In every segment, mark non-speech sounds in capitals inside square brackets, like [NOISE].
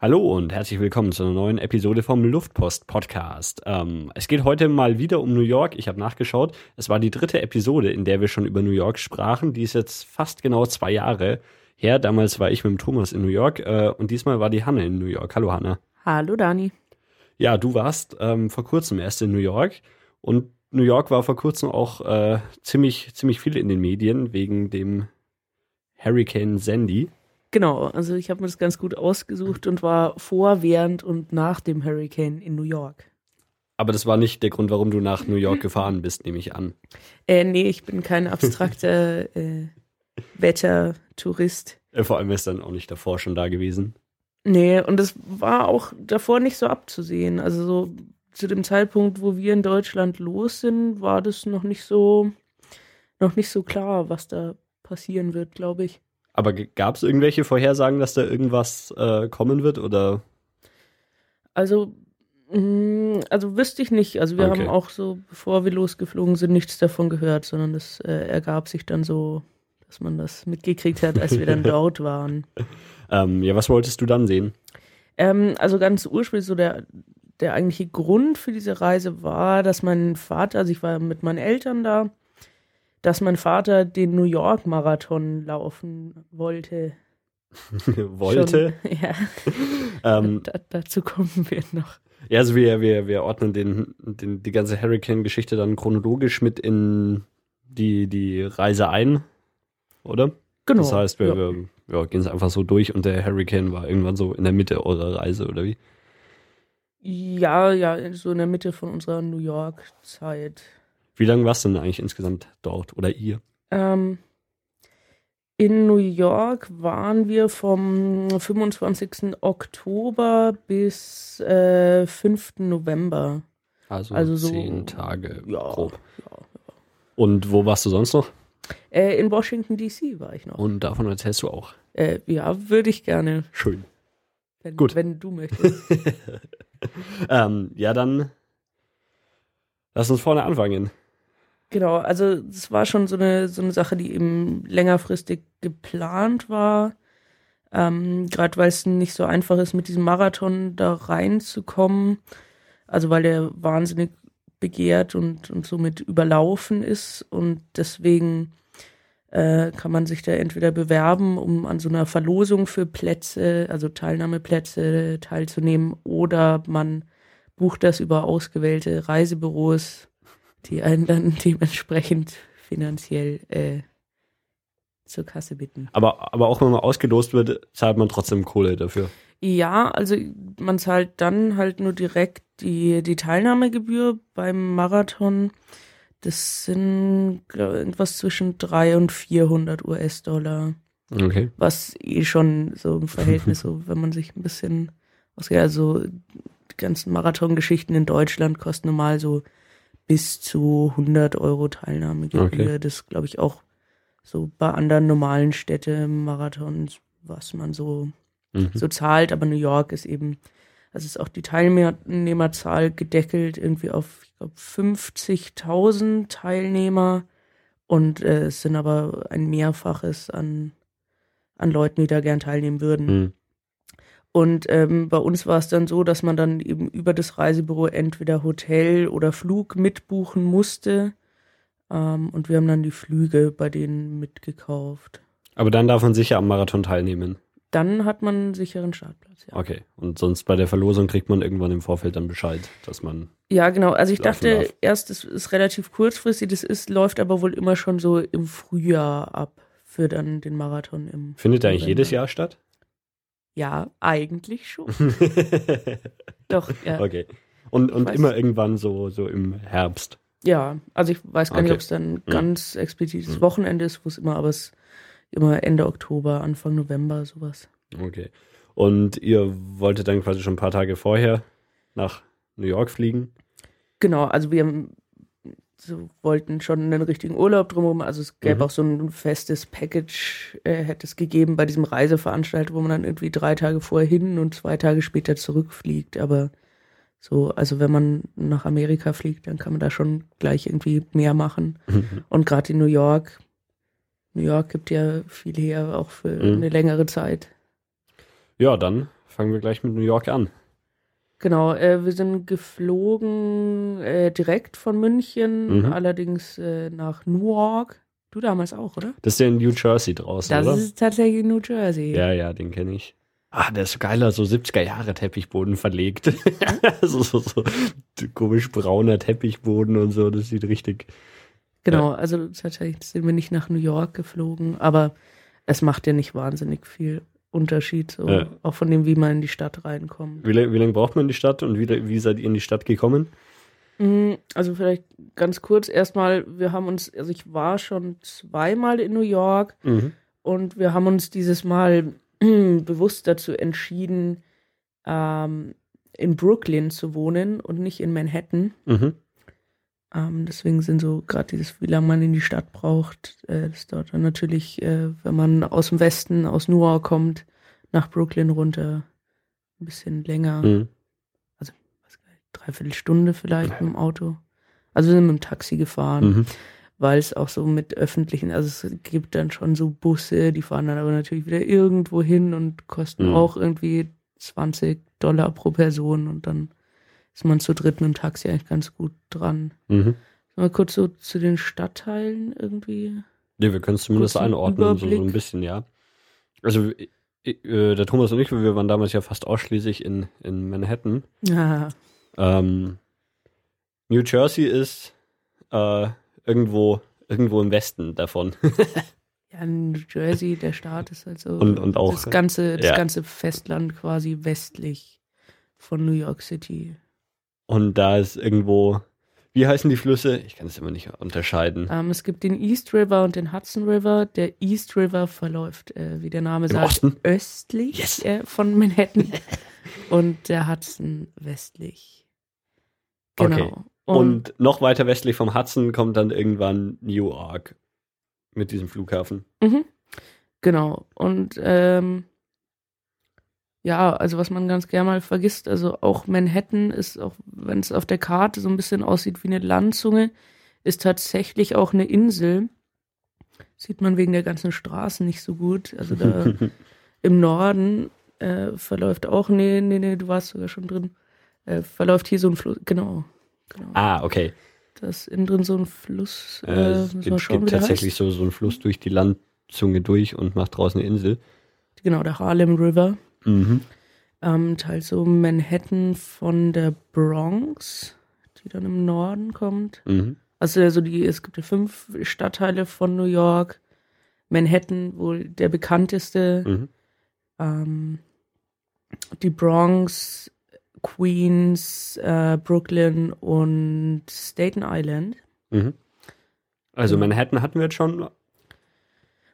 Hallo und herzlich willkommen zu einer neuen Episode vom Luftpost Podcast. Ähm, es geht heute mal wieder um New York. Ich habe nachgeschaut. Es war die dritte Episode, in der wir schon über New York sprachen. Die ist jetzt fast genau zwei Jahre her. Damals war ich mit dem Thomas in New York äh, und diesmal war die Hanne in New York. Hallo Hanne. Hallo Dani. Ja, du warst ähm, vor kurzem erst in New York und New York war vor kurzem auch äh, ziemlich, ziemlich viel in den Medien wegen dem Hurricane Sandy. Genau, also ich habe mir das ganz gut ausgesucht und war vor, während und nach dem Hurricane in New York. Aber das war nicht der Grund, warum du nach New York gefahren bist, nehme ich an. Äh, nee, ich bin kein abstrakter äh, Wettertourist. Äh, vor allem ist dann auch nicht davor schon da gewesen. Nee, und es war auch davor nicht so abzusehen. Also so zu dem Zeitpunkt, wo wir in Deutschland los sind, war das noch nicht so, noch nicht so klar, was da passieren wird, glaube ich. Aber gab es irgendwelche Vorhersagen, dass da irgendwas äh, kommen wird oder? Also, mh, mm, also wüsste ich nicht. Also wir okay. haben auch so, bevor wir losgeflogen sind, nichts davon gehört, sondern es äh, ergab sich dann so, dass man das mitgekriegt hat, als wir dann [LAUGHS] dort waren. Ähm, ja, was wolltest du dann sehen? Ähm, also ganz ursprünglich so der, der eigentliche Grund für diese Reise war, dass mein Vater, also ich war mit meinen Eltern da, dass mein Vater den New York Marathon laufen wollte. [LAUGHS] wollte? Schon, [LAUGHS] ja. [LAUGHS] ähm, da, dazu kommen wir noch. Ja, also wir, wir, wir ordnen den, den, die ganze Hurricane-Geschichte dann chronologisch mit in die, die Reise ein, oder? Genau. Das heißt, wir, ja. wir, wir gehen es einfach so durch und der Hurricane war irgendwann so in der Mitte eurer Reise, oder wie? Ja, ja, so in der Mitte von unserer New York-Zeit. Wie lange warst du denn eigentlich insgesamt dort oder ihr? Ähm, in New York waren wir vom 25. Oktober bis äh, 5. November. Also, also so, zehn Tage ja, grob. Ja, ja. Und wo warst du sonst noch? Äh, in Washington, D.C. war ich noch. Und davon erzählst du auch? Äh, ja, würde ich gerne. Schön. Wenn, Gut. Wenn du möchtest. [LAUGHS] ähm, ja, dann lass uns vorne anfangen. Genau, also es war schon so eine, so eine Sache, die eben längerfristig geplant war. Ähm, Gerade weil es nicht so einfach ist, mit diesem Marathon da reinzukommen. Also weil der wahnsinnig begehrt und, und somit überlaufen ist. Und deswegen äh, kann man sich da entweder bewerben, um an so einer Verlosung für Plätze, also Teilnahmeplätze teilzunehmen, oder man bucht das über ausgewählte Reisebüros die einen dann [LAUGHS] dementsprechend finanziell äh, zur Kasse bitten. Aber, aber auch wenn man ausgelost wird, zahlt man trotzdem Kohle dafür. Ja, also man zahlt dann halt nur direkt die, die Teilnahmegebühr beim Marathon. Das sind glaub, irgendwas zwischen 300 und 400 US-Dollar. Okay. Was eh schon so im [LAUGHS] Verhältnis, so wenn man sich ein bisschen ausgeht, also die ganzen Marathongeschichten in Deutschland kosten normal so bis zu 100 Euro Teilnahmegebühr. Okay. Das glaube ich auch so bei anderen normalen Städte-Marathons, was man so, mhm. so zahlt. Aber New York ist eben, also ist auch die Teilnehmerzahl gedeckelt irgendwie auf, ich glaube, 50.000 Teilnehmer. Und äh, es sind aber ein Mehrfaches an, an Leuten, die da gern teilnehmen würden. Mhm. Und ähm, bei uns war es dann so, dass man dann eben über das Reisebüro entweder Hotel oder Flug mitbuchen musste. Ähm, und wir haben dann die Flüge bei denen mitgekauft. Aber dann darf man sicher am Marathon teilnehmen. Dann hat man einen sicheren Startplatz, ja. Okay. Und sonst bei der Verlosung kriegt man irgendwann im Vorfeld dann Bescheid, dass man. Ja, genau. Also ich dachte darf. erst, es ist relativ kurzfristig, das ist, läuft aber wohl immer schon so im Frühjahr ab für dann den Marathon im. Findet der eigentlich jedes Jahr statt? Ja, eigentlich schon. [LAUGHS] Doch, ja. Okay. Und, und immer irgendwann so, so im Herbst. Ja, also ich weiß gar okay. nicht, ob es dann mhm. ganz explizites mhm. Wochenende ist, wo es immer, aber es immer Ende Oktober, Anfang November, sowas. Okay. Und ihr wolltet dann quasi schon ein paar Tage vorher nach New York fliegen? Genau, also wir haben so wollten schon einen richtigen Urlaub drumherum. Also es gäbe mhm. auch so ein festes Package, äh, hätte es gegeben bei diesem Reiseveranstalter, wo man dann irgendwie drei Tage vorher hin und zwei Tage später zurückfliegt. Aber so, also wenn man nach Amerika fliegt, dann kann man da schon gleich irgendwie mehr machen. Mhm. Und gerade in New York, New York gibt ja viel her, auch für mhm. eine längere Zeit. Ja, dann fangen wir gleich mit New York an. Genau, äh, wir sind geflogen äh, direkt von München, Mhm. allerdings äh, nach Newark. Du damals auch, oder? Das ist ja in New Jersey draußen, Das oder? ist tatsächlich New Jersey. Ja, ja, den kenne ich. Ah, der ist so geiler, so 70er Jahre Teppichboden verlegt. [LAUGHS] so, so, so komisch brauner Teppichboden und so, das sieht richtig. Genau, also tatsächlich sind wir nicht nach New York geflogen, aber es macht ja nicht wahnsinnig viel Unterschied, so, Ja. auch von dem, wie man in die Stadt reinkommt. Wie, wie lange braucht man in die Stadt und wie, wie seid ihr in die Stadt gekommen? Mm, Also vielleicht ganz kurz erstmal, wir haben uns, also ich war schon zweimal in New York Mhm. und wir haben uns dieses Mal [CLEARS THROAT] bewusst dazu entschieden, ähm, in Brooklyn zu wohnen und nicht in Manhattan. Mhm. Ähm, deswegen sind so gerade dieses, wie lange man in die Stadt braucht, äh, das dauert dann natürlich, äh, wenn man aus dem Westen, aus Newark kommt, nach Brooklyn runter, ein bisschen länger. Mhm. Weiß gar nicht, dreiviertel Stunde vielleicht mit dem Auto. Also wir sind mit dem Taxi gefahren, Mhm. weil es auch so mit öffentlichen, also es gibt dann schon so Busse, die fahren dann aber natürlich wieder irgendwo hin und kosten Mhm. auch irgendwie 20 Dollar pro Person und dann ist man zu dritt mit dem Taxi eigentlich ganz gut dran. Mhm. Mal kurz so zu den Stadtteilen irgendwie. Ja, wir können es zumindest einordnen, so, so ein bisschen, ja. Also, äh, der Thomas und ich, wir waren damals ja fast ausschließlich in, in Manhattan. Ja, Ähm, New Jersey ist äh, irgendwo, irgendwo im Westen davon. [LAUGHS] ja, New Jersey, der Staat ist halt so. Und- und auch- Das ganze, das ja. ganze Festland quasi westlich von New York City. Und da ist irgendwo, wie heißen die Flüsse? Ich kann es immer nicht unterscheiden. Ähm, es gibt den East River und den Hudson River. Der East River verläuft, äh, wie der Name Im sagt, Osten? östlich Yes. äh, von Manhattan. [LAUGHS] und der Hudson westlich. Genau. Okay. Und, noch weiter westlich vom Hudson kommt dann irgendwann Newark mit diesem Flughafen. Mhm. Genau. Und ähm, ja, also was man ganz gerne mal vergisst, also auch Manhattan ist, auch wenn es auf der Karte so ein bisschen aussieht wie eine Landzunge, ist tatsächlich auch eine Insel. Sieht man wegen der ganzen Straßen nicht so gut. Also da [LAUGHS] im Norden äh, verläuft auch, nee, nee, nee, du warst sogar schon drin, äh, verläuft hier so ein Fluss, genau. genau. ah, okay. Da ist innen drin so ein Fluss. Äh, Äh, es gibt, schauen, gibt tatsächlich heißt. so, so einen Fluss durch die Landzunge durch und macht draußen eine Insel. Genau, der Harlem River. Mhm. ähm, teilt so Manhattan von der Bronx, die dann im Norden kommt. Mhm. Also, also die, es gibt ja fünf Stadtteile von New York. Manhattan wohl der bekannteste. Mhm. Ähm, die Bronx, Queens, äh, Brooklyn und Staten Island. Mhm. Also. Manhattan hatten wir jetzt schon.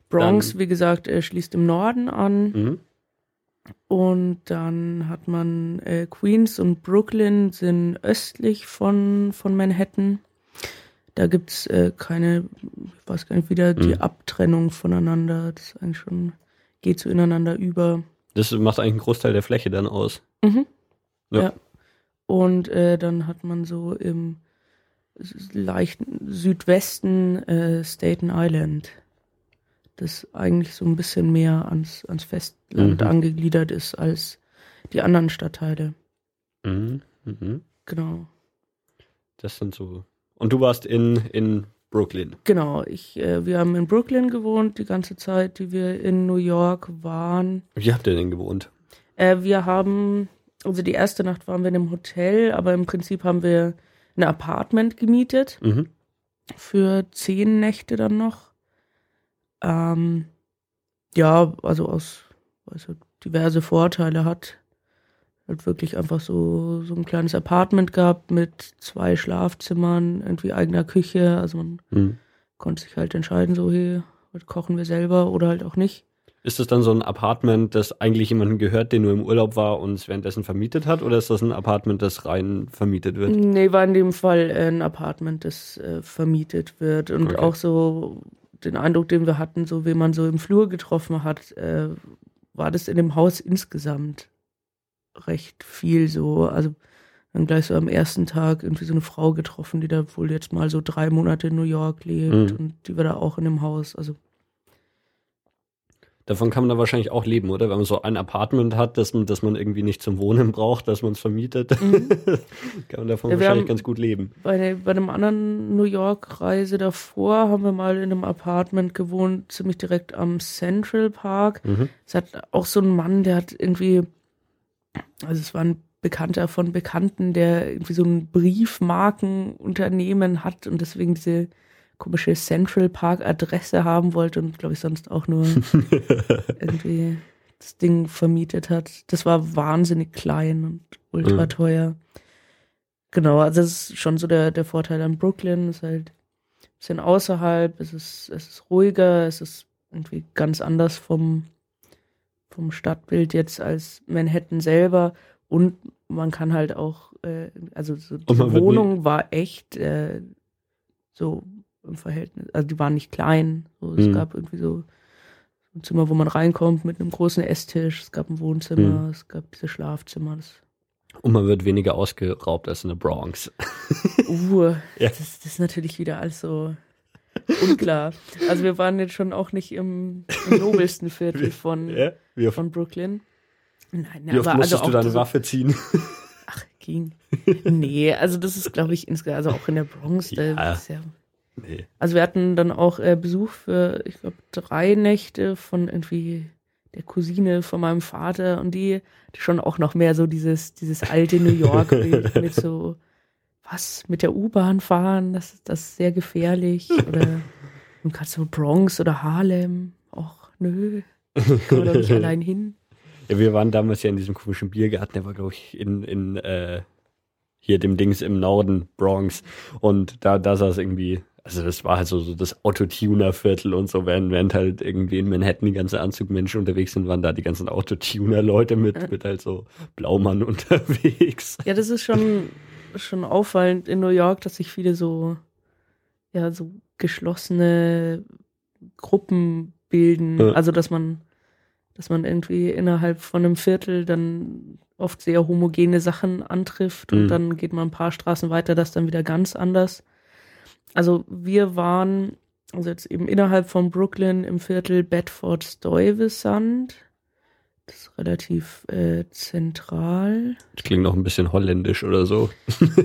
Bronx, Dann- wie gesagt, äh, schließt im Norden an. Mhm. Und dann hat man äh, Queens und Brooklyn sind östlich von, von Manhattan. Da gibt es äh, keine, ich weiß gar nicht, wieder die Mhm. Abtrennung voneinander. Das ist eigentlich schon, geht so ineinander über. Das macht eigentlich einen Großteil der Fläche dann aus. Mhm. Ja. Ja. Und äh, dann hat man so im leichten Südwesten äh, Staten Island, das eigentlich so ein bisschen mehr ans, ans Festland Mhm. angegliedert ist als die anderen Stadtteile. Mhm. Mhm. Genau. Das sind so. Und du warst in, in Brooklyn. Genau, ich, äh, wir haben in Brooklyn gewohnt, die ganze Zeit, die wir in New York waren. Wie habt ihr denn gewohnt? Äh, wir haben, also die erste Nacht waren wir in einem Hotel, aber im Prinzip haben wir ein Apartment gemietet Mhm. für zehn Nächte dann noch. Ähm, ja, also aus, halt diverse Vorteile hat. Halt wirklich einfach so, so ein kleines Apartment gehabt mit zwei Schlafzimmern, irgendwie eigener Küche. Also man Mhm. konnte sich halt entscheiden, so, hey, heute kochen wir selber oder halt auch nicht. Ist das dann so ein Apartment, das eigentlich jemandem gehört, der nur im Urlaub war und es währenddessen vermietet hat? Oder ist das ein Apartment, das rein vermietet wird? Nee, war in dem Fall ein Apartment, das äh, vermietet wird. Und Okay. auch so den Eindruck, den wir hatten, so wie man so im Flur getroffen hat, äh, war das in dem Haus insgesamt recht viel so. Also dann gleich so am ersten Tag irgendwie so eine Frau getroffen, die da wohl jetzt mal so drei Monate in New York lebt Mhm. und die war da auch in dem Haus. Also Davon kann man da wahrscheinlich auch leben, oder? Wenn man so ein Apartment hat, das man, das man irgendwie nicht zum Wohnen [LAUGHS] braucht, dass man es vermietet, mhm. [LAUGHS] kann man davon ja, wahrscheinlich ganz gut leben. Bei, der, bei einem anderen New York-Reise davor haben wir mal in einem Apartment gewohnt, ziemlich direkt am Central Park. Mhm. Es hat auch so einen Mann, der hat irgendwie, also es war ein Bekannter von Bekannten, der irgendwie so ein Briefmarkenunternehmen hat und deswegen diese komische Central Park Adresse haben wollte und glaube ich sonst auch nur [LAUGHS] irgendwie das Ding vermietet hat. Das war wahnsinnig klein und ultra mhm. teuer. Genau, also das ist schon so der, der Vorteil an Brooklyn. Es ist halt ein bisschen außerhalb, es ist, es ist ruhiger, es ist irgendwie ganz anders vom, vom Stadtbild jetzt als Manhattan selber. Und man kann halt auch, äh, also so die Wohnung war echt äh, so im Verhältnis. Also die waren nicht klein. So, es mhm. gab irgendwie so ein Zimmer, wo man reinkommt mit einem großen Esstisch. Es gab ein Wohnzimmer, mhm. es gab diese Schlafzimmer. Und man wird weniger ausgeraubt als in der Bronx. [LAUGHS] Uh, ja. das, das, ist natürlich wieder alles so unklar. Also wir waren jetzt schon auch nicht im, im nobelsten Viertel [LAUGHS] von, ja, von Brooklyn. Nein, Wie oft aber musstest also du deine Waffe ziehen? Ach, ging. Nee, also das ist, glaube ich, insgesamt, also auch in der Bronx, [LAUGHS] ja. da ist ja Nee. Also wir hatten dann auch äh, Besuch für, ich glaube, drei Nächte von irgendwie der Cousine von meinem Vater und die, die schon auch noch mehr so dieses, dieses alte New York [LAUGHS] mit so, was, mit der U-Bahn fahren, das, das ist sehr gefährlich. Oder du kannst so Bronx oder Harlem, ach nö, kann man doch nicht [LAUGHS] allein hin. Ja, wir waren damals ja in diesem komischen Biergarten, der war, glaube ich, in, in äh, hier dem Dings im Norden, Bronx. Und da, da saß irgendwie also das war halt so, so das Autotuner-Viertel und so, während, während halt irgendwie in Manhattan die ganzen Anzugmenschen unterwegs sind, waren da die ganzen Autotuner-Leute mit, mit halt so Blaumann [LAUGHS] unterwegs. Ja, das ist schon, schon auffallend in New York, dass sich viele so, ja, so geschlossene Gruppen bilden. Ja. Also, dass man, dass man irgendwie innerhalb von einem Viertel dann oft sehr homogene Sachen antrifft und mhm. dann geht man ein paar Straßen weiter, das dann wieder ganz anders. Also wir waren, also jetzt eben innerhalb von Brooklyn im Viertel Bedford Stuyvesant. Das ist relativ äh, zentral. Das klingt noch ein bisschen holländisch oder so.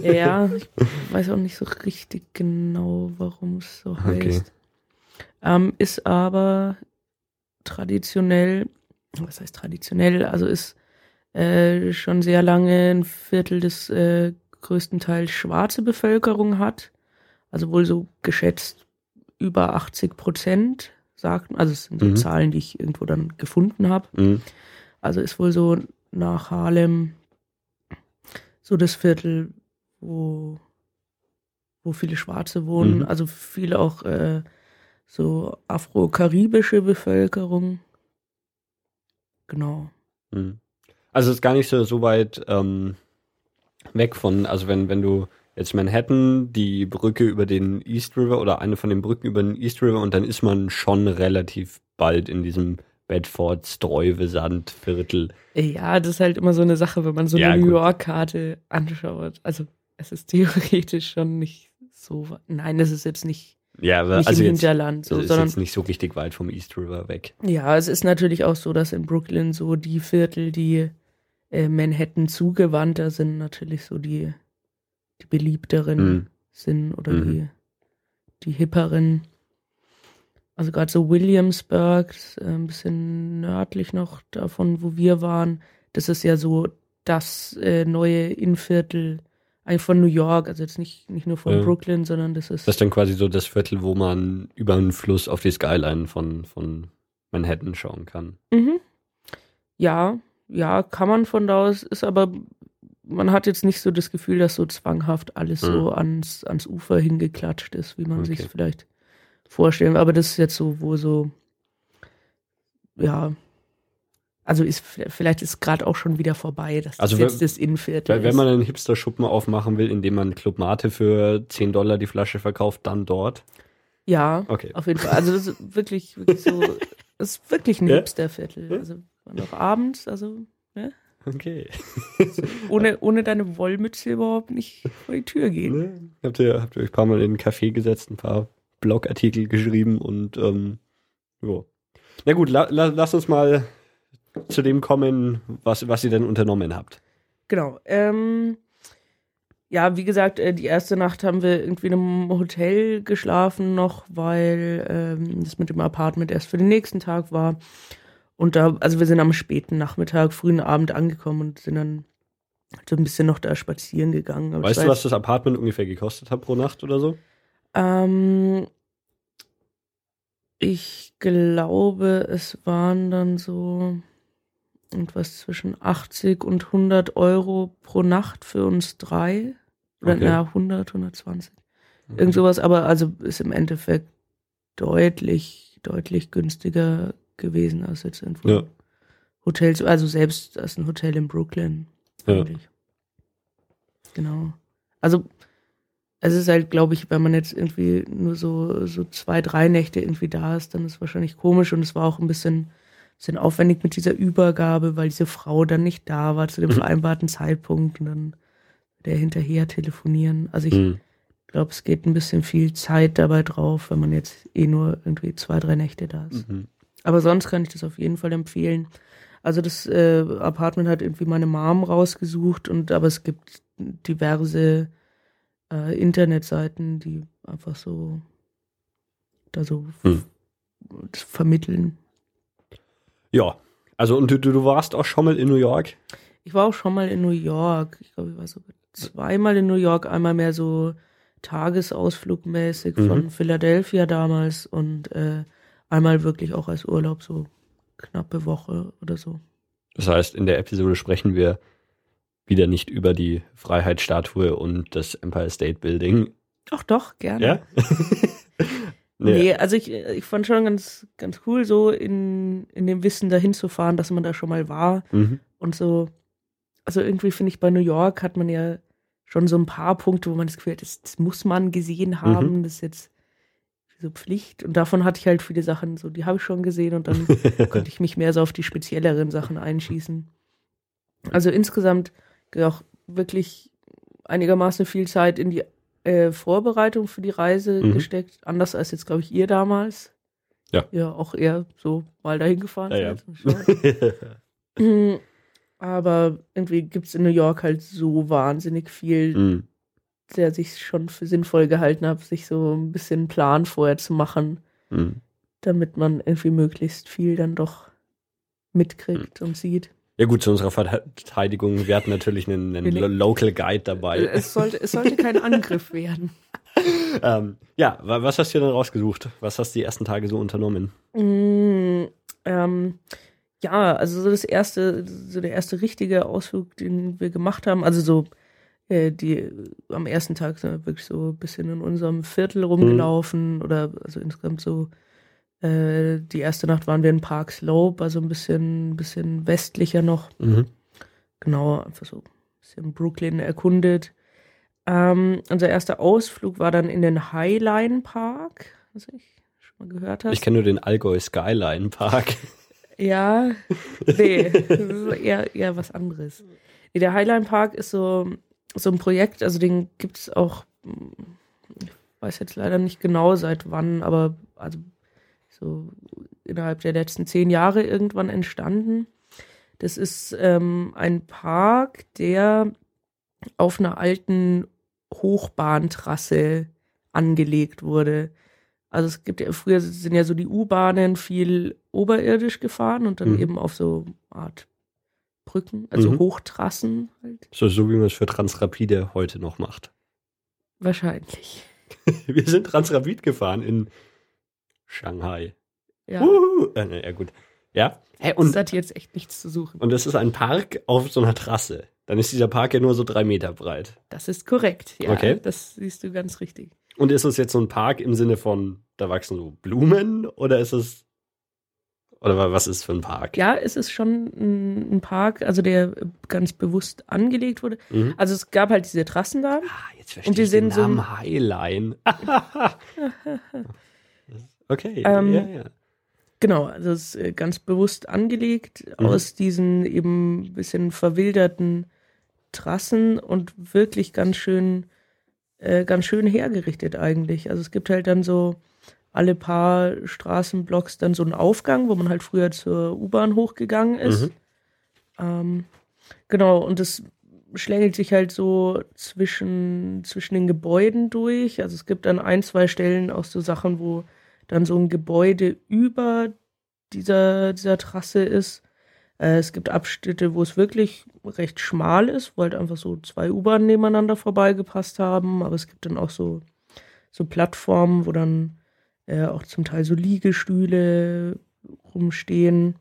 ja, [LAUGHS] ich weiß auch nicht so richtig genau, warum es so heißt. Okay. Ähm, ist aber traditionell, was heißt traditionell, also ist äh, schon sehr lange ein Viertel des äh, größtenteils schwarze Bevölkerung hat. Also wohl so geschätzt über 80 Prozent sagten, also es sind so mhm. Zahlen, die ich irgendwo dann gefunden habe. Mhm. Also ist wohl so nach Harlem so das Viertel, wo, wo viele Schwarze wohnen, mhm. also viele auch äh, so afro-karibische Bevölkerung. Genau. Mhm. Also es ist gar nicht so, so weit ähm, weg von, also wenn, wenn du jetzt Manhattan, die Brücke über den East River oder eine von den Brücken über den East River und dann ist man schon relativ bald in diesem Bedford, Streuwesand, Viertel. Ja, das ist halt immer so eine Sache, wenn man so ja, eine New York-Karte anschaut. Also es ist [LAUGHS] theoretisch schon nicht so. Nein, es ist jetzt nicht, ja, aber nicht also im jetzt, Hinterland. So, ist jetzt nicht so richtig weit vom East River weg. Ja, es ist natürlich auch so, dass in Brooklyn so die Viertel, die äh, Manhattan zugewandter sind, natürlich so die die beliebteren mhm. sind oder mhm. die, die hipperen. Also gerade so Williamsburg, äh, ein bisschen nördlich noch davon, wo wir waren, das ist ja so das äh, neue Innenviertel eigentlich von New York, also jetzt nicht, nicht nur von ja. Brooklyn, sondern das ist. Das ist dann quasi so das Viertel, wo man über einen Fluss auf die Skyline von, von Manhattan schauen kann. Mhm. Ja, ja, kann man von da aus, ist aber man hat jetzt nicht so das Gefühl, dass so zwanghaft alles mhm. so ans, ans Ufer hingeklatscht ist, wie man okay. sich vielleicht vorstellen. Aber das ist jetzt so, wo so, ja, also ist vielleicht ist gerade auch schon wieder vorbei, dass also das jetzt das Innenviertel Wenn ist. man einen Hipster-Schuppen aufmachen will, indem man Club Mate für 10 Dollar die Flasche verkauft, dann dort? Ja, okay. auf jeden Fall. Also das ist wirklich, wirklich so, [LAUGHS] das ist wirklich ein ja? Hipster-Viertel. Also noch abends, also, ne? Okay. [LAUGHS] ohne, ohne deine Wollmütze überhaupt nicht vor die Tür gehen. Ne? Habt ihr, habt ihr euch ein paar Mal in den Café gesetzt, ein paar Blogartikel geschrieben und ähm, ja. Na gut, la, la, lass uns mal zu dem kommen, was, was ihr denn unternommen habt. Genau. Ähm, ja, wie gesagt, äh, die erste Nacht haben wir irgendwie in einem Hotel geschlafen noch, weil ähm, das mit dem Apartment erst für den nächsten Tag war. Und da, also wir sind am späten Nachmittag, frühen Abend angekommen und sind dann so ein bisschen noch da spazieren gegangen. Aber weißt du, was das Apartment ungefähr gekostet hat pro Nacht oder so? Ähm, ich glaube, es waren dann so irgendwas zwischen 80 und 100 Euro pro Nacht für uns drei. Oder okay. na, 100, 120. Okay. Irgend sowas, aber also ist im Endeffekt deutlich, deutlich günstiger gewesen als jetzt irgendwo ja. Hotels, also selbst als ein Hotel in Brooklyn. Ja. Genau. Also es ist halt, glaube ich, wenn man jetzt irgendwie nur so, so zwei, drei Nächte irgendwie da ist, dann ist es wahrscheinlich komisch und es war auch ein bisschen, bisschen aufwendig mit dieser Übergabe, weil diese Frau dann nicht da war zu dem mhm. vereinbarten Zeitpunkt und dann der hinterher telefonieren. Also ich mhm. glaube, es geht ein bisschen viel Zeit dabei drauf, wenn man jetzt eh nur irgendwie zwei, drei Nächte da ist. Mhm. Aber sonst kann ich das auf jeden Fall empfehlen. Also das äh, Apartment hat irgendwie meine Mom rausgesucht und aber es gibt diverse äh, Internetseiten, die einfach so da so hm. vermitteln. Ja, also und du, du warst auch schon mal in New York? Ich war auch schon mal in New York. Ich glaube, ich war so zweimal in New York, einmal mehr so tagesausflugmäßig mhm. von Philadelphia damals und äh, einmal wirklich auch als Urlaub, so knappe Woche oder so. Das heißt, in der Episode sprechen wir wieder nicht über die Freiheitsstatue und das Empire State Building. Ach doch, gerne. Ja? [LAUGHS] nee. nee. also ich, ich fand schon ganz, ganz cool, so in, in dem Wissen dahin zu fahren, dass man da schon mal war. Mhm. Und so, also irgendwie finde ich, bei New York hat man ja schon so ein paar Punkte, wo man das Gefühl hat, das, das muss man gesehen haben, mhm. das ist jetzt so Pflicht. Und davon hatte ich halt viele Sachen, so die habe ich schon gesehen und dann [LAUGHS] konnte ich mich mehr so auf die spezielleren Sachen einschießen. Also insgesamt auch wirklich einigermaßen viel Zeit in die äh, Vorbereitung für die Reise mhm. gesteckt. Anders als jetzt, glaube ich, ihr damals. Ja. Ja, auch eher so mal dahin gefahren ja. Ja. [LAUGHS] Aber irgendwie gibt es in New York halt so wahnsinnig viel, mhm. Der sich schon für sinnvoll gehalten hat, sich so ein bisschen Plan vorher zu machen, mhm. damit man irgendwie möglichst viel dann doch mitkriegt mhm. und sieht. Ja gut, zu unserer Verteidigung, wir hatten natürlich einen, einen Local Guide dabei. Es sollte, es sollte kein [LAUGHS] Angriff werden. ähm, ja, was hast du denn rausgesucht? Was hast du die ersten Tage so unternommen? Mm, ähm, ja, also so das erste, so der erste richtige Ausflug, den wir gemacht haben, also so äh, die am ersten Tag sind wir wirklich so ein bisschen in unserem Viertel rumgelaufen mhm. oder also insgesamt so äh, die erste Nacht waren wir in Park Slope, also ein bisschen, bisschen westlicher noch. Mhm. Genau, einfach so ein bisschen Brooklyn erkundet. Ähm, unser erster Ausflug war dann in den Highline Park, was ich schon mal gehört habe. Ich kenne nur den Allgäu Skyline Park. Ja, [LAUGHS] nee, das ist eher, eher was anderes. Nee, der Highline Park ist so, so ein Projekt, also den gibt es auch, ich weiß jetzt leider nicht genau seit wann, aber also so innerhalb der letzten zehn Jahre irgendwann entstanden. Das ist ähm, ein Park, der auf einer alten Hochbahntrasse angelegt wurde. Also es gibt ja, früher sind ja so die U-Bahnen viel oberirdisch gefahren und dann mhm. eben auf so Art Brücken, also mhm. Hochtrassen halt. So, so wie man es für Transrapide heute noch macht. Wahrscheinlich. [LAUGHS] Wir sind Transrapid gefahren in Shanghai. Ja. Uhu. Äh, ja, gut. Ja. Hey, und das hat jetzt echt nichts zu suchen. Und das ist ein Park auf so einer Trasse. Dann ist dieser Park ja nur so drei Meter breit. Das ist korrekt, ja. Okay. Das siehst du ganz richtig. Und ist es jetzt so ein Park im Sinne von, da wachsen so Blumen oder ist es oder was ist für ein Park? Ja, es ist schon ein Park, also der ganz bewusst angelegt wurde. Mhm. Also es gab halt diese Trassen da. Ah, jetzt verstehe und die ich den Namen so Highline. [LAUGHS] okay, ähm, ja, ja. Genau, also es ist äh, ganz bewusst angelegt mhm. aus diesen eben bisschen verwilderten Trassen und wirklich ganz schön, äh, ganz schön hergerichtet eigentlich. Also es gibt halt dann so alle paar Straßenblocks dann so ein Aufgang, wo man halt früher zur U-Bahn hochgegangen ist. Mhm. Ähm, genau, und das schlängelt sich halt so zwischen, zwischen den Gebäuden durch. Also es gibt an ein, zwei Stellen auch so Sachen, wo dann so ein Gebäude über dieser, dieser Trasse ist. Äh, es gibt Abschnitte, wo es wirklich recht schmal ist, wo halt einfach so zwei U-Bahnen nebeneinander vorbeigepasst haben. Aber es gibt dann auch so, so Plattformen, wo dann äh, auch zum Teil so Liegestühle rumstehen.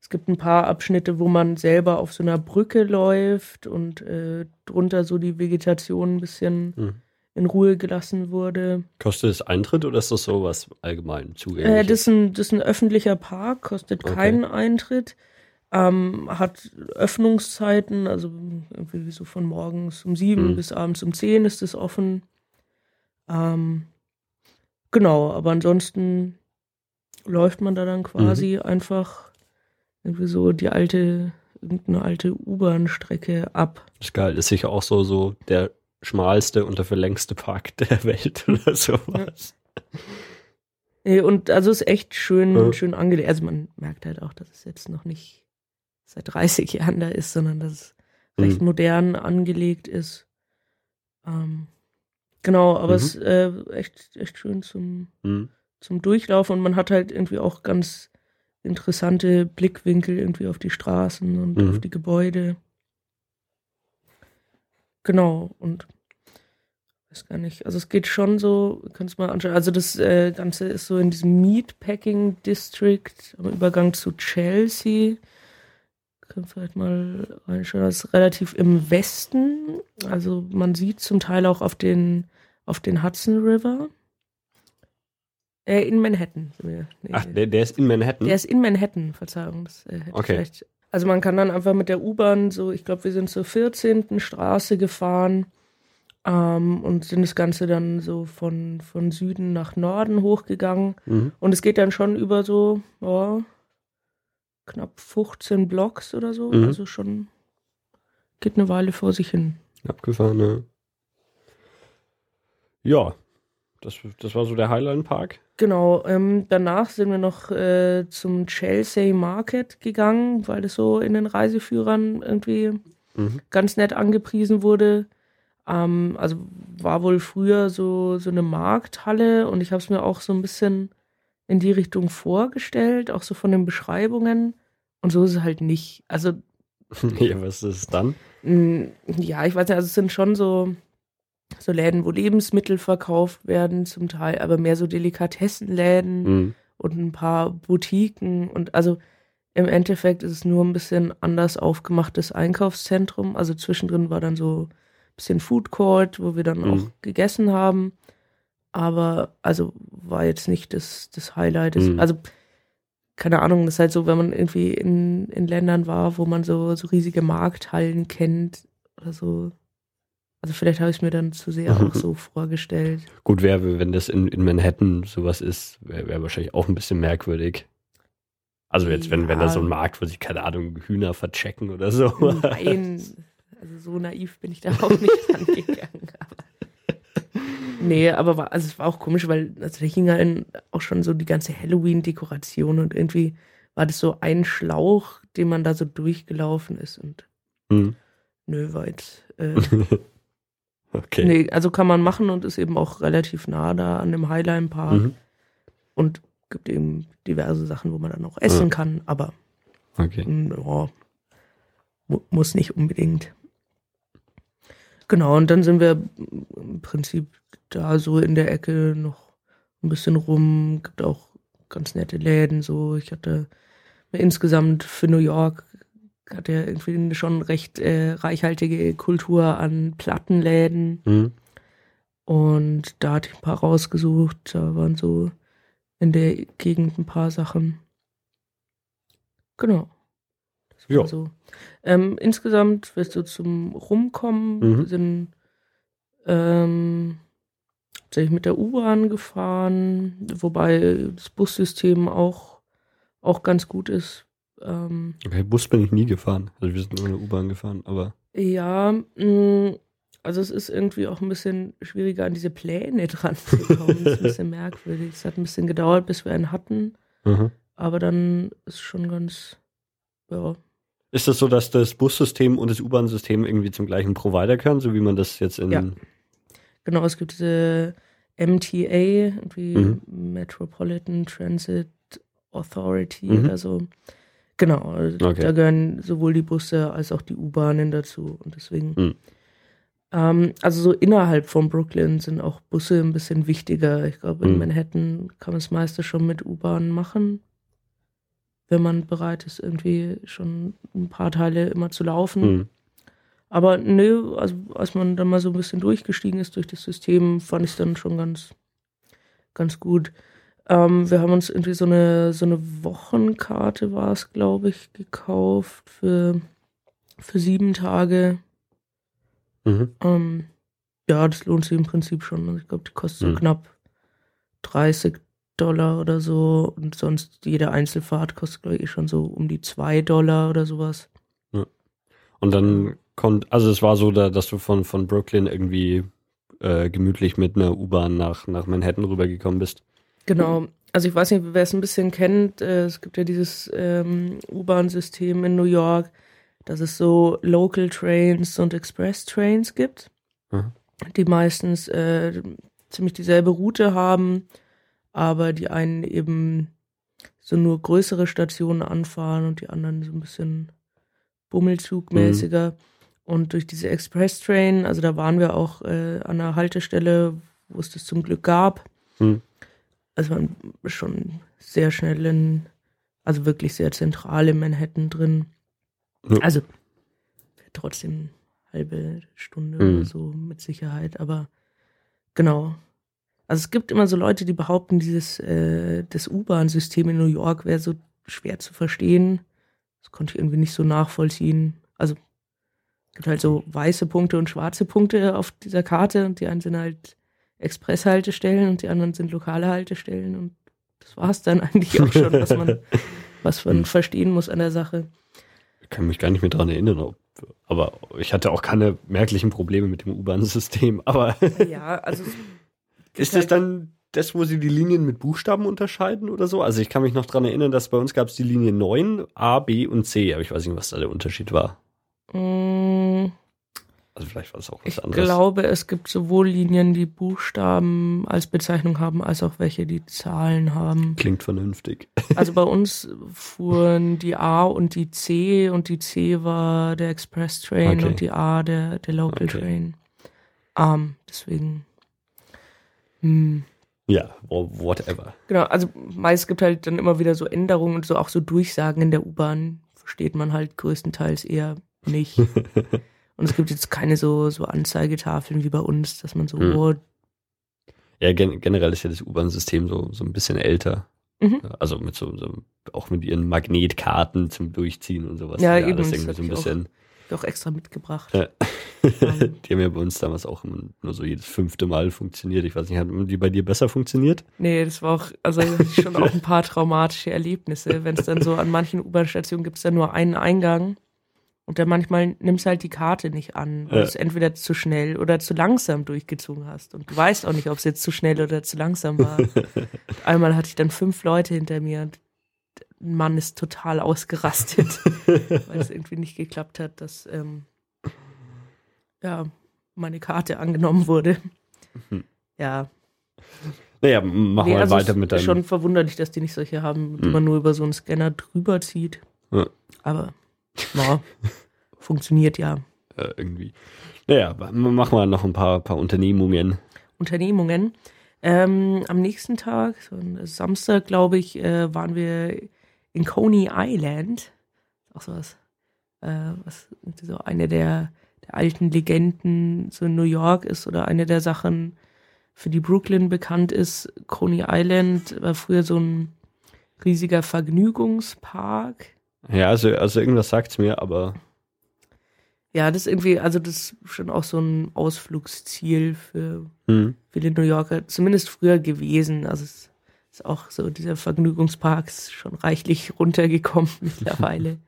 Es gibt ein paar Abschnitte, wo man selber auf so einer Brücke läuft und äh, drunter so die Vegetation ein bisschen Mhm. in Ruhe gelassen wurde. Kostet es Eintritt oder ist das sowas allgemein Äh, zugänglich? das, ist ein, das ist ein öffentlicher Park, kostet Okay. keinen Eintritt, ähm, hat Öffnungszeiten, also irgendwie so von morgens um sieben Mhm. bis abends um zehn ist es offen. Ähm, genau, aber ansonsten läuft man da dann quasi einfach irgendwie so die alte, irgendeine alte U-Bahn-Strecke ab. Das ist geil. Ist sicher auch so, so der schmalste und dafür längste Park [LAUGHS] der Welt oder sowas. Nee, Und also ist echt schön, Ja. schön angelegt. Also man merkt halt auch, dass es jetzt noch nicht seit 30 [LAUGHS] Jahren da ist, sondern dass es recht Mhm. modern angelegt ist. Ähm, genau, aber Mhm. es ist äh, echt, echt schön zum, Mhm. zum Durchlaufen und man hat halt irgendwie auch ganz interessante Blickwinkel irgendwie auf die Straßen und Mhm. auf die Gebäude. Genau, und weiß gar nicht, also es geht schon so, kannst mal anschauen, also das äh, Ganze ist so in diesem Meatpacking District am Übergang zu Chelsea. Können vielleicht mal reinschauen, das ist relativ im Westen, also man sieht zum Teil auch auf den, auf den Hudson River. Äh, in Manhattan. Nee, Ach, der, der ist in Manhattan? der ist in Manhattan, Verzeihung. Das, äh, Okay. Also man kann dann einfach mit der U-Bahn so, ich glaube, wir sind zur 14. Straße gefahren ähm, und sind das Ganze dann so von, von Süden nach Norden hochgegangen. mhm. Und es geht dann schon über so ja, knapp 15 Blocks oder so. Mhm. Also schon geht eine Weile vor sich hin. Abgefahren, ja. Ja, das, das war so der Highline Park. Genau, ähm, danach sind wir noch äh, zum Chelsea Market gegangen, weil das so in den Reiseführern irgendwie Mhm. ganz nett angepriesen wurde. Ähm, also war wohl früher so, so eine Markthalle und ich habe es mir auch so ein bisschen in die Richtung vorgestellt, auch so von den Beschreibungen. Und so ist es halt nicht. Also, [LAUGHS] ja, was ist es dann? mh, ja, ich weiß nicht, also es sind schon so, so Läden, wo Lebensmittel verkauft werden, zum Teil, aber mehr so Delikatessenläden Mhm. und ein paar Boutiquen und also im Endeffekt ist es nur ein bisschen anders aufgemachtes Einkaufszentrum. Also zwischendrin war dann so ein bisschen Food Court, wo wir dann Mhm. auch gegessen haben. Aber also war jetzt nicht das, das Highlight. Mhm. Also keine Ahnung, das ist halt so, wenn man irgendwie in, in Ländern war, wo man so, so riesige Markthallen kennt oder so. Also vielleicht habe ich es mir dann zu sehr auch so vorgestellt. Gut, wäre, wenn das in, in Manhattan sowas ist, wäre wär wahrscheinlich auch ein bisschen merkwürdig. Also jetzt, wenn, wenn da so ein Ja. Markt, wo sie, keine Ahnung, Hühner verchecken oder so. Nein, also so naiv bin ich da auch nicht [LAUGHS] rangegangen. Aber nee, aber war, also es war auch komisch, weil also da hing halt auch schon so die ganze Halloween-Dekoration und irgendwie war das so ein Schlauch, den man da so durchgelaufen ist und Hm. nö, war jetzt, äh, [LAUGHS] Okay. nee, also kann man machen und ist eben auch relativ nah da an dem Highline Park Mhm. und gibt eben diverse Sachen, wo man dann auch essen Ja. kann, aber Okay. Mu muss nicht unbedingt. Genau, und dann sind wir im Prinzip da so in der Ecke noch ein bisschen rum. Gibt auch ganz nette Läden. So, ich hatte mir insgesamt für New York hat er irgendwie eine schon recht äh, reichhaltige Kultur an Plattenläden. Mhm. Und da hatte ich ein paar rausgesucht. Da waren so in der Gegend ein paar Sachen. Genau. Das war Ja. so. Ähm, insgesamt wirst du zum Rumkommen. Mhm. Wir sind ähm, tatsächlich mit der U-Bahn gefahren, wobei das Bussystem auch, auch ganz gut ist. Ähm, Okay, Bus bin ich nie gefahren. Also wir sind nur eine U-Bahn gefahren, aber. ja, mh, Also es ist irgendwie auch ein bisschen schwieriger, an diese Pläne [LAUGHS] dran zu kommen. Das ist ein bisschen merkwürdig. Es hat ein bisschen gedauert, bis wir einen hatten. Mhm. Aber dann ist schon ganz, ja. Ist das so, dass das Bussystem und das U-Bahn-System irgendwie zum gleichen Provider gehören, so wie man das jetzt in. Ja. Genau, es gibt diese MTA, irgendwie Mhm. Metropolitan Transit Authority Mhm. oder so. Genau, Okay. da gehören sowohl die Busse als auch die U-Bahnen dazu. Und deswegen. Mhm. Ähm, also so innerhalb von Brooklyn sind auch Busse ein bisschen wichtiger. Ich glaube, in Mhm. Manhattan kann man das meiste schon mit U-Bahn machen, wenn man bereit ist, irgendwie schon ein paar Teile immer zu laufen. Hm. Aber nö, also als man dann mal so ein bisschen durchgestiegen ist durch das System, fand ich es dann schon ganz, ganz gut. Ähm, wir haben uns irgendwie so eine, so eine Wochenkarte war es, glaube ich, gekauft für, für sieben Tage. Mhm. Ähm, ja, das lohnt sich im Prinzip schon. Also ich glaube, die kostet so Hm. knapp 30 Dollar oder so. Und sonst jede Einzelfahrt kostet, glaube ich, schon so um die 2 Dollar oder sowas. Und dann kommt, also es war so, da, dass du von, von Brooklyn irgendwie äh, gemütlich mit einer U-Bahn nach, nach Manhattan rübergekommen bist. Genau. Also ich weiß nicht, wer es ein bisschen kennt. Äh, es gibt ja dieses ähm, U-Bahn-System in New York, dass es so Local Trains und Express Trains gibt, Mhm. die meistens äh, ziemlich dieselbe Route haben, aber die einen eben so nur größere Stationen anfahren und die anderen so ein bisschen bummelzugmäßiger. Und durch diese Express Train, also da waren wir auch äh, an einer Haltestelle, wo es das zum Glück gab. Hm. Also man ist schon sehr schnell in, also wirklich sehr zentral in Manhattan drin. Ja. Also trotzdem halbe Stunde Mhm. oder so mit Sicherheit, aber genau. Also es gibt immer so Leute, die behaupten, dieses äh, das U-Bahn-System in New York wäre so schwer zu verstehen. Das konnte ich irgendwie nicht so nachvollziehen. Also es gibt halt so weiße Punkte und schwarze Punkte auf dieser Karte und die einen sind halt Expresshaltestellen und die anderen sind lokale Haltestellen und das war es dann [LAUGHS] eigentlich auch schon, was man, was man Hm. verstehen muss an der Sache. Ich kann mich gar nicht mehr dran erinnern, ob, aber ich hatte auch keine merklichen Probleme mit dem U-Bahn-System. [LAUGHS] Aber Ja, also es ist halt das dann das, wo sie die Linien mit Buchstaben unterscheiden oder so? Also ich kann mich noch dran erinnern, dass bei uns gab es die Linie 9, A, B und C, aber ich weiß nicht, was da der Unterschied war. Mm, Also vielleicht war es auch was Ich anderes. glaube, es gibt sowohl Linien, die Buchstaben als Bezeichnung haben, als auch welche, die Zahlen haben. Klingt vernünftig. [LAUGHS] Also bei uns fuhren die A und die C und die C war der Express Train Okay. und die A der, der Local Okay. Train. Ähm, deswegen. Hm. Ja, wha- whatever. Genau, also meist gibt halt dann immer wieder so Änderungen und so auch so Durchsagen in der U-Bahn versteht man halt größtenteils eher nicht. [LAUGHS] und es gibt jetzt keine so, so Anzeigetafeln wie bei uns, dass man so, Hm. oh, Ja, gen generell ist ja das U-Bahn-System so, so ein bisschen älter. Mhm. Also mit so, so, auch mit ihren Magnetkarten zum Durchziehen und sowas. Ja, ja eben, das das irgendwie so ein bisschen. hab ich auch extra mitgebracht. Ja. [LAUGHS] Die haben ja bei uns damals auch nur so jedes fünfte Mal funktioniert. Ich weiß nicht, haben die bei dir besser funktioniert? Nee, das war auch, also schon auch ein paar traumatische Erlebnisse. Wenn es dann so an manchen U-Bahn-Stationen gibt es dann nur einen Eingang und dann manchmal nimmst du halt die Karte nicht an, weil Ja. du es entweder zu schnell oder zu langsam durchgezogen hast. Und du weißt auch nicht, ob es jetzt zu schnell oder zu langsam war. [LAUGHS] Einmal hatte ich dann fünf Leute hinter mir und ein Mann ist total ausgerastet, [LAUGHS] weil es irgendwie nicht geklappt hat, dass ähm, ja, meine Karte angenommen wurde. Mhm. Ja, Naja, machen wir also weiter es mit ist deinem. schon verwunderlich, dass die nicht solche haben, die Hm. man nur über so einen Scanner drüber zieht. Ja. Aber ja, funktioniert ja. Äh, irgendwie. Naja, machen wir noch ein paar, paar Unternehmungen. Unternehmungen. Ähm, am nächsten Tag, so am Samstag, glaube ich, äh, waren wir in Coney Island. Auch sowas, äh, was so eine der, der alten Legenden so in New York ist oder eine der Sachen, für die Brooklyn bekannt ist. Coney Island war früher so ein riesiger Vergnügungspark. Ja, also, also irgendwas sagt's mir, aber Ja, das ist irgendwie, also das ist schon auch so ein Ausflugsziel für hm, viele New Yorker, zumindest früher gewesen. Also es ist auch so, dieser Vergnügungspark ist schon reichlich [LAUGHS] runtergekommen mittlerweile.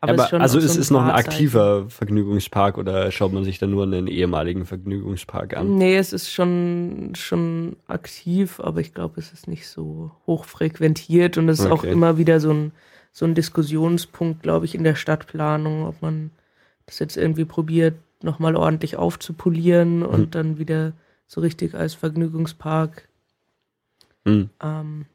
Aber, [LAUGHS] Aber es ist also es so ist noch ein aktiver Vergnügungspark oder schaut man sich dann nur einen ehemaligen Vergnügungspark an? Nee, es ist schon, schon aktiv, aber ich glaube, es ist nicht so hoch frequentiert und es ist auch immer wieder so ein, so ein Diskussionspunkt, glaube ich, in der Stadtplanung, ob man das jetzt irgendwie probiert, nochmal ordentlich aufzupolieren und Hm. dann wieder so richtig als Vergnügungspark Hm. ähm,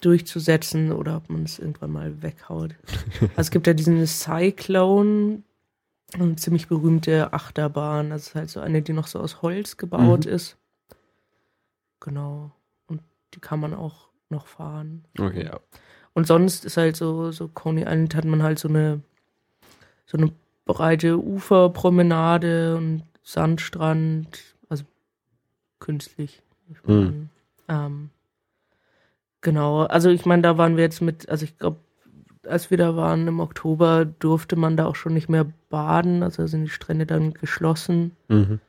durchzusetzen oder ob man es irgendwann mal weghaut. also es gibt ja diesen Cyclone, eine ziemlich berühmte Achterbahn. Das ist halt so eine, die noch so aus Holz gebaut Mhm. ist. Genau. Und die kann man auch noch fahren. Okay, ja. Und sonst ist halt so, so Coney Island hat man halt so eine, so eine breite Uferpromenade und Sandstrand, also künstlich. Hm. an. Ähm, genau, also ich meine, da waren wir jetzt mit, also ich glaube, als wir da waren im Oktober, durfte man da auch schon nicht mehr baden, also sind die Strände dann geschlossen. Mhm.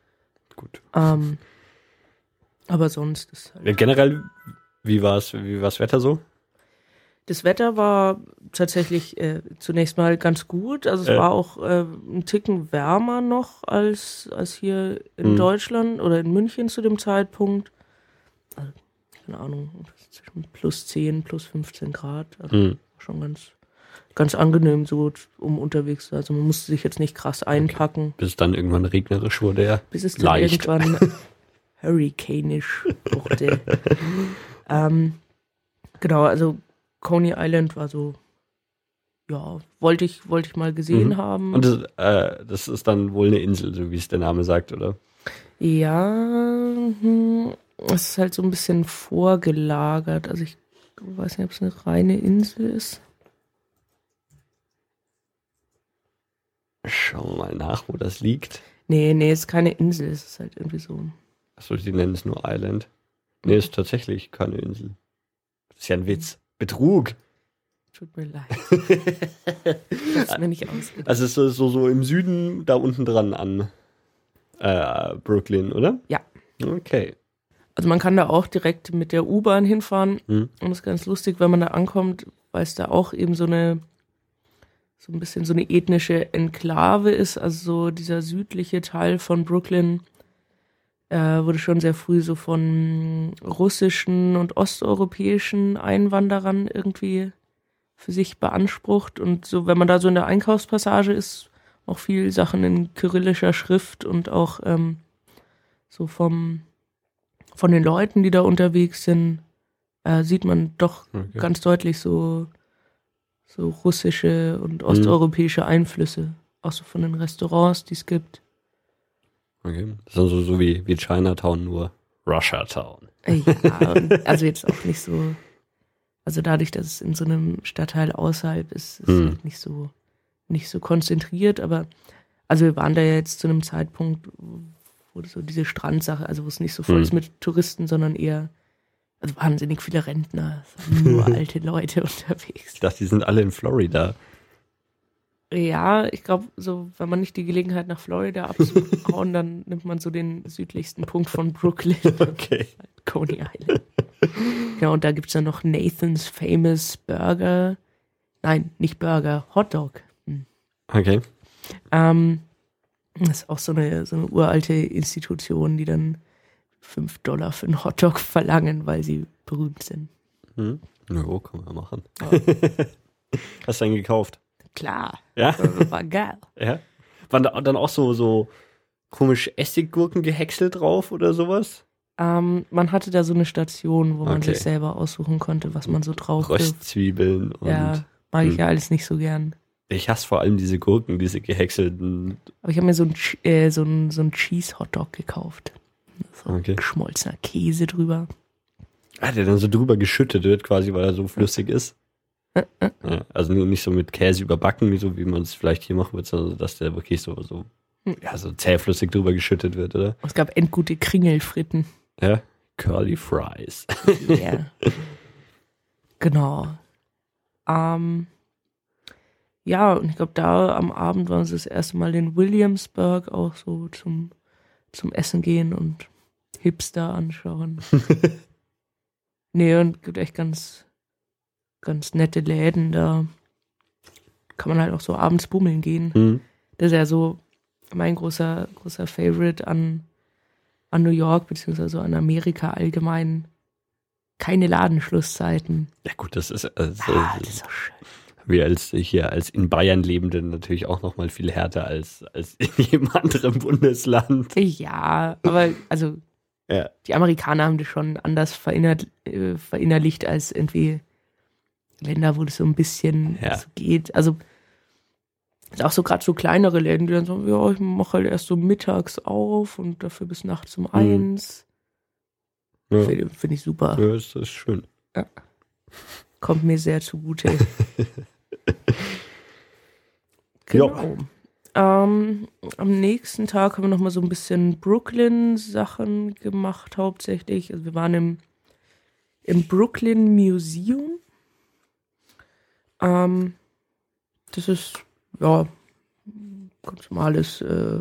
Gut. Ähm, aber sonst ist halt. Ja, generell, wie war es wie war's Wetter so? Das Wetter war tatsächlich äh, zunächst mal ganz gut. Also es Äh. war auch äh, ein Ticken wärmer noch als, als hier in Mhm. Deutschland oder in München zu dem Zeitpunkt. Also, keine Ahnung, zwischen plus 10, plus 15 Grad. Also Hm. schon ganz, ganz angenehm so, um unterwegs zu sein. Also man musste sich jetzt nicht krass einpacken, Bis es dann irgendwann regnerisch wurde, ja. bis es dann Leicht. irgendwann [LAUGHS] hurricanisch wurde. [LAUGHS] ähm, genau, also Coney Island war so, ja, wollte ich, wollte ich mal gesehen Mhm. haben. Und das, äh, das ist dann wohl eine Insel, so wie es der Name sagt, oder? ja, hm, es ist halt so ein bisschen vorgelagert. Also ich weiß nicht, ob es eine reine Insel ist. Schauen wir mal nach, wo das liegt. Nee, nee, es ist keine Insel, es ist halt irgendwie so. Achso, die nennen es nur Island. Nee, ist tatsächlich keine Insel. Das ist ja ein Witz. Betrug. Tut mir leid. Hab's mir nicht ausgedacht. Also es ist so, so im Süden da unten dran an äh, Brooklyn, oder? Ja. Okay. Also man kann da auch direkt mit der U-Bahn hinfahren Hm. und das ist ganz lustig, wenn man da ankommt, weil es da auch eben so eine so ein bisschen so eine ethnische Enklave ist, also so dieser südliche Teil von Brooklyn wurde schon sehr früh so von russischen und osteuropäischen Einwanderern irgendwie für sich beansprucht und so, wenn man da so in der Einkaufspassage ist, auch viel Sachen in kyrillischer Schrift und auch ähm, so vom von den Leuten, die da unterwegs sind, äh, sieht man doch okay. ganz deutlich so, so russische und osteuropäische Einflüsse. Auch so von den Restaurants, die es gibt. Okay. Das ist also so wie, wie Chinatown, nur Russia Town. Äh, Ja, also jetzt auch nicht so. Also dadurch, dass es in so einem Stadtteil außerhalb ist, ist es Hm. halt nicht so, nicht so konzentriert, aber also wir waren da ja jetzt zu einem Zeitpunkt, wo so diese Strandsache, also wo es nicht so voll Hm. ist mit Touristen, sondern eher also wahnsinnig viele Rentner, nur [LAUGHS] alte Leute [LAUGHS] unterwegs. Ich dachte, die sind alle in Florida. Ja, ich glaube, so, wenn man nicht die Gelegenheit nach Florida abzuhauen, dann nimmt man so den südlichsten Punkt von Brooklyn, [LAUGHS] Okay. Coney Island. Ja, und da gibt's dann noch Nathan's Famous Burger. Nein, nicht Burger, Hotdog. Hm. Okay. Ähm, das ist auch so eine, so eine uralte Institution, die dann 5 Dollar für einen Hotdog verlangen, weil sie berühmt sind. Hm. Jo, kann man machen. Ja. [LAUGHS] Hast du einen gekauft? Klar, Ja? war geil. [LAUGHS] Ja. Waren da dann auch so, so komisch Essiggurken gehäckselt drauf oder sowas? Ähm, man hatte da so eine Station, wo man Okay. sich selber aussuchen konnte, was man so drauf. Röstzwiebeln und Ja, mag ich Hm. ja alles nicht so gern. ich hasse vor allem diese Gurken, diese gehäckselten. Aber ich habe mir so ein, Ch- äh, so ein, so ein Cheese-Hotdog gekauft. So Okay. geschmolzener Käse drüber. Ah, der dann so drüber geschüttet wird, quasi, weil er so flüssig ist. Ja, also nicht nicht so mit Käse überbacken, wie so wie man es vielleicht hier machen wird, sondern dass der wirklich so, so, Hm. ja, so zähflüssig drüber geschüttet wird, oder? Es gab endgute Kringelfritten. Ja. Curly Fries. Ja. [LAUGHS] genau. Ähm, ja, und ich glaube, da am Abend waren sie das erste Mal in Williamsburg auch so zum, zum Essen gehen und Hipster anschauen. [LAUGHS] nee, und gibt echt ganz, ganz nette Läden da. kann man halt auch so abends bummeln gehen. Mhm. Das ist ja so mein großer, großer Favorite an, an New York, beziehungsweise an Amerika allgemein. Keine Ladenschlusszeiten. Ja gut, das ist, also, Ah, das ist so schön. wir als hier als in Bayern lebende natürlich auch noch mal viel härter als als in jedem anderen Bundesland. Ja, aber also Ja. die Amerikaner haben das schon anders verinner, äh, verinnerlicht als irgendwie Länder, wo das so ein bisschen Ja. so geht. Also auch so gerade so kleinere Läden, die dann so, ja, ich mache halt erst so mittags auf und dafür bis nachts um eins. Ja, Finde find ich super. ja das ist schön. Kommt mir sehr zugute. [LAUGHS] genau. Ähm, am nächsten Tag haben wir noch mal so ein bisschen Brooklyn-Sachen gemacht, hauptsächlich. Also wir waren im, im Brooklyn Museum. Ähm, das ist, ja, ganz normales äh,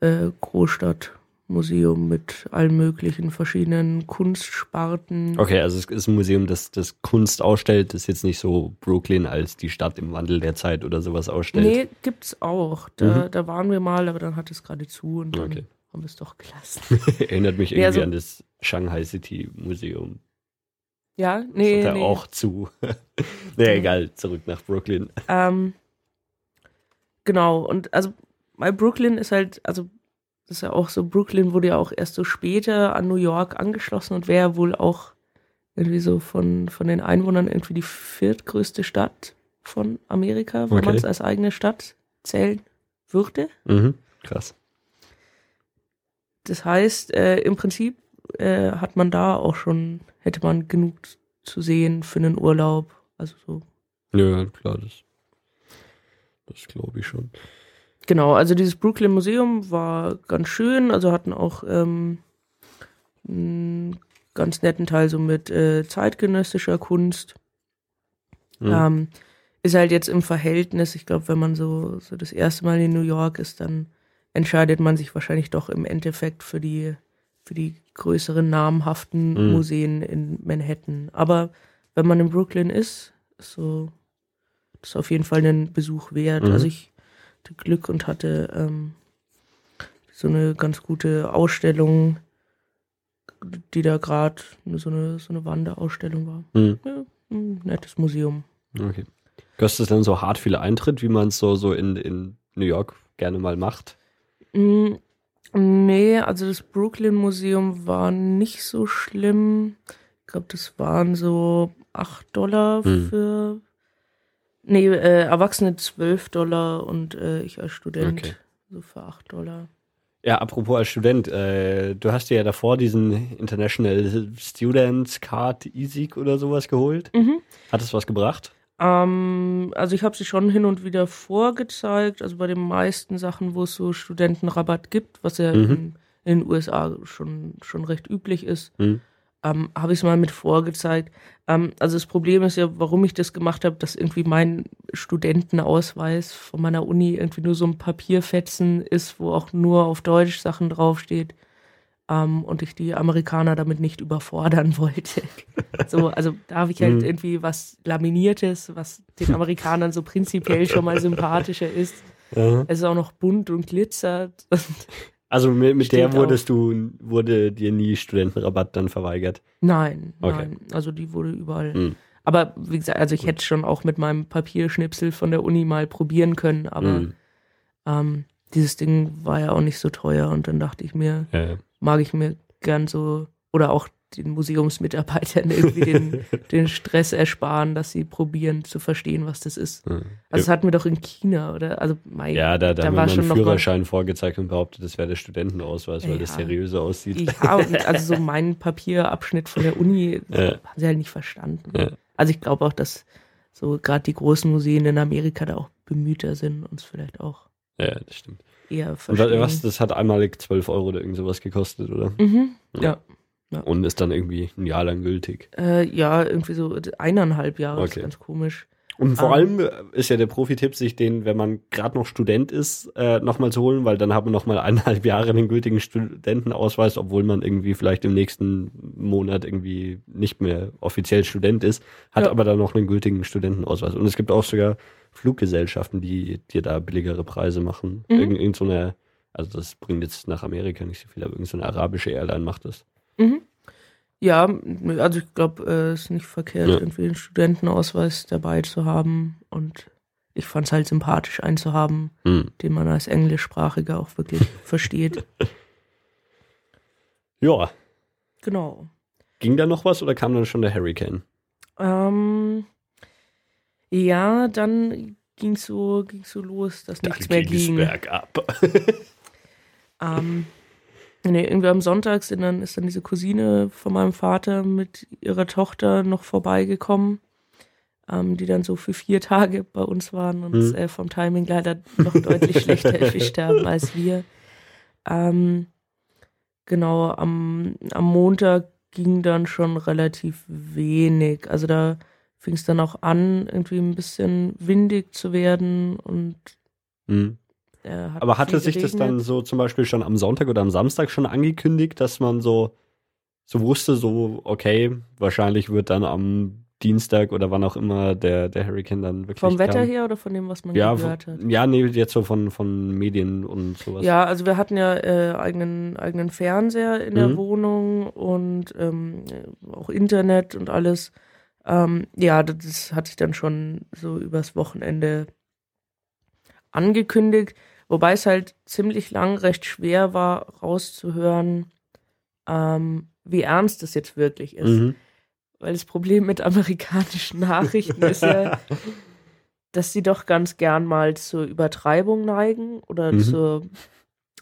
äh, Großstadtmuseum mit allen möglichen verschiedenen Kunstsparten. Okay, also es ist ein Museum, das, das Kunst ausstellt, das jetzt nicht so Brooklyn als die Stadt im Wandel der Zeit oder sowas ausstellt. Nee, gibt's auch. Da, da waren wir mal, aber dann hat es gerade zu und dann Okay. haben wir es doch gelassen. [LAUGHS] Erinnert mich Nee, irgendwie also- an das Shanghai City Museum. Ja, Das nee, hat er nee. auch zu. [LAUGHS] nee, egal, zurück nach Brooklyn. Ähm, genau, und also bei Brooklyn ist halt, also das ist ja auch so, Brooklyn wurde ja auch erst so später an New York angeschlossen und wäre wohl auch irgendwie so von, von den Einwohnern irgendwie die viertgrößte Stadt von Amerika, wenn Okay. man es als eigene Stadt zählen würde. Mhm. Krass. Das heißt, äh, im Prinzip äh, hat man da auch schon, hätte man genug zu sehen für einen Urlaub. Also so. Ja, klar, das, das glaube ich schon. Genau, also dieses Brooklyn Museum war ganz schön, also hatten auch ähm, einen ganz netten Teil so mit äh, zeitgenössischer Kunst. Mhm. Ähm, ist halt jetzt im Verhältnis, ich glaube, wenn man so, so das erste Mal in New York ist, dann entscheidet man sich wahrscheinlich doch im Endeffekt für die, für die größeren namhaften Mhm. Museen in Manhattan. Aber wenn man in Brooklyn ist, ist so, ist auf jeden Fall einen Besuch wert. Mhm. Also ich hatte Glück und hatte ähm, so eine ganz gute Ausstellung, die da gerade so eine, so eine Wanderausstellung war. Mhm. Ja, ein nettes Museum. Okay. Kostet es dann so hart viel Eintritt, wie man es so, so in, in New York gerne mal macht? Nee, also das Brooklyn Museum war nicht so schlimm. Ich glaube, das waren so 8 Dollar Hm. für. Nee, äh, Erwachsene 12 Dollar und äh, ich als Student Okay. so für 8 Dollar. Ja, apropos als Student, äh, du hast dir ja davor diesen International Students Card E-Sieg oder sowas geholt. Mhm. Hat es was gebracht? Ähm, also ich habe sie schon hin und wieder vorgezeigt, also bei den meisten Sachen, wo es so Studentenrabatt gibt, was ja Mhm. in, in den USA schon, schon recht üblich ist, Mhm. ähm, habe ich es mal mit vorgezeigt. Ähm, also das Problem ist ja, warum ich das gemacht habe, dass irgendwie mein Studentenausweis von meiner Uni irgendwie nur so ein Papierfetzen ist, wo auch nur auf Deutsch Sachen draufsteht. Ähm, und ich die Amerikaner damit nicht überfordern [LAUGHS] wollte. so, also da habe ich halt Mhm. irgendwie was Laminiertes, was den [LAUGHS] Amerikanern so prinzipiell schon mal sympathischer ist. Es ist auch noch bunt und glitzert. [LAUGHS] Also mit, mit der wurdest du, wurde dir nie Studentenrabatt dann verweigert. Nein, Okay. nein. Also die wurde überall. Mhm. Aber wie gesagt, also ich hätte schon auch mit meinem Papierschnipsel von der Uni mal probieren können, aber Mhm. ähm, dieses Ding war ja auch nicht so teuer und dann dachte ich mir, Ja. Mag ich mir gern so oder auch den Museumsmitarbeitern irgendwie den, [LAUGHS] den Stress ersparen, dass sie probieren zu verstehen, was das ist. Ja. Also das hatten wir doch in China, oder? Also mein, Ja, da, da, Da haben war wir schon einen mal- Führerschein vorgezeigt und behauptet, das wäre der Studentenausweis, weil das Ja. seriöser aussieht. Ja, und [LAUGHS] also so mein Papierabschnitt von der Uni Ja. haben sie halt nicht verstanden. Also ich glaube auch, dass so gerade die großen Museen in Amerika da auch bemühter sind, uns vielleicht auch Ja, das stimmt. Eher Und verstehen. wa- was, das hat einmalig 12 Euro oder irgend sowas gekostet, oder? Mhm. Ja. Und ist dann irgendwie ein Jahr lang gültig. Äh, ja, irgendwie so eineinhalb Jahre, Okay. ist ganz komisch. Und vor Ähm. allem äh, ist ja der Profi-Tipp, sich den, wenn man gerade noch Student ist, äh, nochmal zu holen, weil dann hat man nochmal eineinhalb Jahre den gültigen Studentenausweis, obwohl man irgendwie vielleicht im nächsten Monat irgendwie nicht mehr offiziell Student ist, hat Ja. aber dann noch einen gültigen Studentenausweis. Und es gibt auch sogar Fluggesellschaften, die dir da billigere Preise machen. Mhm. Irgend, irgend so eine, also das bringt jetzt nach Amerika nicht so viel, aber irgendeine so eine arabische Airline macht das. Mhm. Ja, also ich glaube, es ist nicht verkehrt, Ja. irgendwie einen Studentenausweis dabei zu haben. Und ich fand es halt sympathisch, einen zu haben, Hm. den man als Englischsprachiger auch wirklich [LAUGHS] versteht. Ja, Genau. ging da noch was oder kam dann schon der Hurricane? Ähm, ja, dann ging so, ging's so los, dass nichts mehr ging es ging. bergab. [LAUGHS] Ähm, nee, irgendwie am Sonntag sind dann, ist dann diese Cousine von meinem Vater mit ihrer Tochter noch vorbeigekommen, ähm, die dann so für vier Tage bei uns waren und Mhm. äh, vom Timing leider noch deutlich schlechter [LAUGHS] erwischt haben als wir. Ähm, genau, am, am Montag ging dann schon relativ wenig. Also da fing es dann auch an, irgendwie ein bisschen windig zu werden und Hm. Äh, hat Aber hatte sich das geregnet. dann so zum Beispiel schon am Sonntag oder am Samstag schon angekündigt, dass man so, so wusste, so, okay, wahrscheinlich wird dann am Dienstag oder wann auch immer der, der Hurricane dann wirklich Vom Wetter kam? her oder von dem, was man Ja, gehört hat? ja, nee, jetzt so von, von Medien und sowas. Ja, also wir hatten ja äh, eigenen, eigenen Fernseher in der Mhm. Wohnung und ähm, auch Internet und alles. Ähm, ja, das hat sich dann schon so übers Wochenende angekündigt, wobei es halt ziemlich lang recht schwer war, rauszuhören, ähm, wie ernst es jetzt wirklich ist. Mhm. Weil das Problem mit amerikanischen Nachrichten ist ja, [LAUGHS] dass sie doch ganz gern mal zur Übertreibung neigen oder Mhm. zur,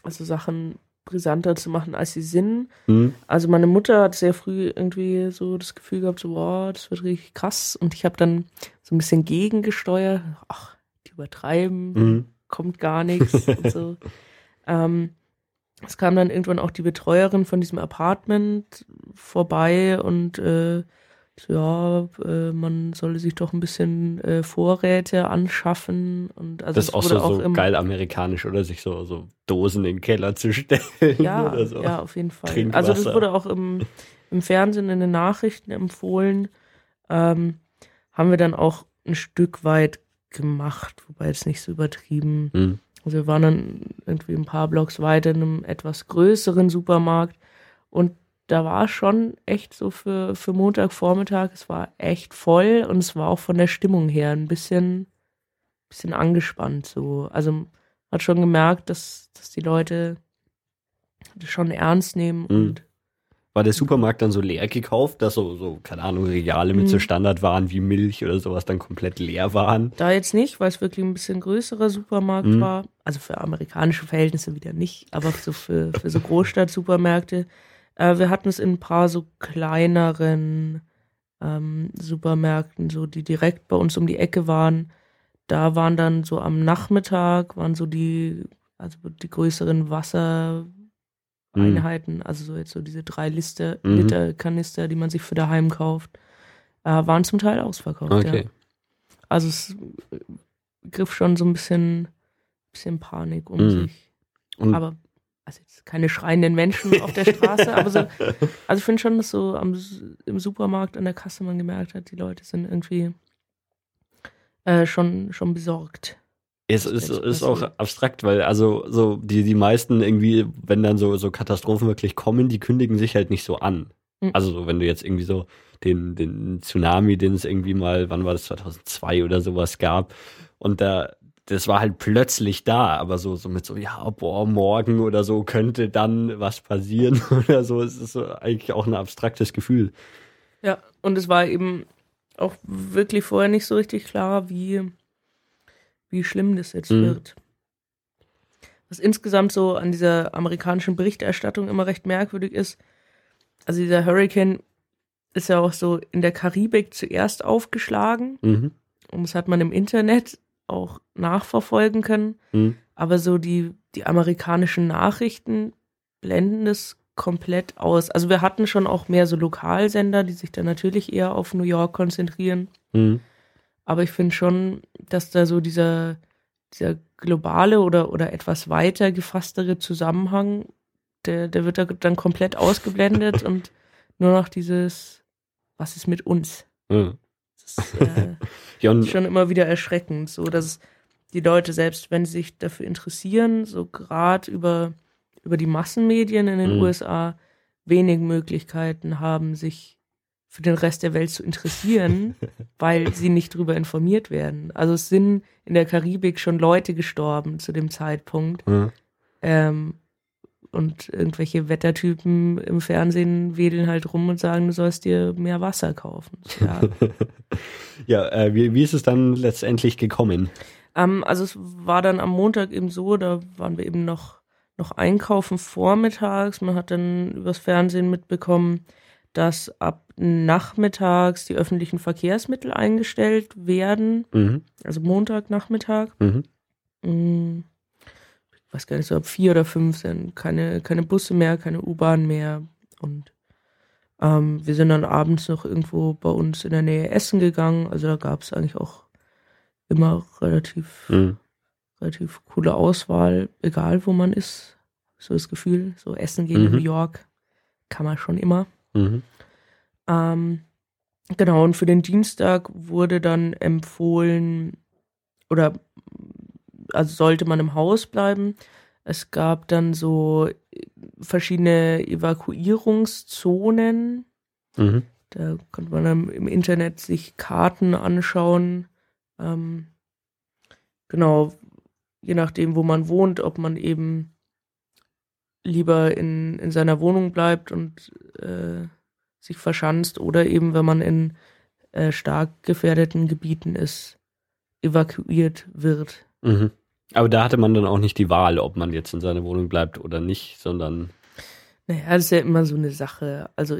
also Sachen brisanter zu machen, als sie sind. Mhm. Also meine Mutter hat sehr früh irgendwie so das Gefühl gehabt, so, boah, das wird richtig krass. Und ich habe dann so ein bisschen gegengesteuert. Ach, die übertreiben, Mhm. Kommt gar nichts [LAUGHS] und so. Ähm, es kam dann irgendwann auch die Betreuerin von diesem Apartment vorbei und äh, so, ja, äh, man solle sich doch ein bisschen äh, Vorräte anschaffen und also Das ist auch so, wurde so im, geil amerikanisch, oder? Sich so, so Dosen in den Keller zu stellen ja, oder so. ja, auf jeden Fall. Also das wurde auch im, im Fernsehen in den Nachrichten empfohlen. Ähm, haben wir dann auch ein Stück weit gemacht, wobei jetzt nicht so übertrieben. Mhm. Also wir waren dann irgendwie ein paar Blocks weiter in einem etwas größeren Supermarkt und da war schon echt so für, für Montagvormittag, es war echt voll und es war auch von der Stimmung her ein bisschen, bisschen angespannt so. Also hat schon gemerkt, dass, dass die Leute das schon ernst nehmen Mhm. und War der Supermarkt dann so leer gekauft, dass so, so keine Ahnung, Regale mit so Mhm. Standardwaren wie Milch oder sowas dann komplett leer waren? da jetzt nicht, weil es wirklich ein bisschen größerer Supermarkt Mhm. war. Also für amerikanische Verhältnisse wieder nicht, aber so für, für so Großstadt-Supermärkte. Äh, wir hatten es in ein paar so kleineren ähm, Supermärkten, so die direkt bei uns um die Ecke waren. Da waren dann so am Nachmittag, waren so die, also die größeren Wassereinheiten, also so jetzt so diese drei Liter, Mhm. Liter Kanister, die man sich für daheim kauft, äh, waren zum Teil ausverkauft. Okay. Ja. Also es äh, griff schon so ein bisschen, bisschen Panik um Mhm. sich. Und Aber also jetzt keine schreienden Menschen auf der Straße, aber so, [LAUGHS] also ich finde schon, dass so am, im Supermarkt an der Kasse man gemerkt hat, die Leute sind irgendwie äh, schon, schon besorgt. Es ist, ist auch abstrakt, weil also so die, die meisten irgendwie, wenn dann so, so Katastrophen wirklich kommen, die kündigen sich halt nicht so an. Mhm. Also so, wenn du jetzt irgendwie so den, den Tsunami, den es irgendwie mal, wann war das, 2002 oder sowas gab und da, das war halt plötzlich da, aber so, so mit so, ja, boah, morgen oder so könnte dann was passieren [LAUGHS] oder so. Es ist so eigentlich auch ein abstraktes Gefühl. Ja, und es war eben auch wirklich vorher nicht so richtig klar, wie, wie schlimm das jetzt Mhm. wird. Was insgesamt so an dieser amerikanischen Berichterstattung immer recht merkwürdig ist, also dieser Hurricane ist ja auch so in der Karibik zuerst aufgeschlagen Mhm. und das hat man im Internet auch nachverfolgen können. Mhm. Aber so die, die amerikanischen Nachrichten blenden das komplett aus. Also wir hatten schon auch mehr so Lokalsender, die sich dann natürlich eher auf New York konzentrieren. Mhm. Aber ich finde schon, dass da so dieser, dieser globale oder, oder etwas weiter gefasstere Zusammenhang, der, der wird da dann komplett ausgeblendet [LAUGHS] und nur noch dieses, was ist mit uns? Ja. Das ist äh, [LAUGHS] Ja, schon immer wieder erschreckend, so dass die Leute, selbst wenn sie sich dafür interessieren, so gerade über, über die Massenmedien in den Mhm. USA wenig Möglichkeiten haben, sich für den Rest der Welt zu interessieren, [LAUGHS] weil sie nicht darüber informiert werden. Also es sind in der Karibik schon Leute gestorben zu dem Zeitpunkt. ja. Ähm, und irgendwelche Wettertypen im Fernsehen wedeln halt rum und sagen, du sollst dir mehr Wasser kaufen. So, Ja, [LAUGHS] ja äh, wie, wie ist es dann letztendlich gekommen? Ähm, also es war dann am Montag eben so, da waren wir eben noch, noch einkaufen vormittags. Man hat dann übers Fernsehen mitbekommen, dass ab nachmittags die öffentlichen Verkehrsmittel eingestellt werden. Mhm. Also Montagnachmittag. Mhm. Mm, Ich weiß gar nicht, so ab vier oder fünf sind keine, keine Busse mehr, keine U-Bahn mehr. Und ähm, wir sind dann abends noch irgendwo bei uns in der Nähe essen gegangen. Also da gab es eigentlich auch immer relativ Mhm. relativ coole Auswahl, egal wo man ist. So das Gefühl, so Essen gehen in Mhm. New York kann man schon immer. Mhm. Ähm, genau, und für den Dienstag wurde dann empfohlen, oder also sollte man im Haus bleiben. Es gab dann so verschiedene Evakuierungszonen. Mhm. Da konnte man dann im Internet sich Karten anschauen. Ähm, genau, je nachdem, wo man wohnt, ob man eben lieber in, in seiner Wohnung bleibt und äh, sich verschanzt oder eben, wenn man in äh, stark gefährdeten Gebieten ist, evakuiert wird. Mhm. Aber da hatte man dann auch nicht die Wahl, ob man jetzt in seiner Wohnung bleibt oder nicht, sondern Naja, das ist ja immer so eine Sache. Also,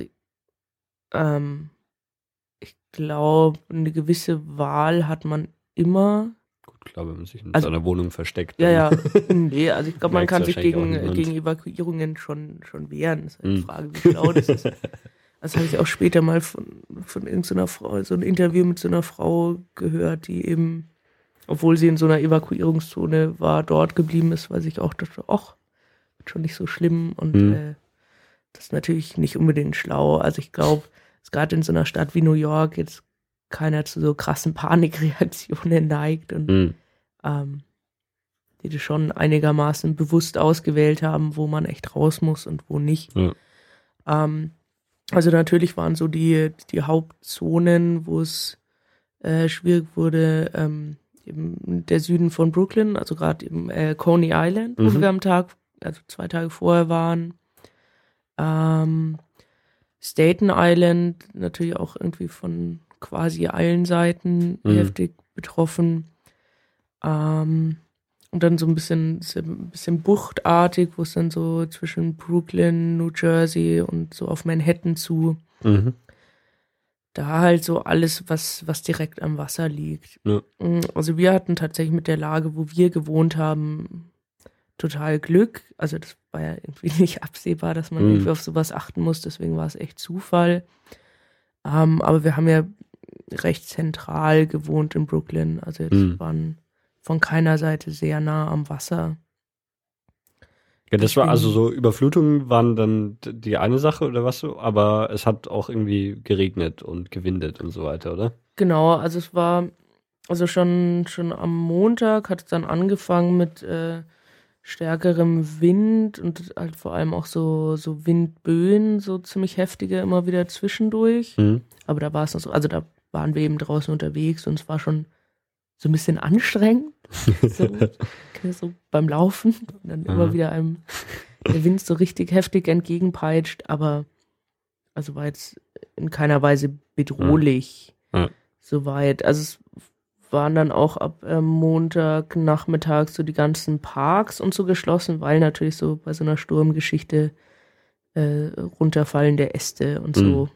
ähm, ich glaube, eine gewisse Wahl hat man immer. gut, klar, wenn man sich in Also- seiner Wohnung versteckt. Ja, ja. [LAUGHS] Nee, also ich glaube, man kann sich gegen, gegen Evakuierungen schon, schon wehren. Das ist die Mhm. Frage, wie schlau das ist. [LAUGHS] Das habe ich auch später mal von, von irgendeiner Frau, so ein Interview mit so einer Frau gehört, die eben, obwohl sie in so einer Evakuierungszone war, dort geblieben ist, weil sich auch dachte, ach, wird schon nicht so schlimm und Mhm. äh, das ist natürlich nicht unbedingt schlau. Also ich glaube, dass gerade in so einer Stadt wie New York jetzt keiner zu so krassen [LAUGHS] Panikreaktionen neigt und Mhm. ähm, die das schon einigermaßen bewusst ausgewählt haben, wo man echt raus muss und wo nicht. Ja. Ähm, also natürlich waren so die, die Hauptzonen, wo es äh, schwierig wurde, ähm, eben der Süden von Brooklyn, also gerade eben äh, Coney Island, wo Mhm. wir am Tag, also zwei Tage vorher waren. Ähm, Staten Island natürlich auch irgendwie von quasi allen Seiten Mhm. heftig betroffen. Ähm, und dann so ein bisschen, ein bisschen buchtartig, wo es dann so zwischen Brooklyn, New Jersey und so auf Manhattan zu, Mhm. da halt so alles, was, was direkt am Wasser liegt. Ja. Mm, Also wir hatten tatsächlich mit der Lage, wo wir gewohnt haben, total Glück. Also das war ja irgendwie [LAUGHS] nicht absehbar, dass man Mhm. irgendwie auf sowas achten muss, deswegen war es echt Zufall. Ähm, aber wir haben ja recht zentral gewohnt in Brooklyn. Also jetzt Mhm. waren von keiner Seite sehr nah am Wasser. Ja, das war also so Überflutungen waren dann die eine Sache oder was so, aber es hat auch irgendwie geregnet und gewindet und so weiter, oder? Genau, also es war, also schon, schon am Montag hat es dann angefangen mit äh, stärkerem Wind und halt vor allem auch so, so Windböen, so ziemlich heftige immer wieder zwischendurch. Mhm. Aber da war es noch so, also da waren wir eben draußen unterwegs und es war schon so ein bisschen anstrengend. [LAUGHS] So, so beim Laufen. Und dann immer Aha. wieder einem der Wind so richtig heftig entgegenpeitscht, aber also war jetzt in keiner Weise bedrohlich. Ja. Soweit. Also es waren dann auch ab ähm, Montag Nachmittag so die ganzen Parks und so geschlossen, weil natürlich so bei so einer Sturmgeschichte äh, runterfallen der Äste und so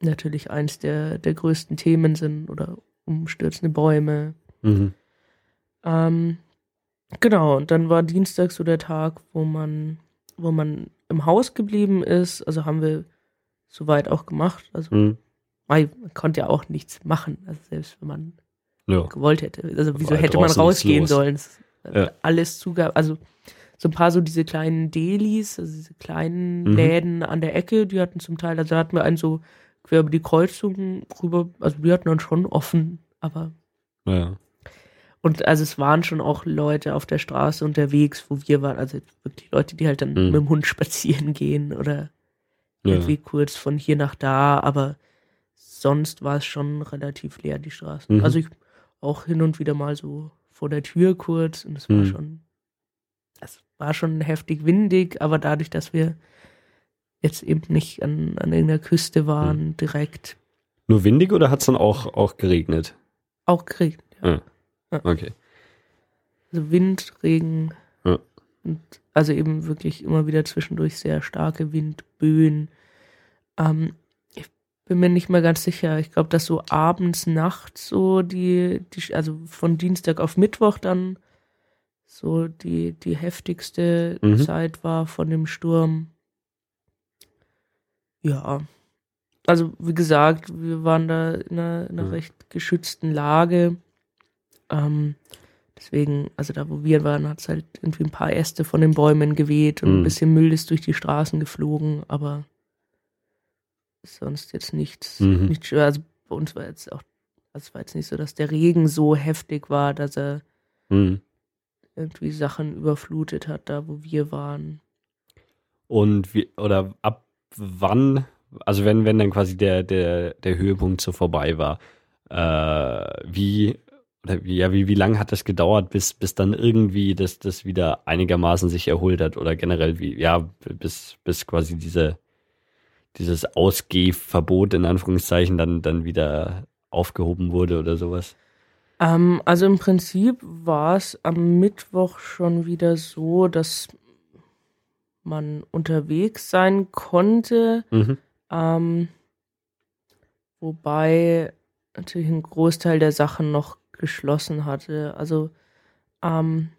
natürlich eins der, der größten Themen sind oder umstürzende Bäume. Mhm. Ähm, genau, und dann war Dienstag so der Tag, wo man, wo man im Haus geblieben ist. Also haben wir soweit auch gemacht. Also Mhm. man konnte ja auch nichts machen. Also selbst wenn man ja. gewollt hätte. Also wieso hätte man rausgehen sollen? Ja. Alles zugab. Also so ein paar so diese kleinen Delis, also diese kleinen mhm. Läden an der Ecke, die hatten zum Teil, also da hatten wir einen so quer über die Kreuzung rüber, also die hatten dann schon offen, aber. Ja. Und also es waren schon auch Leute auf der Straße unterwegs, wo wir waren, also wirklich Leute, die halt dann mhm. mit dem Hund spazieren gehen oder ja. irgendwie kurz von hier nach da, aber sonst war es schon relativ leer, die Straßen. Mhm. Also ich auch hin und wieder mal so vor der Tür kurz und es war mhm. schon, es war schon heftig windig, aber dadurch, dass wir jetzt eben nicht an, an irgendeiner Küste waren, mhm. direkt. Nur windig oder hat es dann auch, auch geregnet? Auch geregnet, ja. ja. Okay. Also Wind, Regen ja. und also eben wirklich immer wieder zwischendurch sehr starke Windböen. Ähm, ich bin mir nicht mehr ganz sicher. Ich glaube, dass so abends, nachts so die, die, also von Dienstag auf Mittwoch dann so die, die heftigste mhm. Zeit war von dem Sturm. Ja. Also, wie gesagt, wir waren da in einer, in einer mhm. recht geschützten Lage. Ähm, deswegen, also da, wo wir waren, hat es halt irgendwie ein paar Äste von den Bäumen geweht und mhm. ein bisschen Müll ist durch die Straßen geflogen, aber sonst jetzt nichts, mhm. nicht. Also bei uns war jetzt auch, also es war jetzt nicht so, dass der Regen so heftig war, dass er mhm. irgendwie Sachen überflutet hat, da wo wir waren. Und wie, oder ab wann, also wenn, wenn dann quasi der, der, der Höhepunkt so vorbei war, äh, wie, oder wie, ja, wie, wie lange hat das gedauert, bis, bis dann irgendwie das, das wieder einigermaßen sich erholt hat oder generell wie, ja, bis, bis quasi diese, dieses Ausgehverbot in Anführungszeichen dann, dann wieder aufgehoben wurde oder sowas? Ähm, also im Prinzip war es am Mittwoch schon wieder so, dass man unterwegs sein konnte. Mhm. Ähm, wobei natürlich ein Großteil der Sachen noch geschlossen hatte. Also ähm,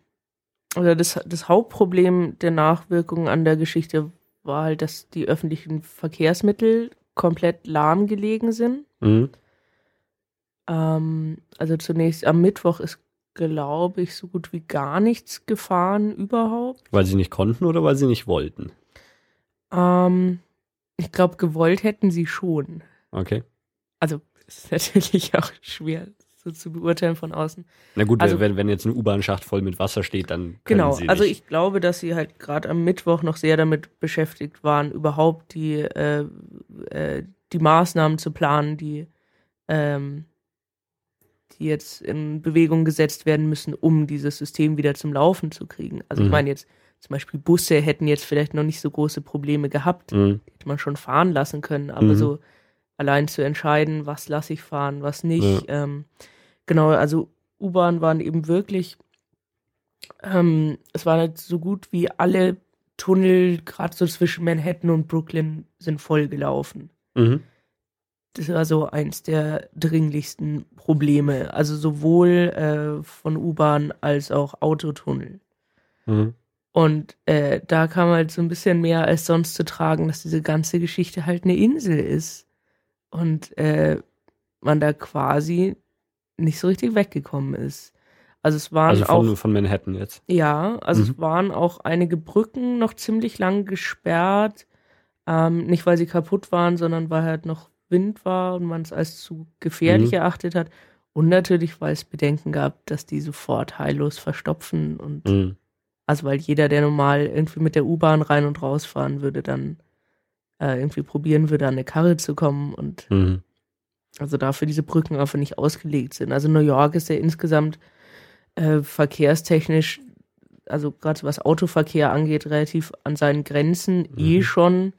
oder das, das Hauptproblem der Nachwirkungen an der Geschichte war halt, dass die öffentlichen Verkehrsmittel komplett lahmgelegen sind. Mhm. Ähm, also zunächst am Mittwoch ist glaube ich, so gut wie gar nichts gefahren überhaupt. Weil sie nicht konnten oder weil sie nicht wollten? Ähm, ich glaube, gewollt hätten sie schon. Okay. Also, ist [LAUGHS] natürlich auch schwer so zu beurteilen von außen. Na gut, also, wenn, wenn jetzt ein U-Bahn-Schacht voll mit Wasser steht, dann. Genau, sie also ich glaube, dass sie halt gerade am Mittwoch noch sehr damit beschäftigt waren, überhaupt die, äh, äh, die Maßnahmen zu planen, die ähm, die jetzt in Bewegung gesetzt werden müssen, um dieses System wieder zum Laufen zu kriegen. Also mhm. ich meine jetzt zum Beispiel Busse hätten jetzt vielleicht noch nicht so große Probleme gehabt, mhm. hätte man schon fahren lassen können, aber mhm. so allein zu entscheiden, was lasse ich fahren, was nicht. Ja. Ähm, genau, also U-Bahn waren eben wirklich, ähm, es waren halt so gut wie alle Tunnel, gerade so zwischen Manhattan und Brooklyn, sind voll gelaufen. Mhm das war so eins der dringlichsten Probleme. Also sowohl äh, von U-Bahn als auch Autotunnel. Mhm. Und äh, da kam halt so ein bisschen mehr als sonst zu tragen, dass diese ganze Geschichte halt eine Insel ist. Und äh, man da quasi nicht so richtig weggekommen ist. Also es waren also von, auch von Manhattan jetzt. Ja, also mhm. es waren auch einige Brücken noch ziemlich lang gesperrt. Ähm, nicht weil sie kaputt waren, sondern weil halt noch Wind war und man es als zu gefährlich mhm. erachtet hat. Und natürlich, weil es Bedenken gab, dass die sofort heillos verstopfen und mhm. also weil jeder, der normal irgendwie mit der U-Bahn rein und rausfahren würde, dann äh, irgendwie probieren würde, an eine Karre zu kommen und mhm. Also dafür diese Brücken einfach nicht ausgelegt sind. Also New York ist ja insgesamt äh, verkehrstechnisch, also gerade was Autoverkehr angeht, relativ an seinen Grenzen eh mhm. schon.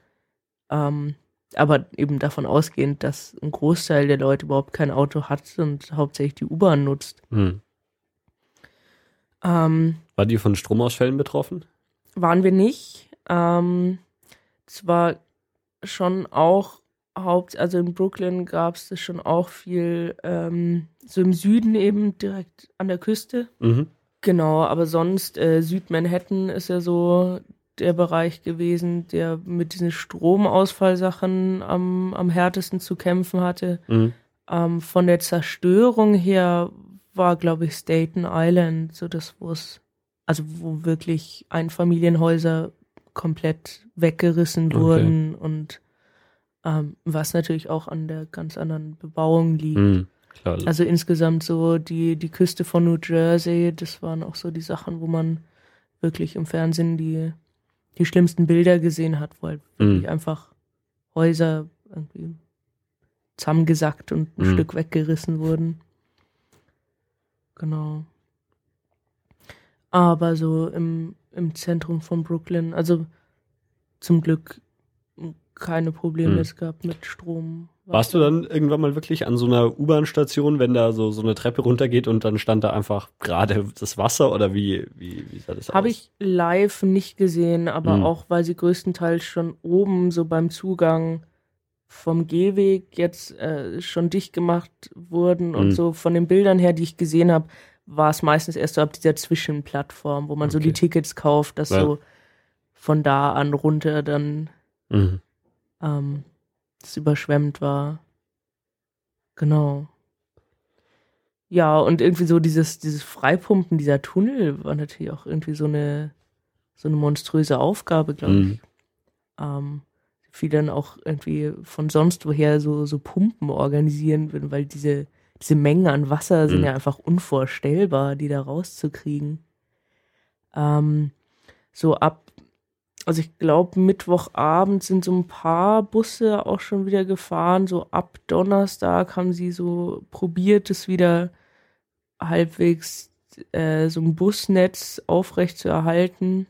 Ähm, aber eben davon ausgehend, dass ein Großteil der Leute überhaupt kein Auto hat und hauptsächlich die U-Bahn nutzt. Hm. Ähm, War die von Stromausfällen betroffen? Waren wir nicht. Ähm, zwar schon auch Haupt, also in Brooklyn gab es das schon auch viel, ähm, so im Süden eben direkt an der Küste. Mhm. Genau, aber sonst äh, Südmanhattan ist ja so der Bereich gewesen, der mit diesen Stromausfallsachen am, am härtesten zu kämpfen hatte. Mhm. Ähm, von der Zerstörung her war, glaube ich, Staten Island, so das, wo es, also wo wirklich Einfamilienhäuser komplett weggerissen Okay. wurden und ähm, was natürlich auch an der ganz anderen Bebauung liegt. Hm, klar. Also insgesamt so die, die Küste von New Jersey, das waren auch so die Sachen, wo man wirklich im Fernsehen die, die schlimmsten Bilder gesehen hat, wo halt wirklich Hm. einfach Häuser irgendwie zusammengesackt und ein Mhm. Stück weggerissen wurden. Genau. Aber so im, im Zentrum von Brooklyn, also zum Glück keine Probleme Mhm. es gab mit Strom. Warst du dann irgendwann mal wirklich an so einer U-Bahn-Station, wenn da so, so eine Treppe runtergeht und dann stand da einfach gerade das Wasser oder wie, wie, wie sah das aus? Habe ich live nicht gesehen, aber Mhm. auch weil sie größtenteils schon oben so beim Zugang vom Gehweg jetzt äh, schon dicht gemacht wurden und Mhm. so von den Bildern her, die ich gesehen habe, war es meistens erst so ab dieser Zwischenplattform, wo man so Okay. die Tickets kauft, dass Ja. so von da an runter dann Mhm. Ähm, das überschwemmt war. Genau. Ja, und irgendwie so dieses, dieses Freipumpen dieser Tunnel war natürlich auch irgendwie so eine, so eine monströse Aufgabe, glaube Mhm. ich. Ähm, viel dann auch irgendwie von sonst woher so, so Pumpen organisieren würden, weil diese, diese Mengen an Wasser sind Mhm. ja einfach unvorstellbar, die da rauszukriegen. Ähm, so ab, also ich glaube, Mittwochabend sind so ein paar Busse auch schon wieder gefahren. So ab Donnerstag haben sie so probiert, es wieder halbwegs äh, so ein Busnetz aufrecht zu erhalten.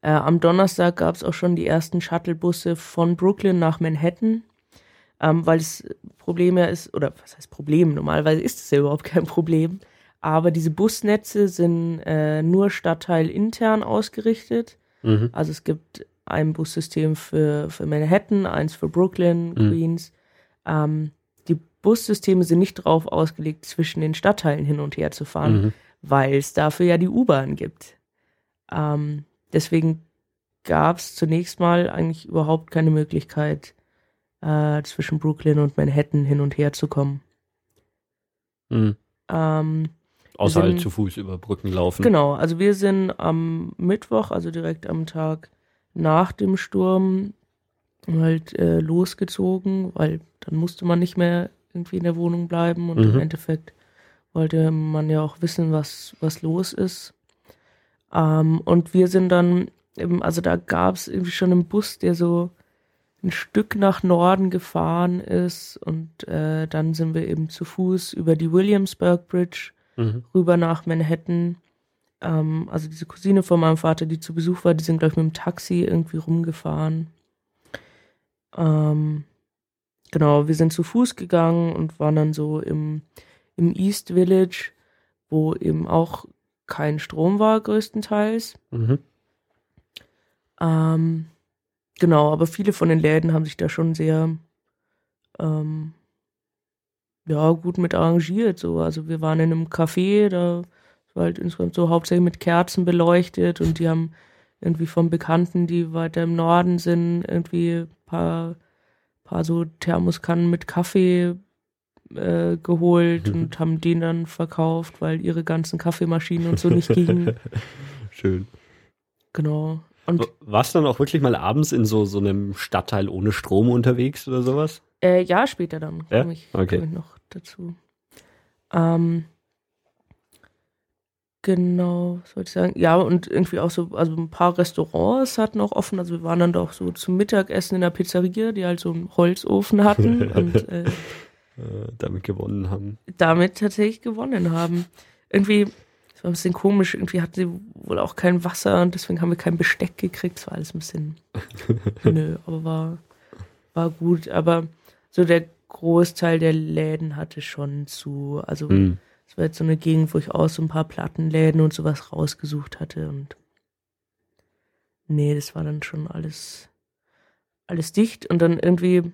Äh, am Donnerstag gab es auch schon die ersten Shuttlebusse von Brooklyn nach Manhattan, ähm, weil das Problem ja ist, oder was heißt Problem? Normalerweise ist es ja überhaupt kein Problem. Aber diese Busnetze sind äh, nur stadtteilintern ausgerichtet. Mhm. Also es gibt ein Bussystem für, für Manhattan, eins für Brooklyn, Mhm. Queens. Ähm, die Bussysteme sind nicht darauf ausgelegt, zwischen den Stadtteilen hin und her zu fahren, Mhm. weil es dafür ja die U-Bahn gibt. Ähm, deswegen gab es zunächst mal eigentlich überhaupt keine Möglichkeit, äh, zwischen Brooklyn und Manhattan hin und her zu kommen. Mhm. Ähm, Außer halt sind- zu Fuß über Brücken laufen. Genau, also wir sind am Mittwoch, also direkt am Tag nach dem Sturm, halt äh, losgezogen, weil dann musste man nicht mehr irgendwie in der Wohnung bleiben und Mhm. im Endeffekt wollte man ja auch wissen, was, was los ist. Ähm, und wir sind dann, eben, also da gab es irgendwie schon einen Bus, der so ein Stück nach Norden gefahren ist und äh, dann sind wir eben zu Fuß über die Williamsburg Bridge Mhm. rüber nach Manhattan. Ähm, also diese Cousine von meinem Vater, die zu Besuch war, die sind, glaube ich, mit dem Taxi irgendwie rumgefahren. Ähm, genau, wir sind zu Fuß gegangen und waren dann so im, im East Village, wo eben auch kein Strom war, größtenteils. Mhm. Ähm, genau, aber viele von den Läden haben sich da schon sehr ähm, ja, gut mit arrangiert. So. Also wir waren in einem Café, da war halt insgesamt so hauptsächlich mit Kerzen beleuchtet und die haben irgendwie von Bekannten, die weiter im Norden sind, irgendwie ein paar, paar so Thermoskannen mit Kaffee äh, geholt Mhm. [LAUGHS] und haben den dann verkauft, weil ihre ganzen Kaffeemaschinen und so nicht gingen. [LAUGHS] Schön. Genau. Und Warst du dann auch wirklich mal abends in so, so einem Stadtteil ohne Strom unterwegs oder sowas? Äh, ja, später dann Ja? komme ich, Okay. komm ich noch dazu. Ähm, genau, was wollte ich sagen? Ja, und irgendwie auch so, also ein paar Restaurants hatten auch offen. Also wir waren dann doch so zum Mittagessen in der Pizzeria, die halt so einen Holzofen hatten [LAUGHS] und äh, Äh, damit gewonnen haben. damit tatsächlich gewonnen haben. Irgendwie, das war ein bisschen komisch, irgendwie hatten sie wohl auch kein Wasser und deswegen haben wir kein Besteck gekriegt. Das war alles ein bisschen, [LAUGHS] nö, aber war, war gut. Aber so der Großteil der Läden hatte schon zu. Also Mhm. es war jetzt so eine Gegend, wo ich auch so ein paar Plattenläden und sowas rausgesucht hatte und nee, das war dann schon alles, alles dicht und dann irgendwie,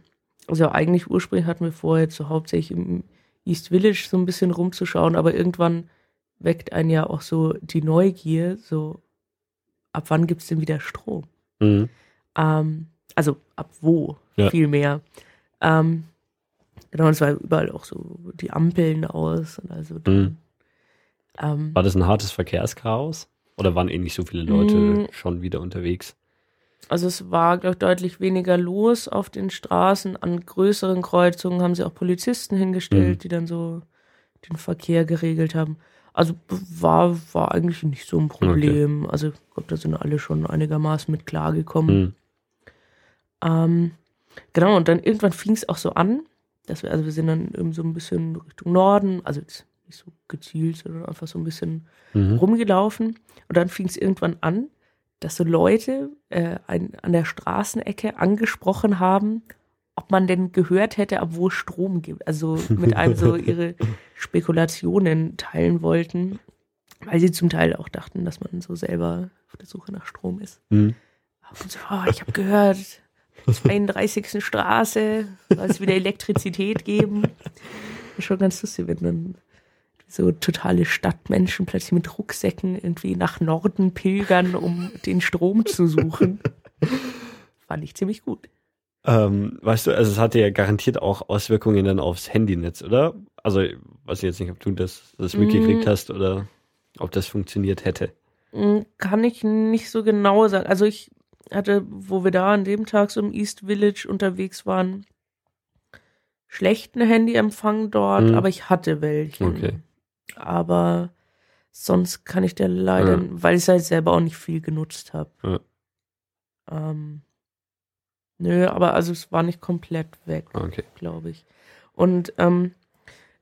also eigentlich ursprünglich hatten wir vor, jetzt so hauptsächlich im East Village so ein bisschen rumzuschauen, aber irgendwann weckt einen ja auch so die Neugier, so ab wann gibt's denn wieder Strom? Mhm. Ähm, also ab wo Ja. viel mehr. Ähm, Genau, es war überall auch so die Ampeln aus und also. Mhm. Ähm, War das ein hartes Verkehrschaos? Oder waren eh nicht so viele Leute Mm. schon wieder unterwegs? Also es war, glaube ich, deutlich weniger los auf den Straßen. An größeren Kreuzungen haben sie auch Polizisten hingestellt, Mhm. die dann so den Verkehr geregelt haben. Also war, war eigentlich nicht so ein Problem. Also ich glaube, da sind alle schon einigermaßen mit klargekommen. Hm. Ähm, genau, und dann irgendwann fing es auch so an, dass wir, also wir sind dann eben so ein bisschen Richtung Norden, also nicht so gezielt, sondern einfach so ein bisschen Mhm. rumgelaufen. Und dann fing es irgendwann an, dass so Leute äh, ein, an der Straßenecke angesprochen haben, ob man denn gehört hätte, ab wo es Strom gibt. Also mit einem so [LAUGHS] ihre Spekulationen teilen wollten, weil sie zum Teil auch dachten, dass man so selber auf der Suche nach Strom ist. Hm. Und so, oh, ich habe gehört, [LAUGHS] 32. Straße soll es wieder Elektrizität geben. Ist schon ganz lustig, wenn dann so totale Stadtmenschen plötzlich mit Rucksäcken irgendwie nach Norden pilgern, um den Strom zu suchen. Fand ich ziemlich gut. Ähm, weißt du, also es hatte ja garantiert auch Auswirkungen dann aufs Handynetz, oder? Also, weiß ich jetzt nicht, ob du das, das mitgekriegt Mm. hast oder ob das funktioniert hätte. Mm, Kann ich nicht so genau sagen. Also ich hatte, wo wir da an dem Tag so im East Village unterwegs waren, schlechten Handyempfang dort, Mhm. aber ich hatte welche. Okay. Aber sonst kann ich dir leider, Ja. weil ich es halt selber auch nicht viel genutzt habe. Ja. Ähm, nö, aber also es war nicht komplett weg, Okay. glaube ich. Und ähm,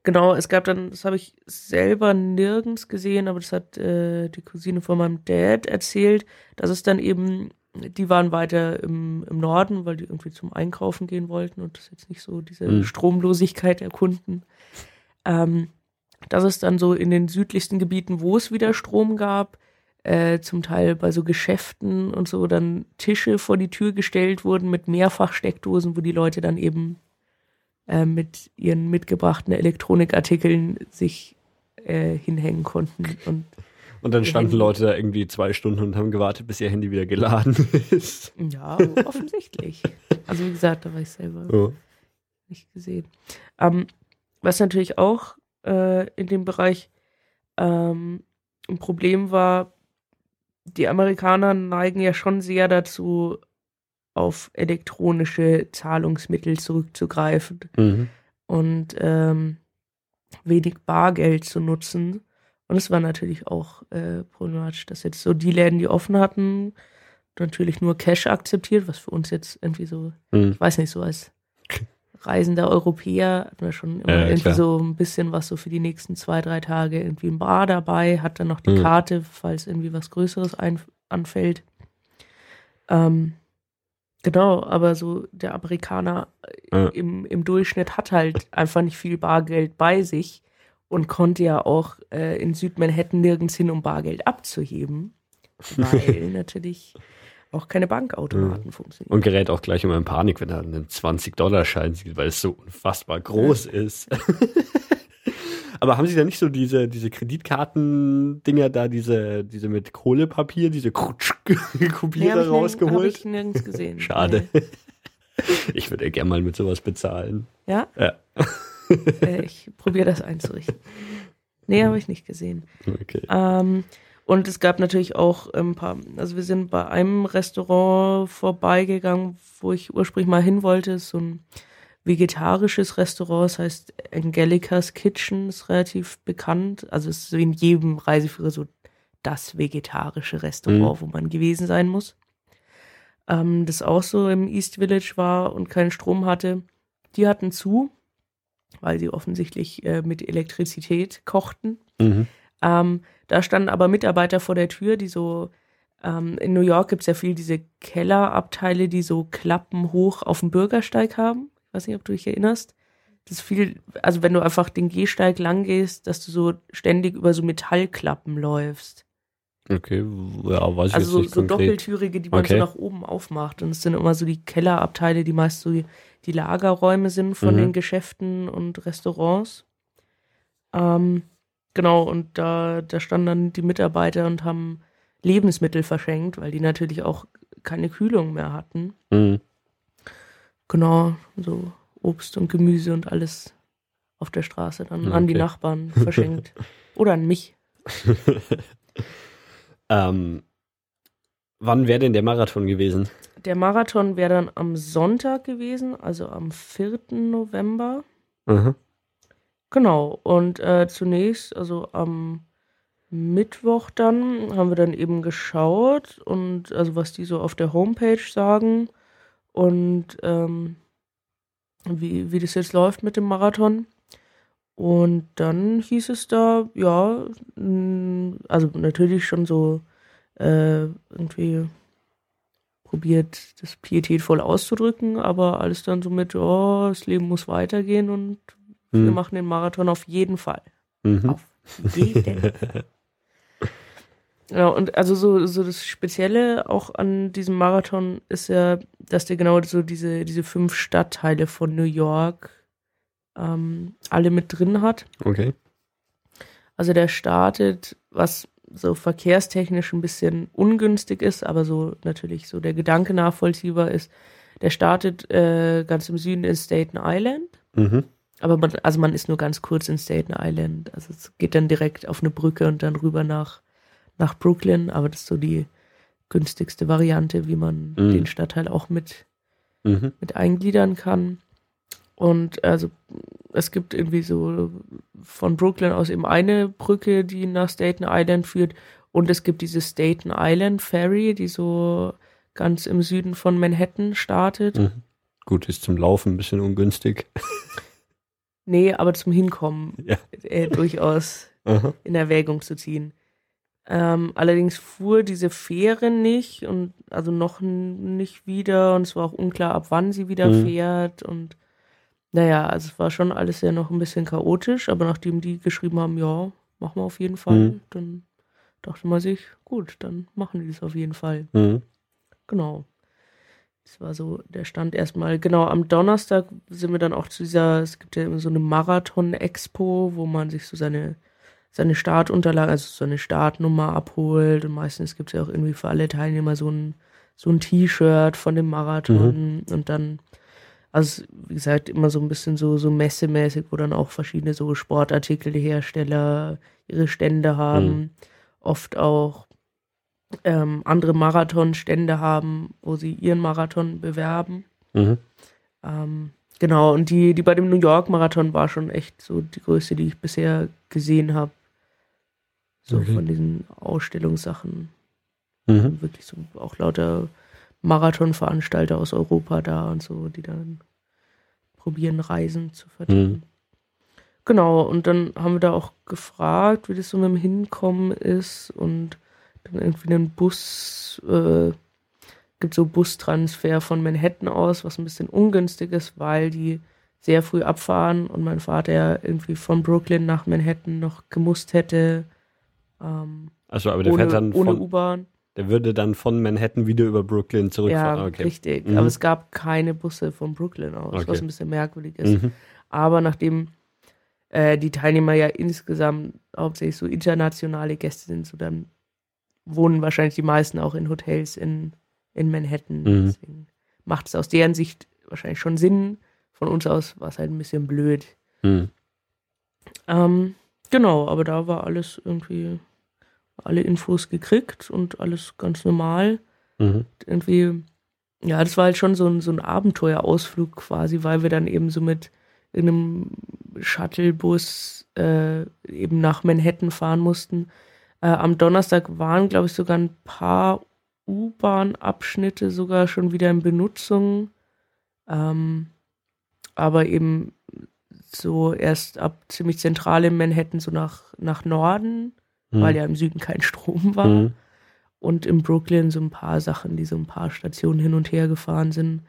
genau, es gab dann, das habe ich selber nirgends gesehen, aber das hat äh, die Cousine von meinem Dad erzählt, dass es dann eben, die waren weiter im, im Norden, weil die irgendwie zum Einkaufen gehen wollten und das jetzt nicht so diese Mhm. Stromlosigkeit erkunden. Ähm, dass es dann so in den südlichsten Gebieten, wo es wieder Strom gab, äh, zum Teil bei so Geschäften und so dann Tische vor die Tür gestellt wurden mit Mehrfachsteckdosen, wo die Leute dann eben äh, mit ihren mitgebrachten Elektronikartikeln sich äh, hinhängen konnten. Und Und dann standen. Leute da irgendwie zwei Stunden und haben gewartet, bis ihr Handy wieder geladen [LAUGHS] ist. ja, offensichtlich. Also wie gesagt, da war ich selber Ja. nicht gesehen. Ähm, was natürlich auch äh, in dem Bereich ähm, ein Problem war, die Amerikaner neigen ja schon sehr dazu, auf elektronische Zahlungsmittel zurückzugreifen Mhm. und ähm, wenig Bargeld zu nutzen. Und es war natürlich auch äh, problematisch, dass jetzt so die Läden, die offen hatten, natürlich nur Cash akzeptiert, was für uns jetzt irgendwie so Mhm. ich weiß nicht, so als reisender Europäer hat man schon immer Ja, irgendwie klar. so ein bisschen was so für die nächsten zwei, drei Tage irgendwie ein Bar dabei, hat dann noch die Mhm. Karte, falls irgendwie was Größeres ein, anfällt. Ähm, genau, aber so der Amerikaner Ja. im, im Durchschnitt hat halt einfach nicht viel Bargeld bei sich und konnte ja auch äh, in Südmanhattan nirgends hin, um Bargeld abzuheben, weil [LAUGHS] natürlich auch keine Bankautomaten funktionieren. Und gerät auch gleich immer in Panik, wenn er einen 20-Dollar-Schein sieht, weil es so unfassbar groß ist. [LAUGHS] Aber haben Sie da nicht so diese, diese Kreditkarten-Dinger da, diese, diese mit Kohlepapier, diese [LAUGHS] Nee, Kopierer Hab rausgeholt? ich nirgends gesehen. Schade. Nee. Ich würde ja gerne mal mit sowas bezahlen. Ja? Ja. [LAUGHS] Äh, ich probiere das einzurichten. Nee, habe ich nicht gesehen. Okay. Ähm, und es gab natürlich auch ein paar, also wir sind bei einem Restaurant vorbeigegangen, wo ich ursprünglich mal hin wollte, so ein vegetarisches Restaurant, das heißt Angelica's Kitchen, ist relativ bekannt. Also es ist so in jedem Reiseführer so das vegetarische Restaurant, wo man gewesen sein muss. Ähm, das auch so im East Village war und keinen Strom hatte. Die hatten zu, weil sie offensichtlich äh, mit Elektrizität kochten. Mhm. Ähm, da standen aber Mitarbeiter vor der Tür, die so, ähm, in New York gibt es ja viel diese Kellerabteile, die so Klappen hoch auf dem Bürgersteig haben. Ich weiß nicht, ob du dich erinnerst. Das ist viel, also wenn du einfach den Gehsteig lang gehst, dass du so ständig über so Metallklappen läufst. Okay, ja, weiß ich Also so, nicht so konkret. doppeltürige, die man Okay. so nach oben aufmacht. Und es sind immer so die Kellerabteile, die meist so die, die Lagerräume sind von Mhm. den Geschäften und Restaurants. Ähm, genau, und da, da standen dann die Mitarbeiter und haben Lebensmittel verschenkt, weil die natürlich auch keine Kühlung mehr hatten. Mhm. Genau, so Obst und Gemüse und alles auf der Straße dann Okay. an die Nachbarn [LAUGHS] verschenkt. Oder an mich. [LAUGHS] ähm, wann wäre denn der Marathon gewesen? Der Marathon wäre dann am Sonntag gewesen, also am 4. November. Aha. Genau. Und äh, zunächst, also am Mittwoch dann, haben wir dann eben geschaut und also was die so auf der Homepage sagen und ähm, wie, wie das jetzt läuft mit dem Marathon. Und dann hieß es da, ja, mh, also natürlich schon so äh, irgendwie probiert, das pietätvoll auszudrücken, aber alles dann so mit, oh, das Leben muss weitergehen und wir Hm. machen den Marathon auf jeden Fall. Mhm. Auf jeden. Ja, und also so, so das Spezielle auch an diesem Marathon ist ja, dass der genau so diese, diese fünf Stadtteile von New York ähm, alle mit drin hat. Okay. Also der startet, was so verkehrstechnisch ein bisschen ungünstig ist, aber so natürlich so der Gedanke nachvollziehbar ist. Der startet äh, ganz im Süden in Staten Island. Mhm. Aber man, also man ist nur ganz kurz in Staten Island. Also es geht dann direkt auf eine Brücke und dann rüber nach, nach Brooklyn. Aber das ist so die günstigste Variante, wie man Mhm. den Stadtteil auch mit, Mhm. mit eingliedern kann. Und also es gibt irgendwie so von Brooklyn aus eben eine Brücke, die nach Staten Island führt. Und es gibt diese Staten Island Ferry, die so ganz im Süden von Manhattan startet. Mhm. Gut, ist zum Laufen ein bisschen ungünstig. Nee, aber zum Hinkommen [LAUGHS] Ja. äh, durchaus Aha. in Erwägung zu ziehen. Ähm, allerdings fuhr diese Fähre nicht und also noch nicht wieder und es war auch unklar, ab wann sie wieder Mhm. fährt und naja, also es war schon alles ja noch ein bisschen chaotisch, aber nachdem die geschrieben haben, ja, machen wir auf jeden Fall, Mhm. dann dachte man sich, gut, dann machen die das auf jeden Fall. Mhm. Genau. Das war so der Stand erstmal. Genau, am Donnerstag sind wir dann auch zu dieser, es gibt ja immer so eine Marathon-Expo, wo man sich so seine, seine Startunterlagen, also so eine Startnummer abholt. Und meistens gibt es ja auch irgendwie für alle Teilnehmer so ein, so ein T-Shirt von dem Marathon. Und dann, also wie gesagt, immer so ein bisschen so, so messemäßig, wo dann auch verschiedene so Sportartikelhersteller ihre Stände haben. Oft auch ähm, andere Marathonstände haben, wo sie ihren Marathon bewerben. Mhm. Ähm, genau, und die, die bei dem New York Marathon war schon echt so die größte, die ich bisher gesehen habe. So Okay. von diesen Ausstellungssachen. Mhm. Wirklich so auch lauter Marathonveranstalter aus Europa da und so, die dann probieren, Reisen zu verdienen. Mhm. Genau, und dann haben wir da auch gefragt, wie das so mit dem Hinkommen ist und dann irgendwie einen Bus, äh, gibt so Bustransfer von Manhattan aus, was ein bisschen ungünstig ist, weil die sehr früh abfahren und mein Vater ja irgendwie von Brooklyn nach Manhattan noch gemusst hätte, ähm, Also, aber der ohne, fährt dann ohne U-Bahn. Der würde dann von Manhattan wieder über Brooklyn Ja, zurückfahren. okay. richtig. Mhm. Aber es gab keine Busse von Brooklyn aus, Okay. was ein bisschen merkwürdig ist. Mhm. Aber nachdem äh, die Teilnehmer ja insgesamt hauptsächlich so internationale Gäste sind, so dann wohnen wahrscheinlich die meisten auch in Hotels in, in Manhattan. Mhm. Deswegen macht es aus deren Sicht wahrscheinlich schon Sinn. Von uns aus war es halt ein bisschen blöd. Mhm. Ähm, genau, aber da war alles irgendwie, alle Infos gekriegt und alles ganz normal. Mhm. irgendwie, ja, das war halt schon so ein, so ein Abenteuerausflug quasi, weil wir dann eben so mit irgendeinem Shuttlebus äh, eben nach Manhattan fahren mussten. Äh, am Donnerstag waren, glaube ich, sogar ein paar U-Bahn-Abschnitte sogar schon wieder in Benutzung. Ähm, aber eben so erst ab ziemlich zentral in Manhattan, so nach, nach Norden, Mhm. weil ja im Süden kein Strom war Mhm. und in Brooklyn so ein paar Sachen, die so ein paar Stationen hin und her gefahren sind.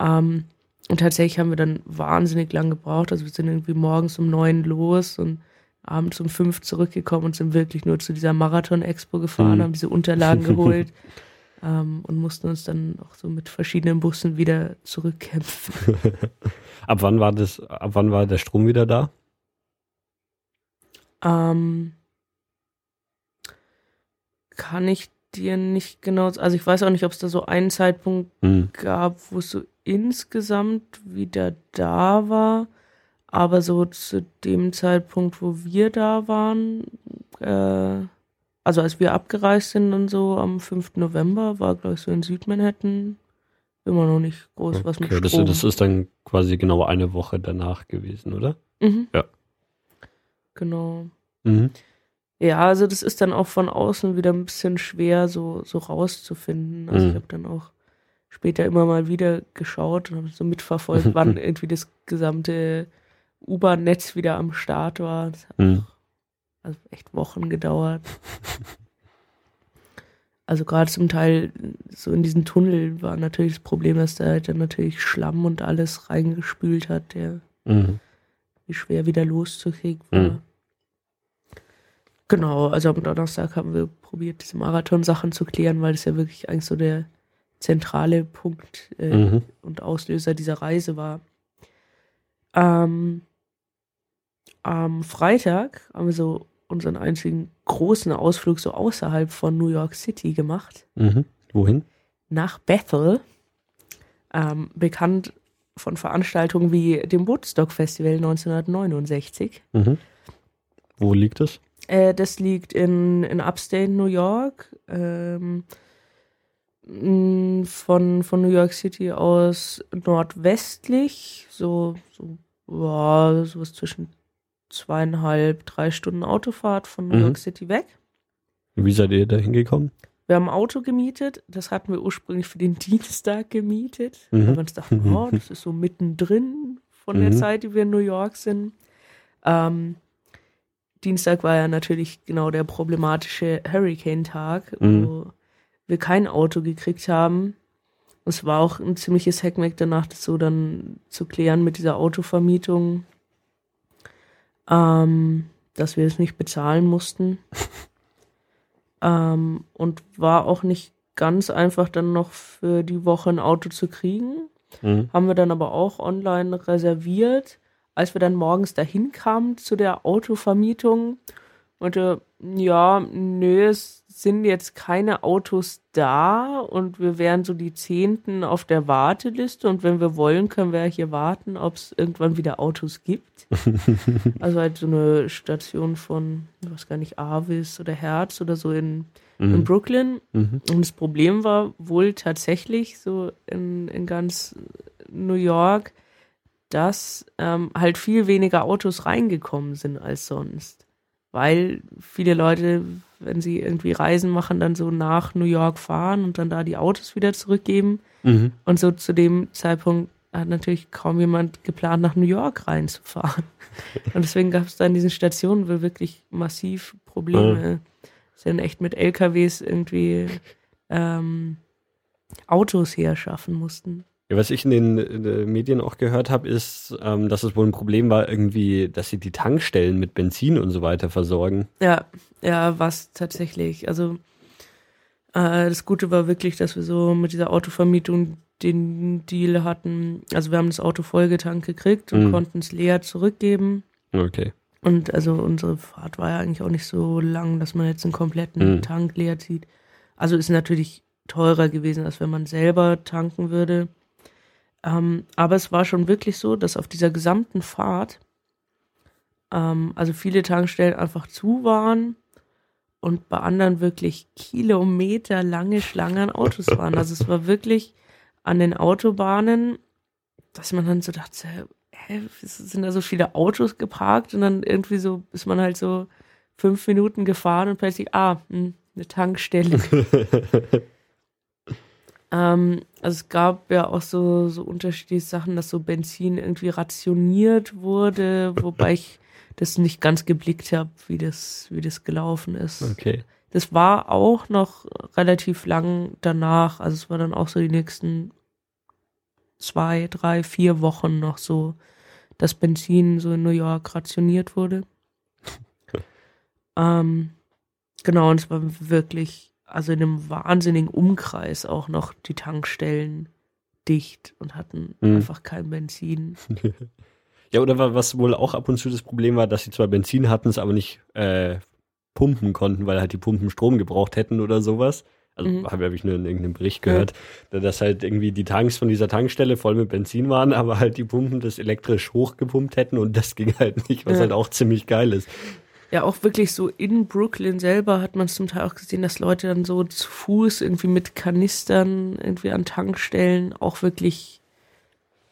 Ähm, und tatsächlich haben wir dann wahnsinnig lang gebraucht. Also wir sind irgendwie morgens um neun los und abends um fünf zurückgekommen und sind wirklich nur zu dieser Marathon-Expo gefahren, Mhm. haben diese Unterlagen [LAUGHS] geholt ähm, und mussten uns dann auch so mit verschiedenen Bussen wieder zurückkämpfen. [LAUGHS] [LAUGHS] ab wann war das, ab wann war der Strom wieder da? Ähm, kann ich dir nicht genau, also ich weiß auch nicht, ob es da so einen Zeitpunkt Hm. gab, wo es so insgesamt wieder da war. Aber so zu dem Zeitpunkt, wo wir da waren, äh, also als wir abgereist sind und so am 5. November, war, glaube ich, so in Südmanhattan immer noch nicht groß was mit Okay, das, Strom. das ist dann quasi genau eine Woche danach gewesen, oder? mhm. Ja. Genau. Mhm. Ja, also das ist dann auch von außen wieder ein bisschen schwer so, so rauszufinden. Also Mhm. ich habe dann auch später immer mal wieder geschaut und habe so mitverfolgt, wann [LAUGHS] irgendwie das gesamte U-Bahn-Netz wieder am Start war. Das hat Mhm. also echt Wochen gedauert. [LAUGHS] Also gerade zum Teil so in diesen Tunnel war natürlich das Problem, dass da halt dann natürlich Schlamm und alles reingespült hat, der Mhm. wie schwer wieder loszukriegen war. Mhm. Genau, also am Donnerstag haben wir probiert, diese Marathon-Sachen zu klären, weil das ja wirklich eigentlich so der zentrale Punkt äh, Mhm. und Auslöser dieser Reise war. Ähm, am Freitag haben wir so unseren einzigen großen Ausflug so außerhalb von New York City gemacht, Mhm. Wohin? nach Bethel, ähm, bekannt von Veranstaltungen wie dem Woodstock Festival 1969. Mhm. Wo liegt es? Äh, das liegt in, in Upstate New York. Ähm, mh, von, von New York City aus nordwestlich, so, so ja, sowas zwischen zweieinhalb, drei Stunden Autofahrt von New Mhm. York City weg. Wie seid ihr da hingekommen? Wir haben ein Auto gemietet, das hatten wir ursprünglich für den [LAUGHS] Dienstag gemietet. Mhm. Weil wir uns dachten, oh, [LAUGHS] das ist so mittendrin von der Mhm. Zeit, die wir in New York sind. Ähm, Dienstag war ja natürlich genau der problematische Hurricane-Tag, Mhm. wo wir kein Auto gekriegt haben. Es war auch ein ziemliches Heckmeck danach, das so dann zu klären mit dieser Autovermietung, ähm, dass wir es nicht bezahlen mussten. [LAUGHS] ähm, und war auch nicht ganz einfach dann noch für die Woche ein Auto zu kriegen. Mhm. Haben wir dann aber auch online reserviert. Als wir dann morgens dahin kamen zu der Autovermietung, meinte, ja, nö, es sind jetzt keine Autos da und wir wären so die Zehnten auf der Warteliste und wenn wir wollen, können wir hier warten, ob es irgendwann wieder Autos gibt. [LAUGHS] also halt so eine Station von, ich weiß gar nicht, Avis oder Herz oder so in, in Mhm. Brooklyn. Mhm. Und das Problem war wohl tatsächlich so in, in ganz New York, dass ähm, halt viel weniger Autos reingekommen sind als sonst. Weil viele Leute, wenn sie irgendwie Reisen machen, dann so nach New York fahren und dann da die Autos wieder zurückgeben. Mhm. Und so zu dem Zeitpunkt hat natürlich kaum jemand geplant, nach New York reinzufahren. [LAUGHS] Und deswegen gab es da in diesen Stationen wirklich massiv Probleme. Sind echt mit LKWs irgendwie ähm, Autos herschaffen mussten. Ja, was ich in den äh, Medien auch gehört habe, ist, ähm, dass es wohl ein Problem war, irgendwie, dass sie die Tankstellen mit Benzin und so weiter versorgen. Ja, ja, was tatsächlich. Also äh, das Gute war wirklich, dass wir so mit dieser Autovermietung den Deal hatten. Also wir haben das Auto vollgetankt gekriegt und Mhm. konnten es leer zurückgeben. Okay. Und also unsere Fahrt war ja eigentlich auch nicht so lang, dass man jetzt einen kompletten Mhm. Tank leer zieht. Also ist natürlich teurer gewesen, als wenn man selber tanken würde. Ähm, aber es war schon wirklich so, dass auf dieser gesamten Fahrt ähm, also viele Tankstellen einfach zu waren und bei anderen wirklich kilometerlange Schlangen an Autos waren. Also es war wirklich an den Autobahnen, dass man dann so dachte, hä, sind da so viele Autos geparkt und dann irgendwie so ist man halt so fünf Minuten gefahren und plötzlich, ah, hm, eine Tankstelle. [LAUGHS] ähm, also es gab ja auch so, so unterschiedliche Sachen, dass so Benzin irgendwie rationiert wurde, [LAUGHS] wobei ich das nicht ganz geblickt habe, wie das, wie das gelaufen ist. Okay. Das war auch noch relativ lang danach. Also es war dann auch so die nächsten zwei, drei, vier Wochen noch so, dass Benzin so in New York rationiert wurde. [LAUGHS] ähm, genau, und es war wirklich, also in einem wahnsinnigen Umkreis auch noch die Tankstellen dicht und hatten Mhm. einfach kein Benzin. [LAUGHS] Ja, oder wa- was wohl auch ab und zu das Problem war, dass sie zwar Benzin hatten, es aber nicht äh, pumpen konnten, weil halt die Pumpen Strom gebraucht hätten oder sowas. Also mhm. habe ich nur in irgendeinem Bericht gehört, ja. dass halt irgendwie die Tanks von dieser Tankstelle voll mit Benzin waren, [LAUGHS] aber halt die Pumpen das elektrisch hochgepumpt hätten und das ging halt nicht, was ja. halt auch ziemlich geil ist. Ja, auch wirklich so in Brooklyn selber hat man es zum Teil auch gesehen, dass Leute dann so zu Fuß irgendwie mit Kanistern irgendwie an Tankstellen auch wirklich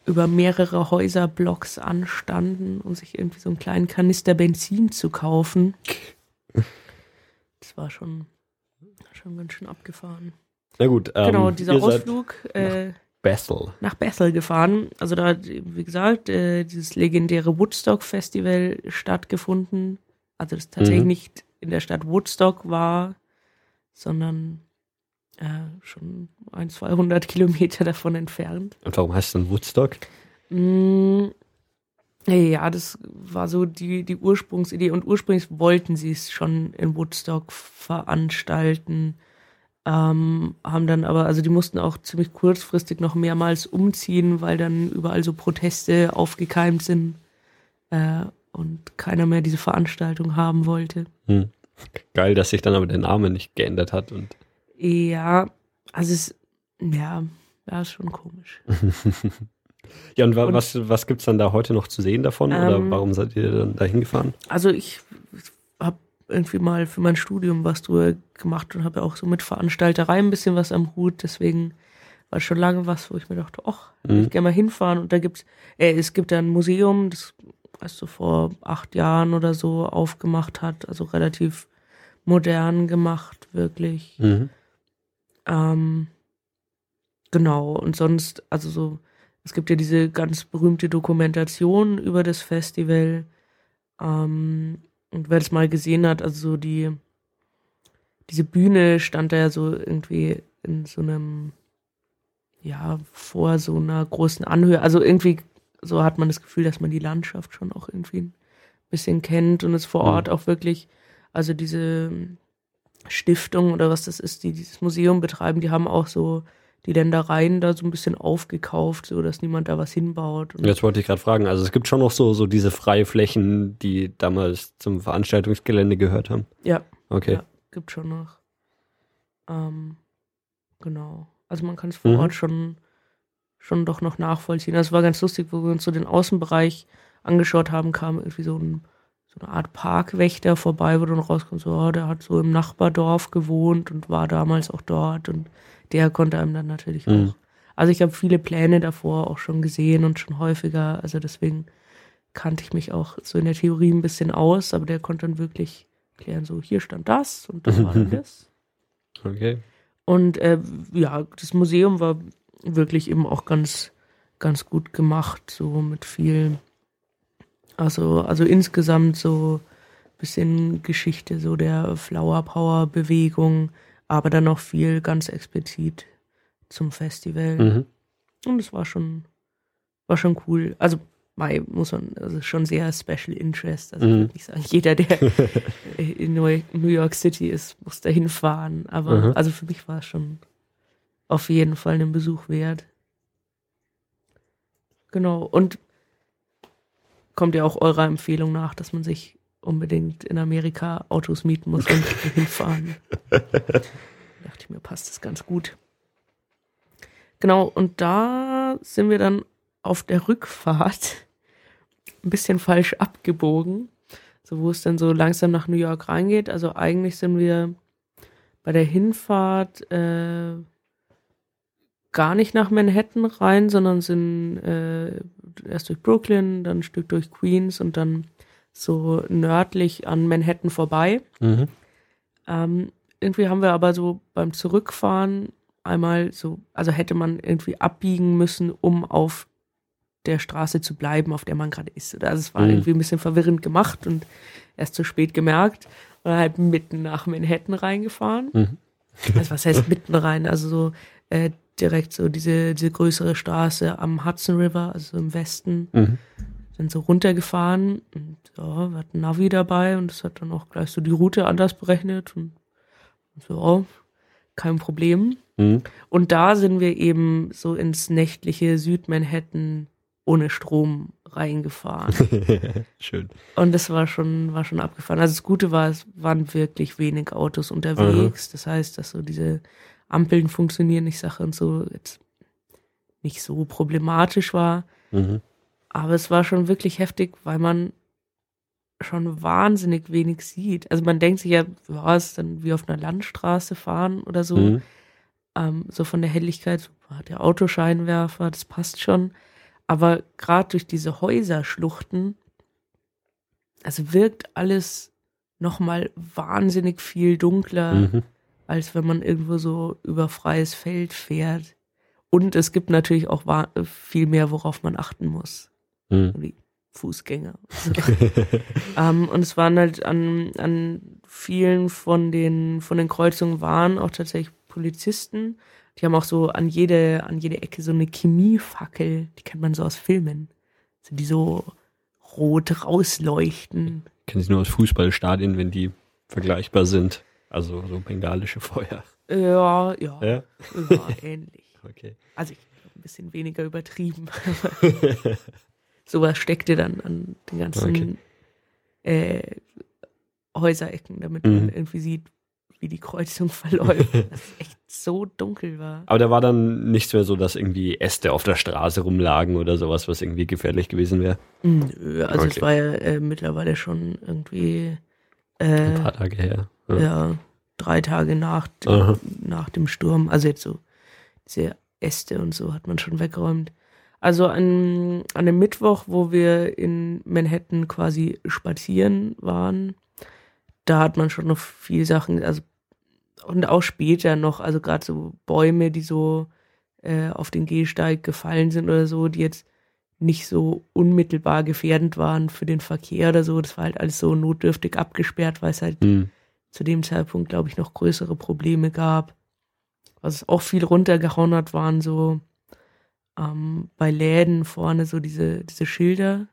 über mehrere Häuserblocks anstanden, um sich irgendwie so einen kleinen Kanister Benzin zu kaufen. Das war schon, schon ganz schön abgefahren. Na gut. Ähm, genau, dieser Ausflug äh, nach Bethel. Nach Bethel gefahren. Also da hat, wie gesagt, äh, dieses legendäre Woodstock Festival stattgefunden. Also das tatsächlich mhm. nicht in der Stadt Woodstock war, sondern äh, schon ein, 200 Kilometer davon entfernt. Und warum heißt es dann Woodstock? Mm, ja, das war so die, die Ursprungsidee. Und ursprünglich wollten sie es schon in Woodstock veranstalten. Ähm, haben dann aber, also die mussten auch ziemlich kurzfristig noch mehrmals umziehen, weil dann überall so Proteste aufgekeimt sind. Äh, und keiner mehr diese Veranstaltung haben wollte. Hm. Geil, dass sich dann aber der Name nicht geändert hat. Und ja, also es, ja, ja, ist schon komisch. [LAUGHS] ja, und, wa und was, was gibt es dann da heute noch zu sehen davon? Ähm, oder warum seid ihr dann da hingefahren? Also ich habe irgendwie mal für mein Studium was drüber gemacht und habe auch so mit Veranstalterei ein bisschen was am Hut. Deswegen war schon lange was, wo ich mir dachte, ach, mhm. ich gerne mal hinfahren. Und da gibt's, äh, es gibt da ein Museum, das weißt du, vor acht Jahren oder so aufgemacht hat. Also relativ modern gemacht, wirklich. Mhm. Ähm, genau, und sonst, also so, es gibt ja diese ganz berühmte Dokumentation über das Festival. Ähm, und wer das mal gesehen hat, also so die, diese Bühne stand da ja so irgendwie in so einem, ja, vor so einer großen Anhöhe. Also irgendwie so hat man das Gefühl, dass man die Landschaft schon auch irgendwie ein bisschen kennt und es vor mhm. Ort auch wirklich, also diese Stiftung oder was das ist, die dieses Museum betreiben, die haben auch so die Ländereien da so ein bisschen aufgekauft, so dass niemand da was hinbaut. Jetzt wollte ich gerade fragen, also es gibt schon noch so, so diese Freiflächen, die damals zum Veranstaltungsgelände gehört haben. Ja. Okay. Ja, gibt schon noch. Ähm, genau. Also man kann es vor mhm. Ort schon, schon doch noch nachvollziehen. Das war ganz lustig, wo wir uns so den Außenbereich angeschaut haben, kam irgendwie so ein so eine Art Parkwächter vorbei, wo dann rauskommst, so, oh, der hat so im Nachbardorf gewohnt und war damals auch dort und der konnte einem dann natürlich mhm. auch. Also ich habe viele Pläne davor auch schon gesehen und schon häufiger, also deswegen kannte ich mich auch so in der Theorie ein bisschen aus, aber der konnte dann wirklich klären, so hier stand das und da war dann [LAUGHS] das. Okay. Und äh, ja, das Museum war wirklich eben auch ganz, ganz gut gemacht, so mit viel also, also insgesamt so ein bisschen Geschichte so der Flower Power Bewegung, aber dann noch viel ganz explizit zum Festival. Mhm. Und es war schon, war schon cool. Also, Mai muss man, also schon sehr Special Interest. Also, mhm. ich sagen, jeder, der [LAUGHS] in New York City ist, muss da hinfahren. Aber, mhm. also für mich war es schon auf jeden Fall einen Besuch wert. Genau. Und kommt ja auch eurer Empfehlung nach, dass man sich unbedingt in Amerika Autos mieten muss und [LAUGHS] hinfahren. dachte ich mir, passt das ganz gut. Genau, und da sind wir dann auf der Rückfahrt ein bisschen falsch abgebogen, so wo es dann so langsam nach New York reingeht. Also eigentlich sind wir bei der Hinfahrt äh, gar nicht nach Manhattan rein, sondern sind äh, erst durch Brooklyn, dann ein Stück durch Queens und dann so nördlich an Manhattan vorbei. Mhm. Ähm, irgendwie haben wir aber so beim Zurückfahren einmal so, also hätte man irgendwie abbiegen müssen, um auf der Straße zu bleiben, auf der man gerade ist. Also es war mhm. irgendwie ein bisschen verwirrend gemacht und erst zu spät gemerkt und halt mitten nach Manhattan reingefahren. Mhm. Also was heißt mitten rein? Also so äh, direkt so diese, diese größere Straße am Hudson River, also im Westen. Mhm. Sind so runtergefahren und ja, wir hatten Navi dabei und es hat dann auch gleich so die Route anders berechnet und so, oh, kein Problem. Mhm. Und da sind wir eben so ins nächtliche Südmanhattan ohne Strom reingefahren. [LAUGHS] Schön. Und das war schon, war schon abgefahren. Also das Gute war, es waren wirklich wenig Autos unterwegs. Mhm. Das heißt, dass so diese Ampeln funktionieren nicht Sache und so jetzt nicht so problematisch war. Mhm. Aber es war schon wirklich heftig, weil man schon wahnsinnig wenig sieht. Also man denkt sich ja, es ist dann wie auf einer Landstraße fahren oder so. Mhm. Ähm, so von der Helligkeit, der Autoscheinwerfer, das passt schon. Aber gerade durch diese Häuserschluchten, also wirkt alles nochmal wahnsinnig viel dunkler, Mhm. Als wenn man irgendwo so über freies Feld fährt. Und es gibt natürlich auch viel mehr, worauf man achten muss. Mhm. Wie Fußgänger. So. [LAUGHS] ähm, und es waren halt an, an vielen von den, von den Kreuzungen waren auch tatsächlich Polizisten. Die haben auch so an jede, an jede Ecke so eine Chemiefackel, die kennt man so aus Filmen. So, die so rot rausleuchten. Kennen Sie nur aus Fußballstadien, wenn die vergleichbar sind. Also so bengalische Feuer. Ja, ja, Ja? ja ähnlich. [LAUGHS] Okay. Also ich ein bisschen weniger übertrieben. [LAUGHS] Sowas steckte dann an den ganzen Okay. äh, Häuserecken, damit Mhm. man irgendwie sieht, wie die Kreuzung [LAUGHS] verläuft. dass es echt so dunkel war. Aber da war dann nichts mehr so, dass irgendwie Äste auf der Straße rumlagen oder sowas, was irgendwie gefährlich gewesen wäre. Nö, also es Okay. war ja äh, mittlerweile schon irgendwie Ein äh, paar Tage her. Ja. ja, drei Tage nach, Aha. nach dem Sturm. Also jetzt so diese Äste und so hat man schon weggeräumt. Also an, an dem Mittwoch, wo wir in Manhattan quasi spazieren waren, da hat man schon noch viel Sachen, also und auch später noch, also gerade so Bäume, die so äh, auf den Gehsteig gefallen sind oder so, die jetzt nicht so unmittelbar gefährdend waren für den Verkehr oder so. Das war halt alles so notdürftig abgesperrt, weil es halt Hm. Zu dem Zeitpunkt, glaube ich, noch größere Probleme gab. Was auch viel runtergehauen hat, waren so ähm, bei Läden vorne so diese, diese Schilder.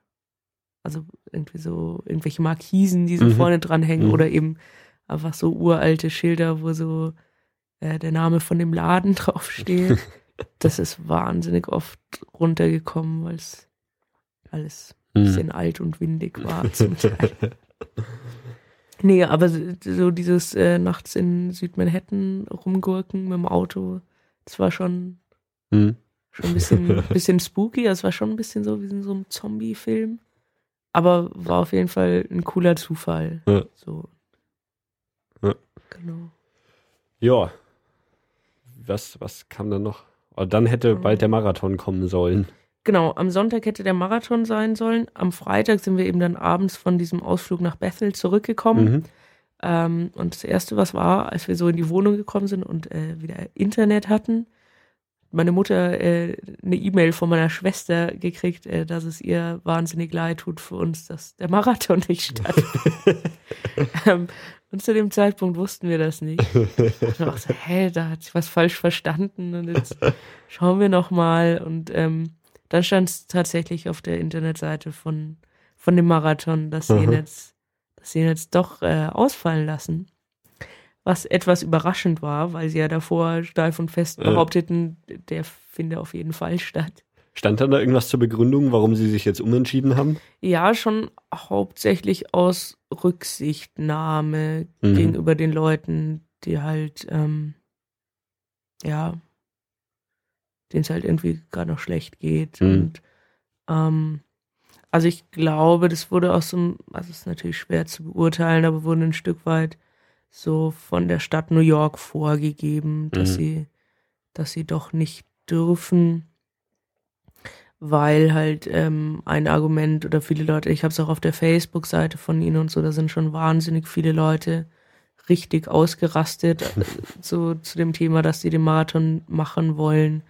Also irgendwie so irgendwelche Markisen, die so Mhm. vorne dranhängen Mhm. oder eben einfach so uralte Schilder, wo so äh, der Name von dem Laden [LAUGHS] draufsteht. das ist wahnsinnig oft runtergekommen, weil es alles ein Hm. bisschen alt und windig war zum Teil. [LAUGHS] Nee, aber so dieses äh, nachts in Südmanhattan rumgurken mit dem Auto, das war schon, Hm. schon ein bisschen, [LAUGHS] bisschen spooky. Das war schon ein bisschen so wie in so einem Zombie-Film. Aber war auf jeden Fall ein cooler Zufall. Ja. So. Ja. Genau. Ja. Was, was kam dann noch? Oh, dann hätte bald der Marathon kommen sollen. Genau, am Sonntag hätte der Marathon sein sollen. Am Freitag sind wir eben dann abends von diesem Ausflug nach Bethel zurückgekommen. Mhm. Ähm, und das Erste, was war, als wir so in die Wohnung gekommen sind und äh, wieder Internet hatten, meine Mutter äh, eine E-Mail von meiner Schwester gekriegt, äh, dass es ihr wahnsinnig leid tut für uns, dass der Marathon [LAUGHS] nicht stattfindet. [LAUGHS] ähm, und zu dem Zeitpunkt wussten wir das nicht. Dann auch so, [LAUGHS] hä, da hat sich was falsch verstanden und jetzt schauen wir noch mal. Und ähm, dann stand es tatsächlich auf der Internetseite von, von dem Marathon, dass sie ihn Mhm. jetzt, dass sie ihn jetzt doch äh, ausfallen lassen. Was etwas überraschend war, weil sie ja davor steif und fest Ja. behaupteten, der finde auf jeden Fall statt. Stand da irgendwas zur Begründung, warum sie sich jetzt umentschieden haben? Ja, schon hauptsächlich aus Rücksichtnahme Mhm. gegenüber den Leuten, die halt, ähm, ja, denen es halt irgendwie gerade noch schlecht geht. Mhm. Und ähm, also ich glaube, das wurde auch so, also es ist natürlich schwer zu beurteilen, aber wurde ein Stück weit so von der Stadt New York vorgegeben, dass Mhm. sie, dass sie doch nicht dürfen weil halt ähm, ein Argument oder viele Leute, ich habe es auch auf der Facebook-Seite von ihnen und so, da sind schon wahnsinnig viele Leute richtig ausgerastet [LAUGHS] äh, so zu dem Thema, dass sie den Marathon machen wollen,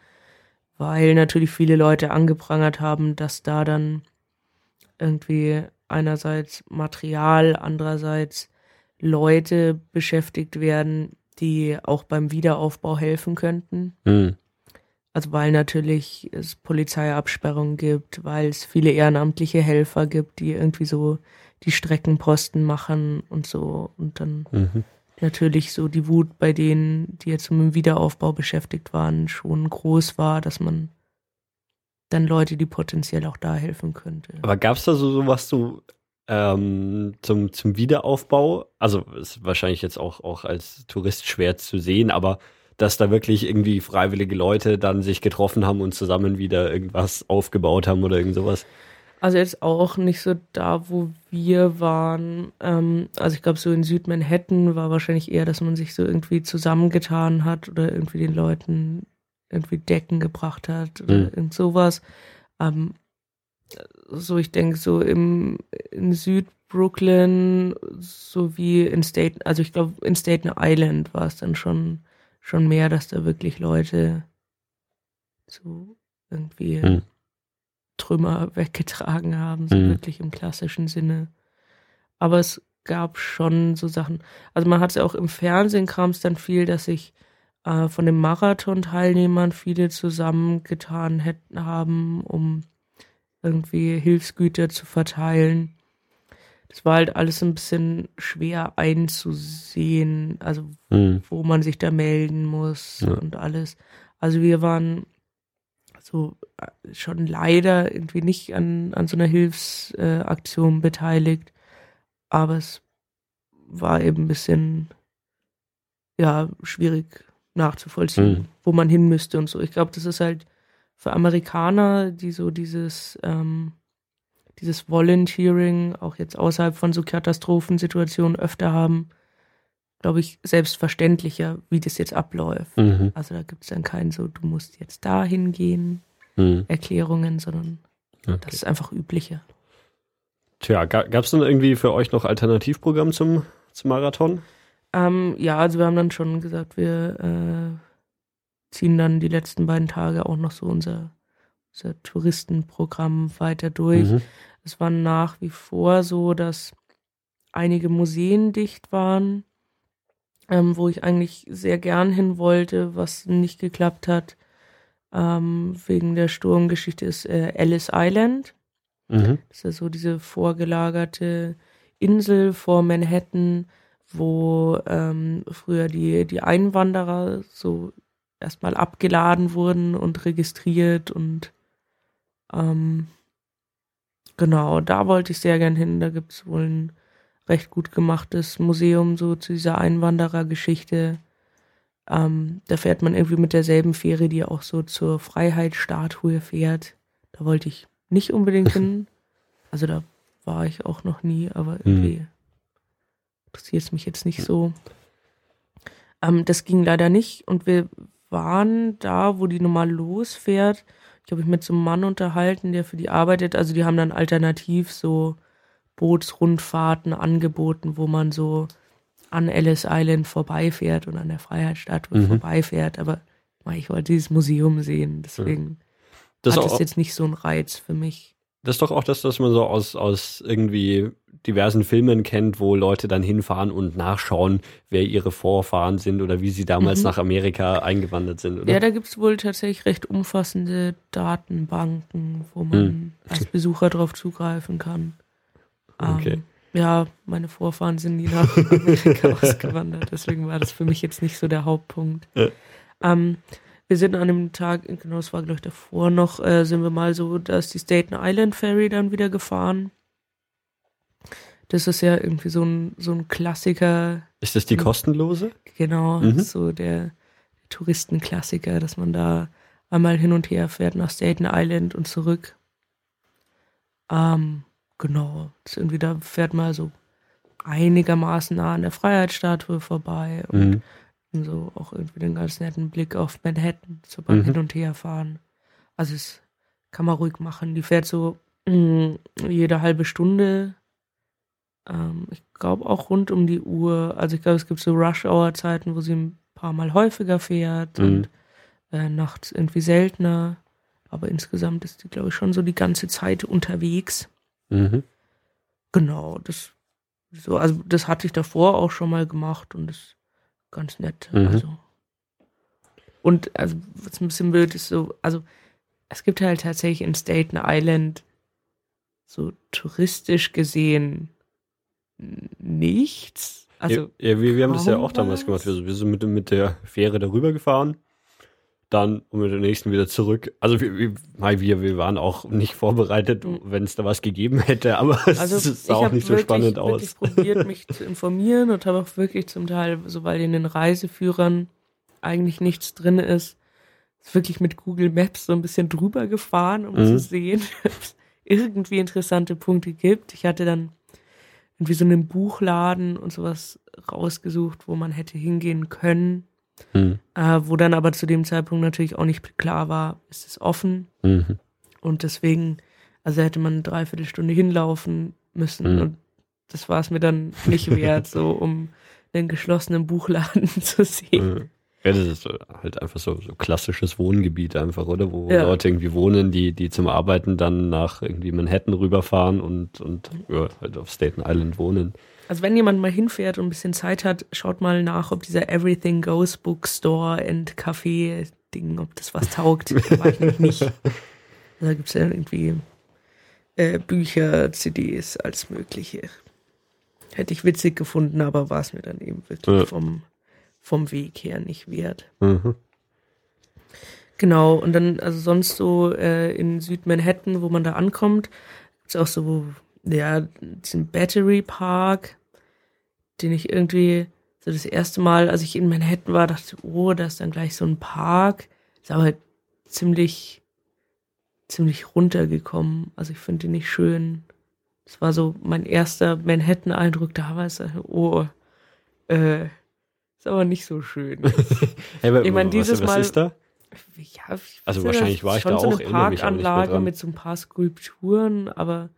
weil natürlich viele Leute angeprangert haben, dass da dann irgendwie einerseits Material, andererseits Leute beschäftigt werden, die auch beim Wiederaufbau helfen könnten. Hm. Also weil natürlich es Polizeiabsperrungen gibt, weil es viele ehrenamtliche Helfer gibt, die irgendwie so die Streckenposten machen und so. Und dann Mhm. Natürlich so die Wut bei denen, die jetzt mit dem Wiederaufbau beschäftigt waren, schon groß war, dass man dann Leute, die potenziell auch da helfen könnte. Aber gab es da so sowas so ähm, zum, zum Wiederaufbau? Also ist wahrscheinlich jetzt auch, auch als Tourist schwer zu sehen, aber dass da wirklich irgendwie freiwillige Leute dann sich getroffen haben und zusammen wieder irgendwas aufgebaut haben oder irgend sowas? Also jetzt auch nicht so da, wo wir waren. Ähm, also ich glaube, so in Südmanhattan war wahrscheinlich eher, dass man sich so irgendwie zusammengetan hat oder irgendwie den Leuten irgendwie Decken gebracht hat oder mhm. irgend sowas. Ähm, so, ich denke, so im in Südbrooklyn sowie in Staten, also ich glaube, in Staten Island war es dann schon, schon mehr, dass da wirklich Leute so irgendwie mhm. Trümmer [LAUGHS] weggetragen haben, so mhm. wirklich im klassischen Sinne. Aber es gab schon so Sachen. Also man hat es ja auch im Fernsehen kam es dann viel, dass sich äh, von den Marathon-Teilnehmern viele zusammengetan hätten haben, um irgendwie Hilfsgüter zu verteilen. Das war halt alles ein bisschen schwer einzusehen, also mhm. wo man sich da melden muss ja. und alles. Also wir waren so äh, schon leider irgendwie nicht an, an so einer Hilfsaktion äh, beteiligt, aber es war eben ein bisschen ja schwierig nachzuvollziehen, mhm. wo man hin müsste und so. Ich glaube, das ist halt für Amerikaner, die so dieses, ähm, dieses Volunteering auch jetzt außerhalb von so Katastrophensituationen öfter haben, glaube ich, selbstverständlicher, wie das jetzt abläuft. Mhm. Also da gibt es dann keinen so, du musst jetzt dahin gehen, mhm. Erklärungen, sondern okay. das ist einfach üblicher. Tja, gab es dann irgendwie für euch noch Alternativprogramm zum, zum Marathon? Ähm, ja, also wir haben dann schon gesagt, wir äh, ziehen dann die letzten beiden Tage auch noch so unser, unser Touristenprogramm weiter durch. Mhm. Es war nach wie vor so, dass einige Museen dicht waren, ähm, wo ich eigentlich sehr gern hin wollte, was nicht geklappt hat. Ähm, wegen der Sturmgeschichte ist äh, Ellis Island. Mhm. Das ist ja so diese vorgelagerte Insel vor Manhattan, wo ähm, früher die, die Einwanderer so erstmal abgeladen wurden und registriert und ähm, genau, da wollte ich sehr gern hin. Da gibt es wohl ein recht gut gemachtes Museum so zu dieser Einwanderergeschichte. Ähm, da fährt man irgendwie mit derselben Fähre, die auch so zur Freiheitsstatue fährt. Da wollte ich nicht unbedingt [LAUGHS] hin. Also da war ich auch noch nie, aber irgendwie hm. interessiert es mich jetzt nicht so. Ähm, das ging leider nicht und wir waren da, wo die normal losfährt. Ich habe mich mit so einem Mann unterhalten, der für die arbeitet. Also die haben dann alternativ so Bootsrundfahrten angeboten, wo man so an Ellis Island vorbeifährt und an der Freiheitsstatue mhm. vorbeifährt. Aber ich wollte dieses Museum sehen, deswegen das hat es jetzt nicht so einen Reiz für mich. Das ist doch auch das, was man so aus, aus irgendwie diversen Filmen kennt, wo Leute dann hinfahren und nachschauen, wer ihre Vorfahren sind oder wie sie damals mhm. nach Amerika eingewandert sind, oder? Ja, da gibt es wohl tatsächlich recht umfassende Datenbanken, wo man mhm. als Besucher darauf zugreifen kann. Okay. Ähm, ja, meine Vorfahren sind nie nach Amerika [LAUGHS] ausgewandert, deswegen war das für mich jetzt nicht so der Hauptpunkt. Ja. Ähm, wir sind an dem Tag, genau, das war glaube ich davor noch, äh, sind wir mal so, da ist die Staten Island Ferry dann wieder gefahren. Das ist ja irgendwie so ein, so ein Klassiker. Ist das die kostenlose? Genau, mhm. so der Touristenklassiker, dass man da einmal hin und her fährt nach Staten Island und zurück. Ähm, genau, irgendwie da fährt man so einigermaßen nah an der Freiheitsstatue vorbei und mhm. so auch irgendwie den ganz netten Blick auf Manhattan, so beim mhm. Hin und Her fahren. Also es kann man ruhig machen. Die fährt so mh, mm, jede halbe Stunde ähm, ich glaube auch rund um die Uhr. Also ich glaube, es gibt so Rush-Hour-Zeiten, wo sie ein paar Mal häufiger fährt mhm. und äh, nachts irgendwie seltener. Aber insgesamt ist die, glaube ich, schon so die ganze Zeit unterwegs. Mhm. Genau, das so, also das hatte ich davor auch schon mal gemacht und ist ganz nett. Mhm. Also. Und also, was ein bisschen blöd ist, so, also es gibt halt tatsächlich in Staten Island so touristisch gesehen nichts. Also ja, ja wir, wir haben das ja auch damals gemacht. Wir, wir sind mit, mit der Fähre darüber gefahren, dann und mit der nächsten wieder zurück. Also wir, wir, wir waren auch nicht vorbereitet, mhm. wenn es da was gegeben hätte, aber es also [LAUGHS] sah auch nicht so wirklich, spannend aus. Ich habe probiert, [LAUGHS] mich zu informieren und habe auch wirklich zum Teil, so weil in den Reiseführern eigentlich nichts drin ist. Ist wirklich mit Google Maps so ein bisschen drüber gefahren, um Mhm. zu sehen, [LAUGHS] ob es irgendwie interessante Punkte gibt. Ich hatte dann irgendwie so einen Buchladen und sowas rausgesucht, wo man hätte hingehen können, Mhm. äh, wo dann aber zu dem Zeitpunkt natürlich auch nicht klar war, ist es offen. Mhm. Und deswegen, also hätte man eine Dreiviertelstunde hinlaufen müssen. Mhm. Und das war es mir dann nicht wert, so um einen geschlossenen Buchladen [LAUGHS] zu sehen. Ja, das ist halt einfach so, so klassisches Wohngebiet einfach, oder? Wo Ja. Leute irgendwie wohnen, die, die zum Arbeiten dann nach irgendwie Manhattan rüberfahren und, und ja, halt auf Staten Island wohnen. Also wenn jemand mal hinfährt und ein bisschen Zeit hat, schaut mal nach, ob dieser Everything Goes Bookstore and Café Ding, ob das was taugt. Da war ich nämlich nicht. Da gibt es ja irgendwie äh, Bücher, CDs, als mögliche. Hätte ich witzig gefunden, aber war es mir dann eben wirklich Ja. vom, vom Weg her nicht wert. Mhm. Genau, und dann, also sonst so äh, in Südmanhattan, wo man da ankommt, gibt's auch so, ja, diesen Battery Park, den ich irgendwie so das erste Mal, als ich in Manhattan war, dachte, oh, da ist dann gleich so ein Park. Ist aber halt ziemlich, ziemlich runtergekommen. Also ich finde den nicht schön. Das war so mein erster Manhattan-Eindruck damals. Oh, äh, ist aber nicht so schön. [LAUGHS] Hey, Ich mein, was- dieses was Mal- ist da? Ja, Also wahrscheinlich war ich schon da so auch, eine Parkanlage mit so ein paar Skulpturen, aber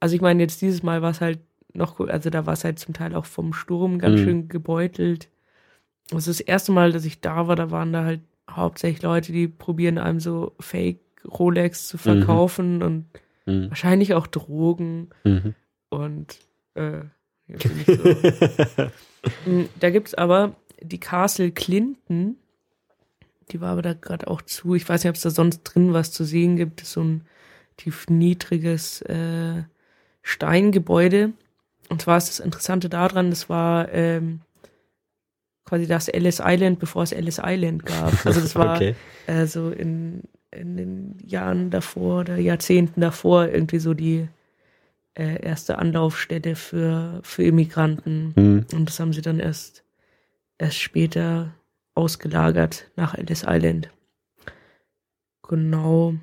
also ich meine jetzt dieses Mal war es halt noch gut, also da war es halt zum Teil auch vom Sturm ganz Mhm. schön gebeutelt. Das ist das erste Mal, dass ich da war, da waren da halt hauptsächlich Leute, die probieren einem so Fake Rolex zu verkaufen und Mhm. wahrscheinlich auch Drogen Mhm. und äh, so. Mm, [LAUGHS] Da gibt's aber die Castle Clinton. Die war aber da gerade auch zu. Ich weiß nicht, ob es da sonst drin was zu sehen gibt. Das ist so ein tief niedriges äh, Steingebäude. Und zwar ist das Interessante daran, das war ähm, quasi das Ellis Island, bevor es Ellis Island gab. Also das [LAUGHS] war okay. äh, so in, in den Jahren davor oder Jahrzehnten davor irgendwie so die äh, erste Anlaufstelle für, für Immigranten. Mhm. Und das haben sie dann erst, erst später ausgelagert nach Ellis Island. Genau.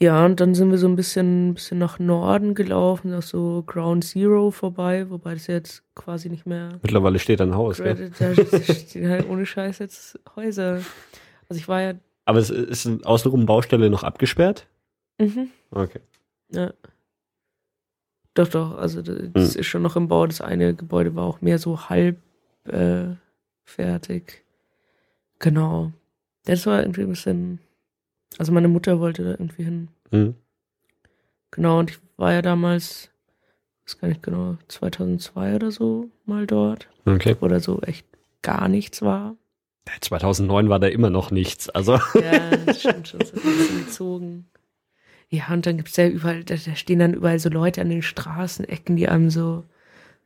Ja, und dann sind wir so ein bisschen, bisschen nach Norden gelaufen, nach so Ground Zero vorbei, wobei das jetzt quasi nicht mehr Mittlerweile steht da ein Haus, gell? Da stehen halt ohne Scheiß jetzt Häuser. Also ich war ja, Aber es ist außenrum Baustelle noch abgesperrt? mhm, Okay. ja. Doch, doch, also das das Hm. ist schon noch im Bau. Das eine Gebäude war auch mehr so halb äh, fertig. Genau. Das war irgendwie ein bisschen, also meine Mutter wollte da irgendwie hin. Mhm. Genau, und ich war ja damals, weiß gar nicht genau, 2002 oder so mal dort, Okay. wo da so echt gar nichts war. 2009 war da immer noch nichts. Also, Ja, das stimmt schon. So ein bisschen gezogen. Ja, und dann gibt's ja überall, da, da stehen dann überall so Leute an den Straßenecken, die einem so,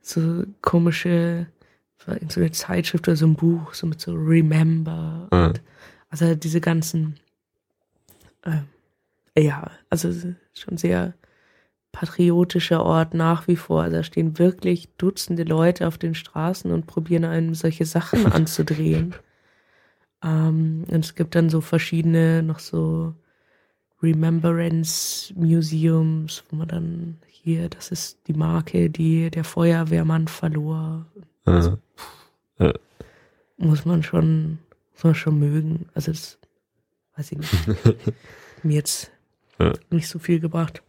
so komische, so eine Zeitschrift oder so ein Buch, so mit so Remember. Und, also diese ganzen, äh, ja, also es schon sehr patriotischer Ort nach wie vor. Also da stehen wirklich Dutzende Leute auf den Straßen und probieren einem solche Sachen [LAUGHS] anzudrehen. Ähm, und es gibt dann so verschiedene, noch so Remembrance Museums, wo man dann hier, das ist die Marke, die der Feuerwehrmann verlor. äh, Muss man schon, muss man schon mögen. Also das weiß ich nicht. [LAUGHS] Mir jetzt Ja. nicht so viel gebracht.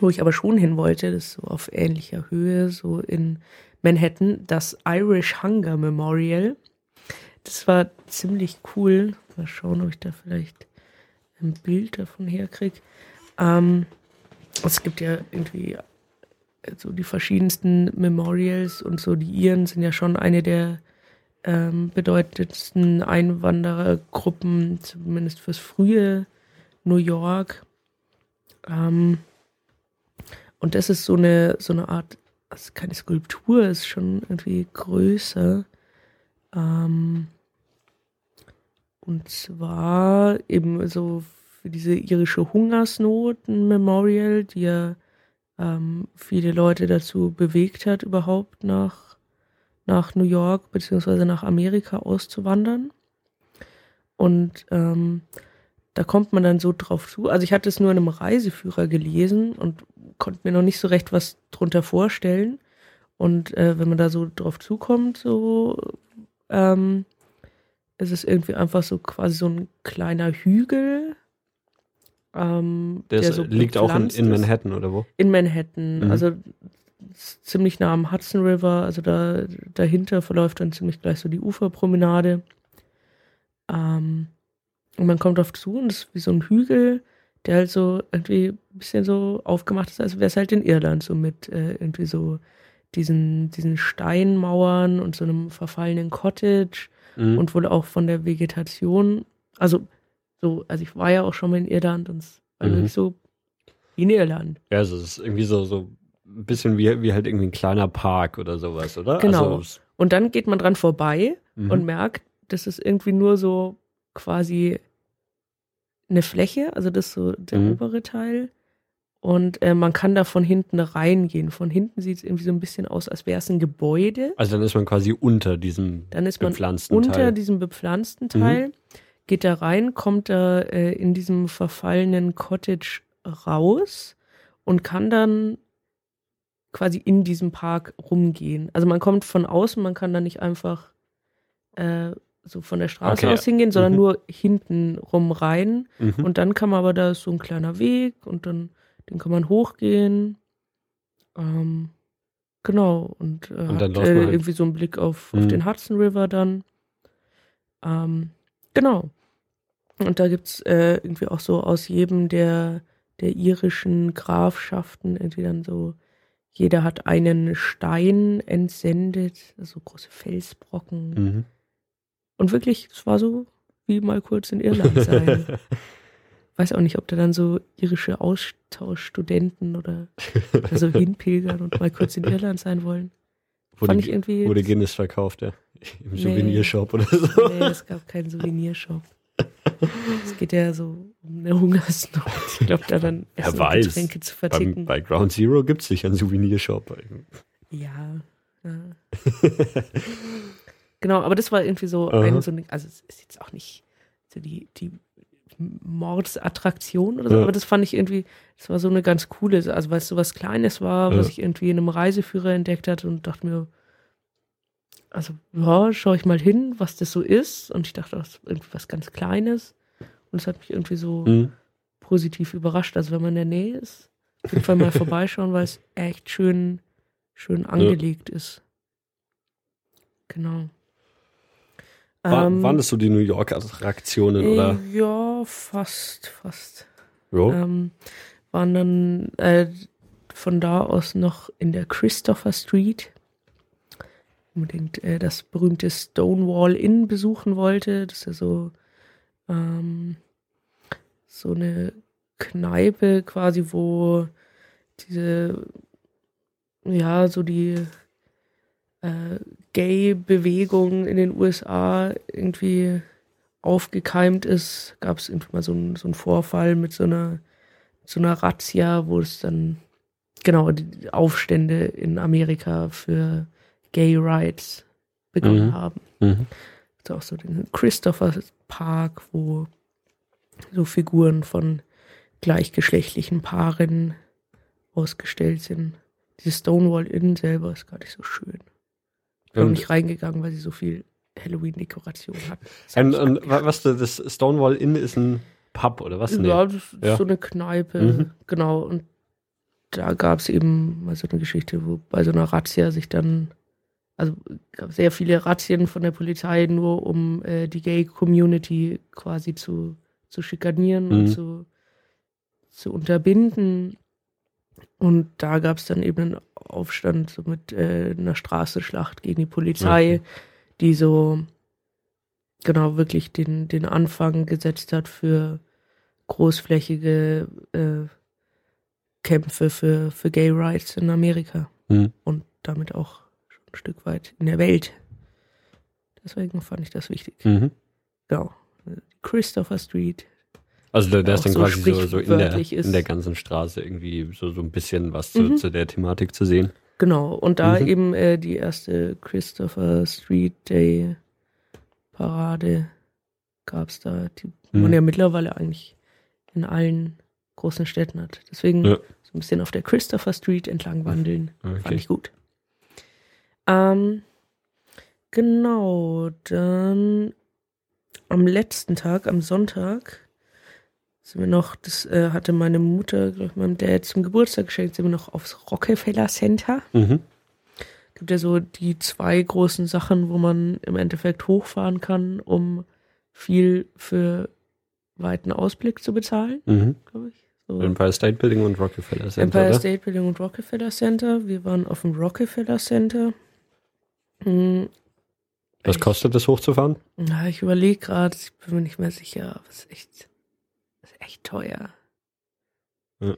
Wo ich aber schon hin wollte, das ist so auf ähnlicher Höhe, so in Manhattan, das Irish Hunger Memorial. Das war ziemlich cool. Mal schauen, ob ich da vielleicht ein Bild davon herkriege. Ähm, es gibt ja irgendwie so die verschiedensten Memorials und so die Iren sind ja schon eine der ähm, bedeutendsten Einwanderergruppen, zumindest fürs frühe New York. Ähm, und das ist so eine, so eine Art, also keine Skulptur, ist schon irgendwie größer. Ähm, und zwar eben so für diese irische Hungersnot ein Memorial, die ja ähm, viele Leute dazu bewegt hat, überhaupt nach nach New York beziehungsweise nach Amerika auszuwandern. Und ähm, da kommt man dann so drauf zu. Also ich hatte es nur in einem Reiseführer gelesen und konnte mir noch nicht so recht was drunter vorstellen. Und äh, wenn man da so drauf zukommt, so ähm, ist es irgendwie einfach so quasi so ein kleiner Hügel. Ähm, der, der so liegt auch in, in, Manhattan oder wo? In Manhattan, mhm. also ziemlich nah am Hudson River. Also da dahinter verläuft dann ziemlich gleich so die Uferpromenade. Ähm, und man kommt auf zu und es ist wie so ein Hügel, der halt so irgendwie ein bisschen so aufgemacht ist, als wäre es halt in Irland, so mit äh, irgendwie so diesen, diesen Steinmauern und so einem verfallenen Cottage mhm. und wohl auch von der Vegetation. Also, so, also ich war ja auch schon mal in Irland und es war mhm. nicht so in Irland. Ja, also es ist irgendwie so, so ein bisschen wie, wie halt irgendwie ein kleiner Park oder sowas, oder? Genau. Also, und dann geht man dran vorbei mhm. und merkt, das ist irgendwie nur so quasi eine Fläche, also das ist so der mhm. obere Teil. Und äh, man kann da von hinten reingehen. Von hinten sieht es irgendwie so ein bisschen aus, als wäre es ein Gebäude. Also dann ist man quasi unter diesem dann ist man bepflanzten unter Teil. diesem bepflanzten mhm. Teil, mhm. geht da rein, kommt da äh, in diesem verfallenen Cottage raus und kann dann quasi in diesem Park rumgehen. Also man kommt von außen, man kann da nicht einfach äh, so von der Straße okay. aus hingehen, sondern mhm. nur hinten rum rein. Mhm. Und dann kann man aber, da ist so ein kleiner Weg und dann den kann man hochgehen. Ähm, genau. Und, äh, und dann hat, äh, irgendwie so einen Blick auf, auf mhm. den Hudson River dann. Ähm, genau. Und da gibt es äh, irgendwie auch so aus jedem der, der irischen Grafschaften irgendwie dann so, jeder hat einen Stein entsendet, also große Felsbrocken. Mhm. Und wirklich, es war so wie mal kurz in Irland sein. [LAUGHS] weiß auch nicht, ob da dann so irische Austauschstudenten oder, oder so hinpilgern und mal kurz in Irland sein wollen. Wurde, Fand ich irgendwie. Wurde Guinness verkauft, ja. [LAUGHS] Im nee, Souvenirshop oder so. Nee, es gab keinen Souvenirshop. Es geht ja so um eine Hungersnot. Ich glaube, da dann erst weiß. Getränke zu verticken. Bei, bei Ground Zero gibt es sicher einen Souvenirshop. Ja. ja. genau, aber das war irgendwie so -huh. ein, so eine, also es ist jetzt auch nicht so die, die Mordsattraktion oder so, ja. aber das fand ich irgendwie, das war so eine ganz coole, also weil es so was Kleines war, ja. was ich irgendwie in einem Reiseführer entdeckt hatte und dachte mir, also ja, schaue ich mal hin, was das so ist und ich dachte, das ist irgendwie was ganz Kleines und es hat mich irgendwie so mhm. positiv überrascht, also wenn man in der Nähe ist, auf jeden Fall mal [LAUGHS] vorbeischauen, weil es echt schön, schön angelegt ja. ist. Genau. War, ähm, waren das so die New York-Attraktionen, oder? Ja, fast, fast. Jo. Ähm, waren dann äh, von da aus noch in der Christopher Street unbedingt äh, das berühmte Stonewall Inn besuchen wollte. Das ist ja so, ähm, so eine Kneipe quasi, wo diese, ja, so die äh, Gay-Bewegung in den USA irgendwie aufgekeimt ist, gab es irgendwie mal so, ein, so einen Vorfall mit so einer, so einer Razzia, wo es dann genau die Aufstände in Amerika für Gay Rights begonnen mhm. haben. Mhm. Also auch so den Christopher Park, wo so Figuren von gleichgeschlechtlichen Paaren ausgestellt sind. Dieses Stonewall Inn selber ist gar nicht so schön. Ich bin nicht reingegangen, weil sie so viel Halloween-Dekoration hat. Und, und was das Stonewall Inn ist ein Pub oder was? Ja, das ist ja. so eine Kneipe, mhm. genau. Und da gab es eben mal so eine Geschichte, wo bei so einer Razzia sich dann, also gab sehr viele Razzien von der Polizei, nur um äh, die Gay-Community quasi zu, zu schikanieren mhm. und zu, zu unterbinden. Und da gab es dann eben einen Aufstand so mit äh, einer Straßenschlacht gegen die Polizei, okay. die so genau wirklich den, den Anfang gesetzt hat für großflächige äh, Kämpfe für, für Gay Rights in Amerika mhm. und damit auch Stück weit in der Welt. Deswegen fand ich das wichtig. Mhm. Genau. Christopher Street, also der, ist dann so quasi so, so in, der, in der ganzen Straße irgendwie so, so ein bisschen was zu, mhm. zu der Thematik zu sehen. Genau, und da Mhm. eben äh, die erste Christopher Street Day Parade gab's da, die Mhm. man ja mittlerweile eigentlich in allen großen Städten hat. Deswegen Ja. so ein bisschen auf der Christopher Street entlang wandeln, fand Okay. ich gut. Ähm, genau, dann am letzten Tag, am Sonntag, sind wir noch, das äh, hatte meine Mutter, glaube ich, meinem Dad zum Geburtstag geschenkt, sind wir noch aufs Rockefeller Center. Mhm. Gibt ja so die zwei großen Sachen, wo man im Endeffekt hochfahren kann, um viel für weiten Ausblick zu bezahlen, Mhm. glaube ich. So. Empire State Building und Rockefeller Center, Empire? State Building und Rockefeller Center. Wir waren auf dem Rockefeller Center. Hm, Was kostet es hochzufahren? Ja, ich überlege gerade, ich bin mir nicht mehr sicher, aber es ist echt, es ist echt teuer. Ja.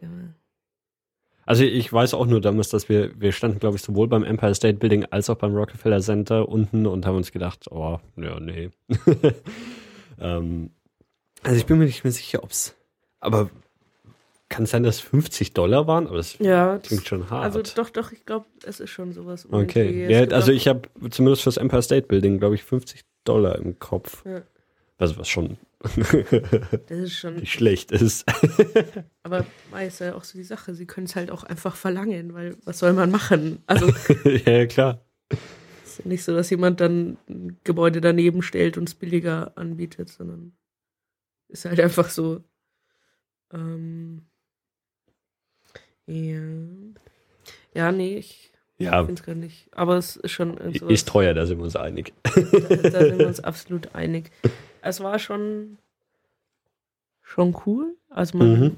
Also ich weiß auch nur damals, dass wir, wir standen, glaube ich, sowohl beim Empire State Building als auch beim Rockefeller Center unten und haben uns gedacht, oh, ja, nee. [LAUGHS] ähm, also ich bin mir nicht mehr sicher, ob's, aber kann es sein, dass 50 Dollar waren? Aber das Ja, klingt schon hart. also doch, doch, ich glaube, es ist schon sowas. okay. Ja, also ich habe zumindest fürs Empire State Building, glaube ich, 50 Dollar im Kopf. Ja. Also was schon [LAUGHS] Das ist schon, nicht schlecht ist. [LAUGHS] aber ist ja auch so die Sache, sie können es halt auch einfach verlangen, weil was soll man machen? Also [LAUGHS] ja, ja, klar. es ist ja nicht so, dass jemand dann ein Gebäude daneben stellt und es billiger anbietet, sondern ist halt einfach so. Ähm, ja. Ja, nee, ich Ja, finde es gar nicht. Aber es ist schon so. ist teuer, da sind wir uns einig. [LAUGHS] Da, da sind wir uns absolut einig. Es war schon, schon cool. Also, man, Mhm.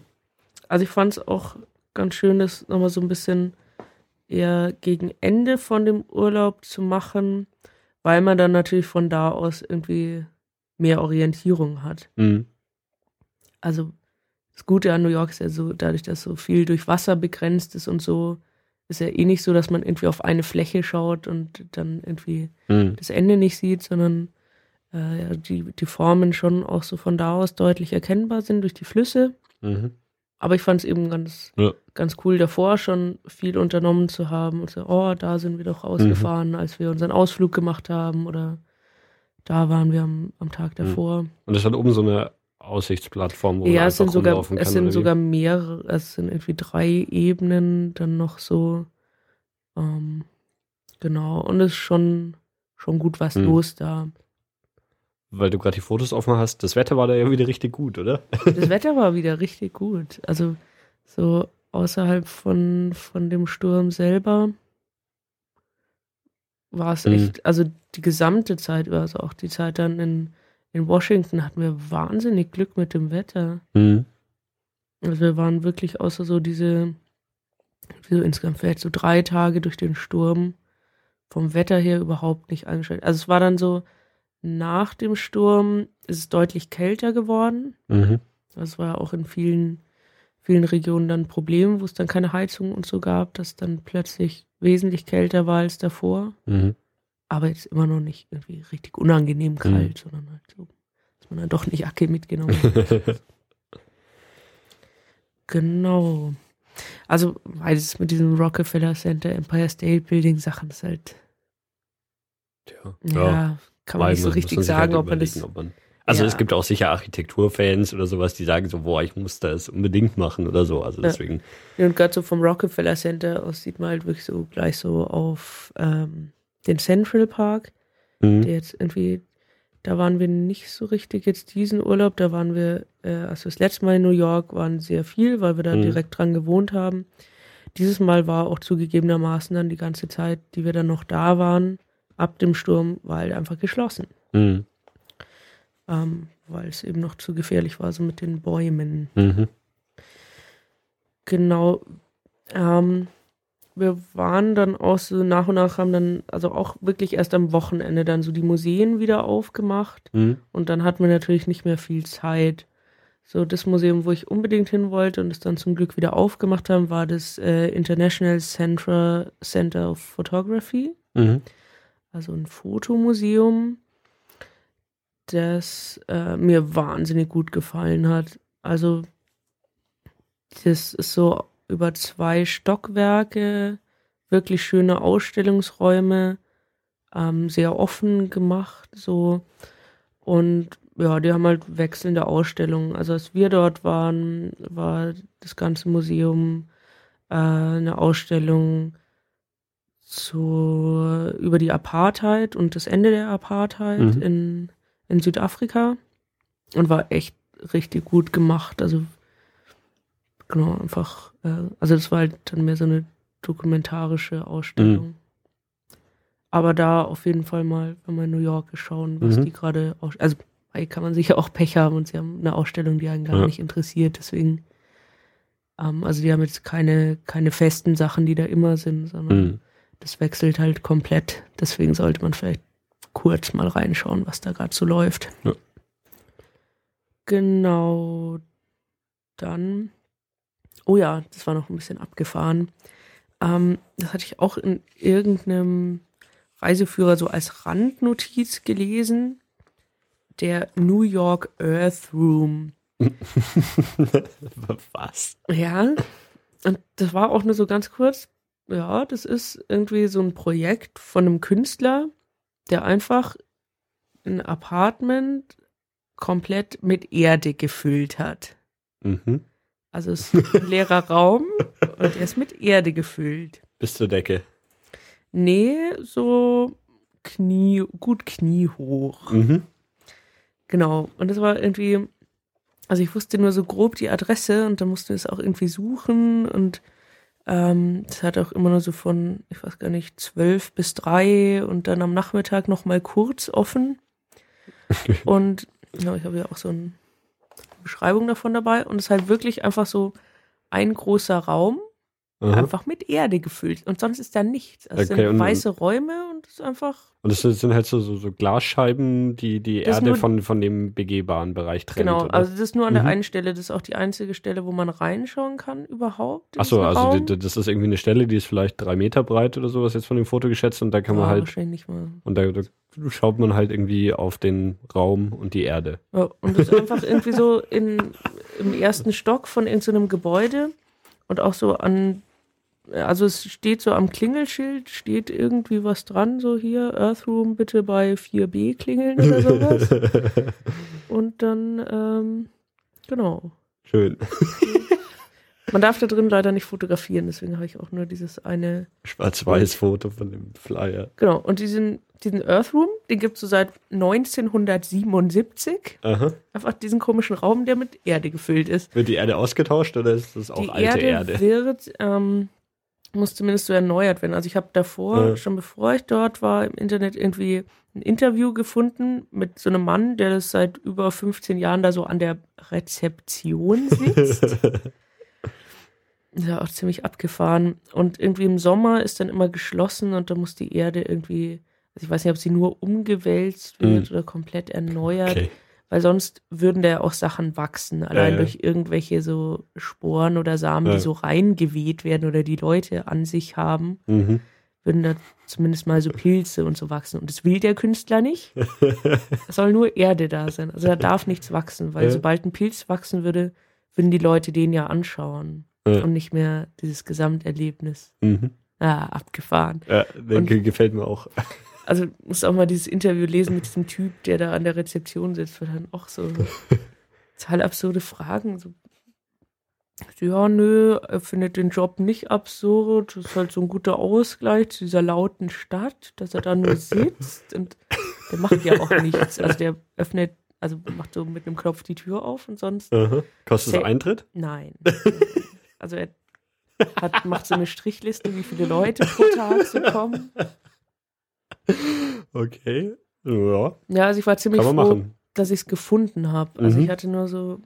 also ich fand es auch ganz schön, das nochmal so ein bisschen eher gegen Ende von dem Urlaub zu machen, weil man dann natürlich von da aus irgendwie mehr Orientierung hat. Mhm. Also das Gute an New York ist ja so, dadurch, dass so viel durch Wasser begrenzt ist und so, ist ja eh nicht so, dass man irgendwie auf eine Fläche schaut und dann irgendwie Mhm. das Ende nicht sieht, sondern äh, ja, die, die Formen schon auch so von da aus deutlich erkennbar sind durch die Flüsse. Mhm. Aber ich fand es eben ganz, Ja. ganz cool, davor schon viel unternommen zu haben und so, oh, da sind wir doch rausgefahren, als wir unseren Ausflug gemacht haben oder da waren wir am, am Tag davor. Und es hat oben so eine Aussichtsplattform, wo ja, es sind sogar, rumlaufen es kann, sind sogar mehrere, es sind irgendwie drei Ebenen, dann noch so, ähm, genau, und es ist schon, schon gut was Hm. los da. Weil du gerade die Fotos offen hast, das Wetter war da ja wieder richtig gut, oder? Das [LAUGHS] Wetter war wieder richtig gut. Also so außerhalb von, von dem Sturm selber war es Mhm. echt, also die gesamte Zeit also auch die Zeit dann in, in Washington hatten wir wahnsinnig Glück mit dem Wetter. Mhm. Also wir waren wirklich außer so diese, so insgesamt vielleicht so drei Tage durch den Sturm vom Wetter her überhaupt nicht eingeschränkt. Also es war dann so, nach dem Sturm ist es deutlich kälter geworden. Mhm. Das war ja auch in vielen, vielen Regionen dann ein Problem, wo es dann keine Heizung und so gab, dass dann plötzlich wesentlich kälter war als davor. Mhm. Aber jetzt immer noch nicht irgendwie richtig unangenehm kalt, sondern halt so, dass man dann doch eine Jacke mitgenommen hat. [LAUGHS] genau. Also, beides mit diesem Rockefeller Center, Empire State Building Sachen ist halt, Tja. ja, kann man nicht so richtig sich sagen, halt ob man das. ob man- Also Ja. es gibt auch sicher Architekturfans oder sowas, die sagen so, boah, ich muss das unbedingt machen oder so. Also Ja. deswegen. Ja, Und gerade so vom Rockefeller Center aus sieht man halt wirklich so gleich so auf ähm, den Central Park, Mhm. der jetzt irgendwie, da waren wir nicht so richtig jetzt diesen Urlaub, da waren wir, äh, also das letzte Mal in New York waren sehr viel, weil wir da Mhm. direkt dran gewohnt haben. Dieses Mal war auch zugegebenermaßen dann die ganze Zeit, die wir dann noch da waren, ab dem Sturm, war halt einfach geschlossen, Mhm. ähm, weil es eben noch zu gefährlich war, so mit den Bäumen. Mhm. Genau. Ähm, wir waren dann auch so nach und nach haben dann, also auch wirklich erst am Wochenende dann so die Museen wieder aufgemacht Mhm. und dann hatten wir natürlich nicht mehr viel Zeit. So das Museum, wo ich unbedingt hin wollte und es dann zum Glück wieder aufgemacht haben, war das äh, International Central Center of Photography, Mhm. also ein Fotomuseum, das äh, mir wahnsinnig gut gefallen hat. Also das ist so über zwei Stockwerke wirklich schöne Ausstellungsräume, ähm, sehr offen gemacht, so. Und ja, die haben halt wechselnde Ausstellungen. Also als wir dort waren, war das ganze Museum äh, eine Ausstellung zu, über die Apartheid und das Ende der Apartheid Mhm. in, in Südafrika und war echt richtig gut gemacht. Also genau, einfach, äh, also das war halt dann mehr so eine dokumentarische Ausstellung. Aber da auf jeden Fall mal, wenn man in New York ist, schauen, was Mhm. die gerade, also hier kann man sicher auch Pech haben und sie haben eine Ausstellung, die einen gar Ja. nicht interessiert. Deswegen, ähm, also die haben jetzt keine, keine festen Sachen, die da immer sind, sondern Mhm. das wechselt halt komplett. Deswegen sollte man vielleicht kurz mal reinschauen, was da gerade so läuft. Ja. Genau. Dann. Oh ja, das war noch ein bisschen abgefahren. Ähm, das hatte ich auch in irgendeinem Reiseführer so als Randnotiz gelesen. Der New York Earth Room. [LAUGHS] Was? Ja, und das war auch nur so ganz kurz. Ja, das ist irgendwie so ein Projekt von einem Künstler, der einfach ein Apartment komplett mit Erde gefüllt hat. Mhm. Also es ist ein leerer [LAUGHS] Raum und er ist mit Erde gefüllt. Bis zur Decke. Nee, so Knie, gut kniehoch. Mhm. Genau. Und das war irgendwie, also ich wusste nur so grob die Adresse und dann musste wir es auch irgendwie suchen und ähm, das hat auch immer nur so von, ich weiß gar nicht, zwölf bis drei und dann am Nachmittag noch mal kurz offen. [LAUGHS] Und ja, ich habe ja auch so eine Beschreibung davon dabei und es ist halt wirklich einfach so ein großer Raum, Aha. einfach mit Erde gefüllt und sonst ist da nichts. Also es Okay, sind weiße Räume und es ist einfach Und das sind halt so, so, so Glasscheiben, die die Erde nur- von, von dem begehbaren Bereich trennt. Genau, oder? also das ist nur an der Mhm. einen Stelle, das ist auch die einzige Stelle, wo man reinschauen kann überhaupt. Achso, also die, das ist irgendwie eine Stelle, die ist vielleicht drei Meter breit oder sowas jetzt von dem Foto geschätzt und da kann man ja, halt, wahrscheinlich mal. und da, da schaut man halt irgendwie auf den Raum und die Erde. Ja, und das ist einfach irgendwie so in, im ersten Stock von irgendeinem Gebäude und auch so an, also es steht so am Klingelschild, steht irgendwie was dran, so hier, Earth Room bitte bei 4b klingeln oder sowas. [LAUGHS] und dann, ähm, genau. Schön. Man darf da drin leider nicht fotografieren, deswegen habe ich auch nur dieses eine Schwarz-weiß Foto von dem Flyer. Genau, und diesen, diesen Earth Room, den gibt es so seit 1977. Aha. Einfach diesen komischen Raum, der mit Erde gefüllt ist. Wird die Erde ausgetauscht oder ist das auch Die alte Erde, Erde? wird, ähm, muss zumindest so erneuert werden. Also ich habe davor, Ja. schon bevor ich dort war, im Internet irgendwie ein Interview gefunden mit so einem Mann, der das seit über 15 Jahren da so an der Rezeption sitzt. [LAUGHS] Ist ja auch ziemlich abgefahren. Und irgendwie im Sommer ist dann immer geschlossen und da muss die Erde irgendwie, also ich weiß nicht, ob sie nur umgewälzt wird oder komplett erneuert, okay. weil sonst würden da ja auch Sachen wachsen, allein ja. durch irgendwelche so Sporen oder Samen, Ja. die so reingeweht werden oder die Leute an sich haben, Mhm. würden da zumindest mal so Pilze und so wachsen. Und das will der Künstler nicht. [LAUGHS] Es soll nur Erde da sein. Also da darf nichts wachsen, weil Ja. sobald ein Pilz wachsen würde, würden die Leute den ja anschauen Ja. und nicht mehr dieses Gesamterlebnis. Mhm. Ah, abgefahren. Ja, Und- ge- gefällt mir auch. [LAUGHS] Also musst auch mal dieses Interview lesen mit diesem Typ, der da an der Rezeption sitzt, weil dann auch so [LAUGHS] total absurde Fragen. So, ja, nö, er findet den Job nicht absurd. Das ist halt so ein guter Ausgleich zu dieser lauten Stadt, dass er da nur sitzt und der macht ja auch nichts. Also der öffnet, also macht so mit einem Knopf die Tür auf und sonst Aha. Kostet es Eintritt? nein. [LAUGHS] Also er hat, macht so eine Strichliste, wie viele Leute pro Tag so kommen. Okay. Ja, Ja, also ich war ziemlich froh, machen. dass ich es gefunden habe. Also Mhm. ich hatte nur so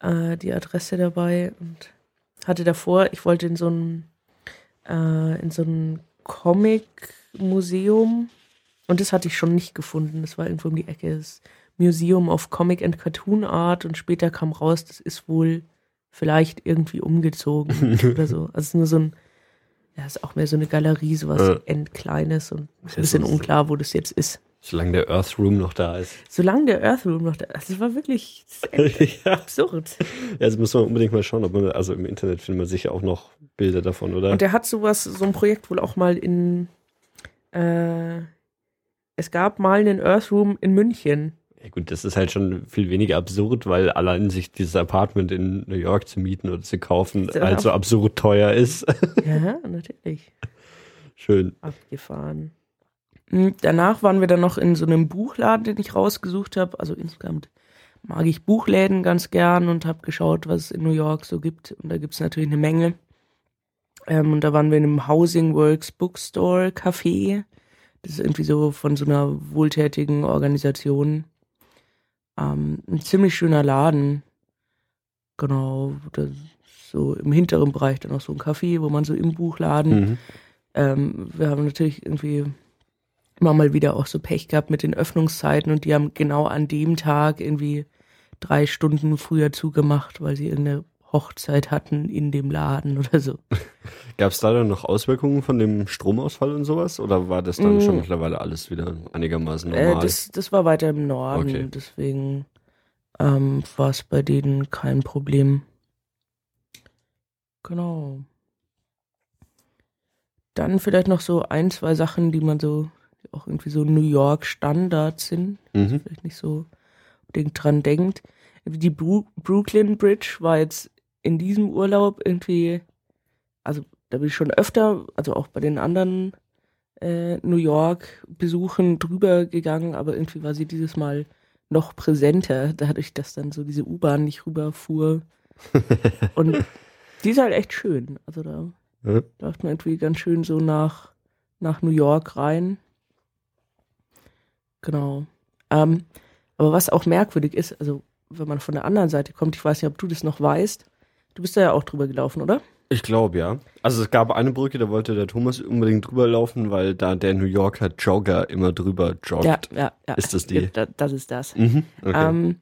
äh, die Adresse dabei und hatte davor, ich wollte in so ein äh, in so ein Comic-Museum und das hatte ich schon nicht gefunden. Das war irgendwo um die Ecke. Das Museum of Comic and Cartoon Art und später kam raus, das ist wohl vielleicht irgendwie umgezogen [LAUGHS] oder so. Also es ist nur so ein, ja, ist auch mehr so eine Galerie, sowas Ja. endkleines und ein bisschen unklar, wo das jetzt ist. Solange der Earth Room noch da ist. Solange der Earth Room noch da ist, das war wirklich [LAUGHS] das ja. absurd. Ja, also muss man unbedingt mal schauen, ob man, also im Internet findet man sicher auch noch Bilder davon, oder? Und der hat sowas, so ein Projekt wohl auch mal in, äh, es gab mal einen Earthroom in München. Ja gut, das ist halt schon viel weniger absurd, weil allein sich dieses Apartment in New York zu mieten oder zu kaufen halt so absurd teuer ist. [LAUGHS] Ja, natürlich. Schön. Abgefahren. Mhm, Danach waren wir dann noch in so einem Buchladen, den ich rausgesucht habe. Also insgesamt mag ich Buchläden ganz gern und habe geschaut, was es in New York so gibt. Und da gibt es natürlich eine Menge. Ähm, und da waren wir in einem Housing Works Bookstore Café. Das ist irgendwie so von so einer wohltätigen Organisation. Ähm, ein ziemlich schöner Laden. Genau. Da ist so im hinteren Bereich dann noch so ein Café, wo man so im Buchladen Mhm. ähm, wir haben natürlich irgendwie immer mal wieder auch so Pech gehabt mit den Öffnungszeiten und die haben genau an dem Tag irgendwie drei Stunden früher zugemacht, weil sie irgendeine Hochzeit hatten in dem Laden oder so. [LAUGHS] Gab es da dann noch Auswirkungen von dem Stromausfall und sowas? Oder war das dann Mm. schon mittlerweile alles wieder einigermaßen Äh, normal? das, das war weiter im Norden, Okay. deswegen ähm, war es bei denen kein Problem. Genau. Dann vielleicht noch so ein, zwei Sachen, die man so, die auch irgendwie so New York Standards sind. mhm. vielleicht nicht so unbedingt dran denkt. Die Brooklyn Bridge war jetzt in diesem Urlaub irgendwie, also da bin ich schon öfter, also auch bei den anderen äh, New York Besuchen drüber gegangen, aber irgendwie war sie dieses Mal noch präsenter, dadurch, dass dann so diese U-Bahn nicht rüberfuhr. [LAUGHS] Und die ist halt echt schön. Also da Ja. läuft man irgendwie ganz schön so nach, nach New York rein. Genau. Ähm, aber was auch merkwürdig ist, also wenn man von der anderen Seite kommt, ich weiß nicht, ob du das noch weißt, du bist da ja auch drüber gelaufen, oder? Ich glaube, ja. Also es gab eine Brücke, da wollte der Thomas unbedingt drüber laufen, weil da der New Yorker Jogger immer drüber joggt. Ja, ja, ja. Ist das die? Da, das ist das. Mhm. Okay. Ähm,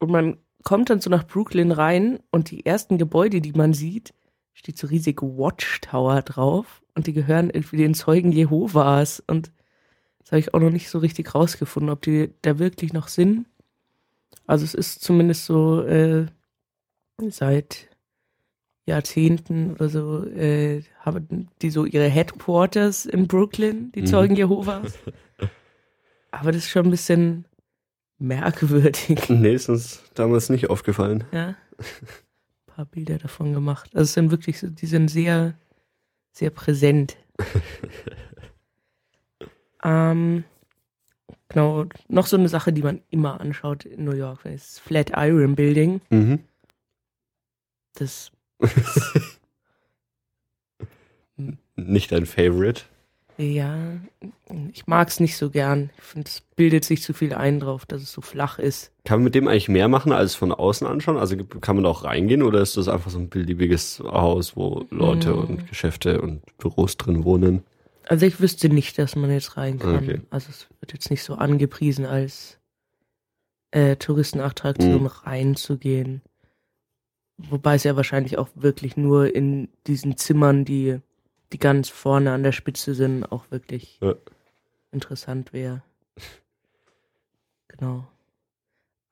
und man kommt dann so nach Brooklyn rein und die ersten Gebäude, die man sieht, steht so riesige Watchtower drauf und die gehören irgendwie den Zeugen Jehovas und das habe ich auch noch nicht so richtig rausgefunden, ob die da wirklich noch sind. Also es ist zumindest so äh, seit Jahrzehnten oder so äh, haben die so ihre Headquarters in Brooklyn, die Mhm. Zeugen Jehovas. [LAUGHS] Aber das ist schon ein bisschen merkwürdig. [LAUGHS] nee, ist uns damals nicht aufgefallen. Ja. Ein paar Bilder davon gemacht. Also es sind wirklich so, die sind sehr, sehr präsent. [LAUGHS] ähm, genau, noch so eine Sache, die man immer anschaut in New York, ist das Flatiron Building. Mhm. Das, [LAUGHS] Nicht dein Favorite. ja, ich mag es nicht so gern. Ich finde, es bildet sich zu viel ein drauf, dass es so flach ist. Kann man mit dem eigentlich mehr machen als von außen anschauen? Also kann man auch reingehen oder ist das einfach so ein beliebiges Haus, wo Leute Mm. und Geschäfte und Büros drin wohnen? Also ich wüsste nicht, dass man jetzt rein kann. Okay. Also es wird jetzt nicht so angepriesen als äh, Touristenattraktion Mhm. reinzugehen. Wobei es ja wahrscheinlich auch wirklich nur in diesen Zimmern, die, die ganz vorne an der Spitze sind, auch wirklich Ja. interessant wäre. Genau.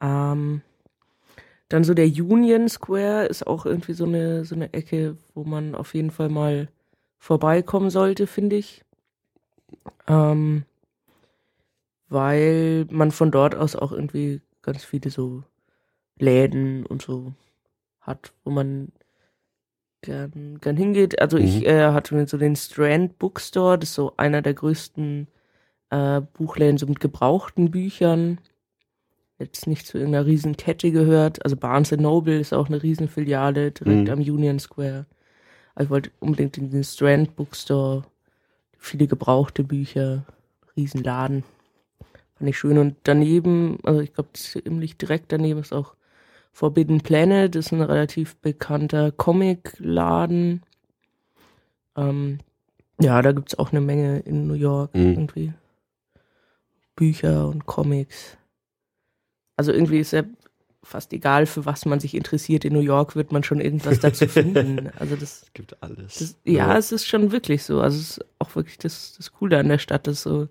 Ähm, dann so der Union Square ist auch irgendwie so eine, so eine Ecke, wo man auf jeden Fall mal vorbeikommen sollte, finde ich. Ähm, weil man von dort aus auch irgendwie ganz viele so Läden und so hat, wo man gern, gern hingeht. Also ich Mhm. äh, hatte so den Strand Bookstore, das ist so einer der größten äh, Buchläden so mit gebrauchten Büchern. Jetzt nicht zu irgendeiner riesen Kette gehört. Also Barnes Noble ist auch eine Riesenfiliale direkt Mhm. am Union Square. Aber ich wollte unbedingt in den Strand Bookstore. Viele gebrauchte Bücher, Riesenladen. Fand ich schön. Und daneben, also ich glaube, ziemlich direkt daneben ist auch Forbidden Planet. Ist ein relativ bekannter Comicladen. Ähm, ja, da gibt's auch eine Menge in New York Mhm. irgendwie. Bücher und Comics. Also irgendwie ist ja fast egal, für was man sich interessiert. In New York wird man schon irgendwas dazu [LAUGHS] finden. Also das Es gibt alles. das, ja, es ist schon wirklich so. Also es ist auch wirklich das, das Coole an der Stadt, dass so,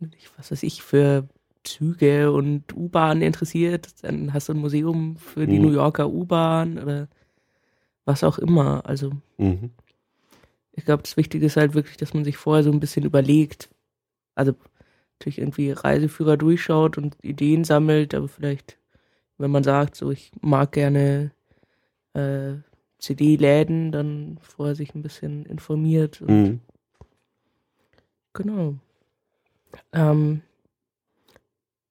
ich- was weiß ich, für Züge und U-Bahn interessiert. Dann hast du ein Museum für die Mhm. New Yorker U-Bahn oder was auch immer. Also Mhm. ich glaube, das Wichtige ist halt wirklich, dass man sich vorher so ein bisschen überlegt. Also natürlich irgendwie Reiseführer durchschaut und Ideen sammelt, aber vielleicht, wenn man sagt, so ich mag gerne äh, CD-Läden, dann vorher sich ein bisschen informiert. Und Mhm. Genau. Ähm,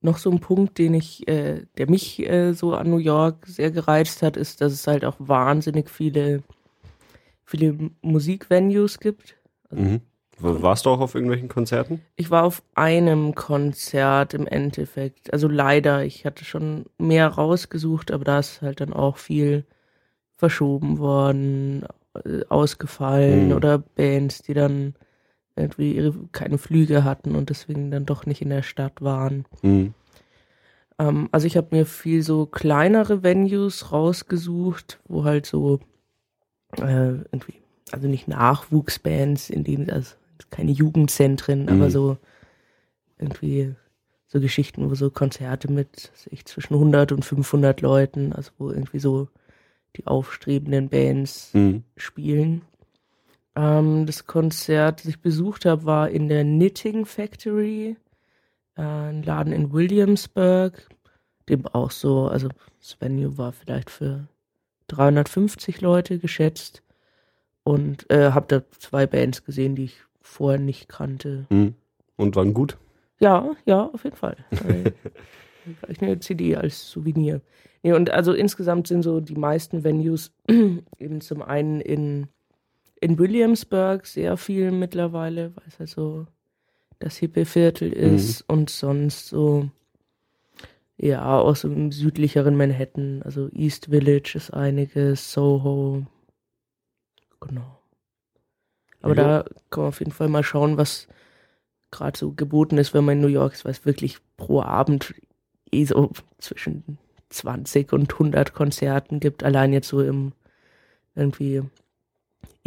noch so ein Punkt, den ich, äh, der mich äh, so an New York sehr gereizt hat, ist, dass es halt auch wahnsinnig viele, viele Musikvenues gibt. Mhm. W- Warst du auch auf irgendwelchen Konzerten? Ich war auf einem Konzert im Endeffekt. Also leider, ich hatte schon mehr rausgesucht, aber da ist halt dann auch viel verschoben worden, äh, ausgefallen Mhm. oder Bands, die dann irgendwie ihre, keine Flüge hatten und deswegen dann doch nicht in der Stadt waren. Mhm. Ähm, also ich habe mir viel so kleinere Venues rausgesucht, wo halt so äh, irgendwie, also nicht Nachwuchsbands, in dem, also keine Jugendzentren, Mhm. aber so irgendwie so Geschichten, wo so Konzerte mit ich, zwischen 100 und 500 Leuten, also wo irgendwie so die aufstrebenden Bands Mhm. spielen. Ähm, das Konzert, das ich besucht habe, war in der Knitting Factory, äh, ein Laden in Williamsburg, dem auch so, also das Venue war vielleicht für 350 Leute geschätzt und äh, habe da zwei Bands gesehen, die ich vorher nicht kannte. Mhm. Und waren gut? Ja, ja, auf jeden Fall. Vielleicht [LAUGHS] eine CD als Souvenir. Nee, und also insgesamt sind so die meisten Venues [CLEARS THROAT] eben zum einen in, in Williamsburg sehr viel mittlerweile, weil es halt so das hippe Viertel ist und sonst so, ja, auch so im südlicheren Manhattan, also East Village ist einiges, Soho, genau. Aber Jo. da kann man auf jeden Fall mal schauen, was gerade so geboten ist, wenn man in New York ist, weil es wirklich pro Abend eh so zwischen 20 und 100 Konzerten gibt, allein jetzt so im irgendwie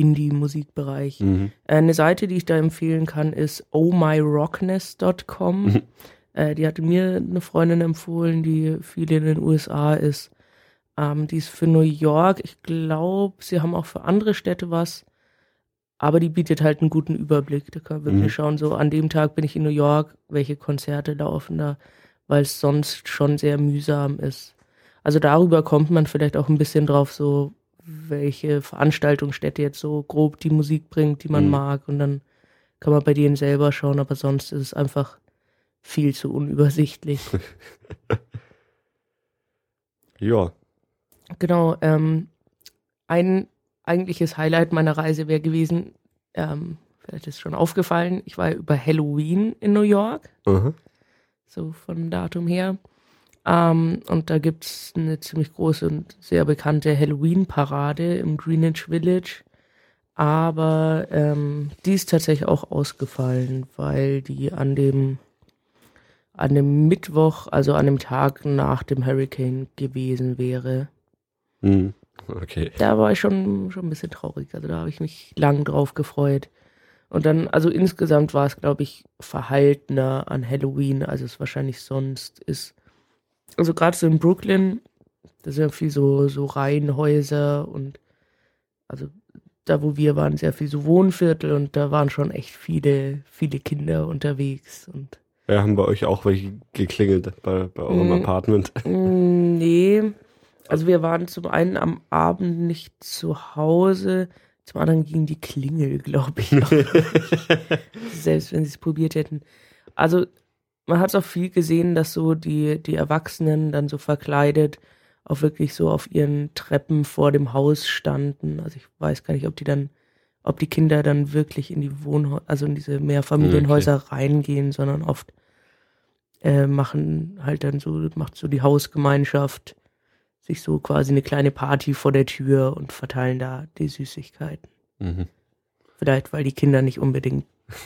Indie-Musikbereich. Mhm. Äh, Eine Seite, die ich da empfehlen kann, ist ohmyrockness.com. Mhm. Äh, die hatte mir eine Freundin empfohlen, die viel in den USA ist. Ähm, die ist für New York. Ich glaube, sie haben auch für andere Städte was. Aber die bietet halt einen guten Überblick. Da kann man wirklich Mhm. schauen, so an dem Tag bin ich in New York, welche Konzerte laufen da, weil es sonst schon sehr mühsam ist. Also darüber kommt man vielleicht auch ein bisschen drauf, so welche Veranstaltungsstätte jetzt so grob die Musik bringt, die man Mhm. mag. Und dann kann man bei denen selber schauen, aber sonst ist es einfach viel zu unübersichtlich. [LAUGHS] Ja. genau, ähm, ein eigentliches Highlight meiner Reise wäre gewesen, ähm, vielleicht ist schon aufgefallen, ich war über Halloween in New York. Aha. so von Datum her. Ähm, und da gibt's eine ziemlich große und sehr bekannte Halloween-Parade im Greenwich Village. Aber ähm, die ist tatsächlich auch ausgefallen, weil die an dem, an dem Mittwoch, also an dem Tag nach dem Hurricane gewesen wäre. Mhm. Okay. Da war ich schon, schon ein bisschen traurig. Also da habe ich mich lang drauf gefreut. Und dann, also insgesamt war es, glaube ich, verhaltener an Halloween, als es wahrscheinlich sonst ist. Also gerade so in Brooklyn, da sind ja viel so, so Reihenhäuser und also da, wo wir waren, sehr viel so Wohnviertel und da waren schon echt viele, viele Kinder unterwegs und Ja, haben bei euch auch welche geklingelt bei, bei eurem Mhm. Apartment? [LAUGHS] Mm, Nee. Also wir waren zum einen am Abend nicht zu Hause, zum anderen ging die Klingel, glaube ich. [LAUGHS] Selbst wenn sie es probiert hätten. Also man hat auch viel gesehen, dass so die, die Erwachsenen dann so verkleidet auch wirklich so auf ihren Treppen vor dem Haus standen. Also ich weiß gar nicht, ob die dann, ob die Kinder dann wirklich in die Wohnhäuser, also in diese Mehrfamilienhäuser reingehen, sondern oft äh, machen halt dann so, macht so die Hausgemeinschaft sich so quasi eine kleine Party vor der Tür und verteilen da die Süßigkeiten. Mhm. Vielleicht, weil die Kinder nicht unbedingt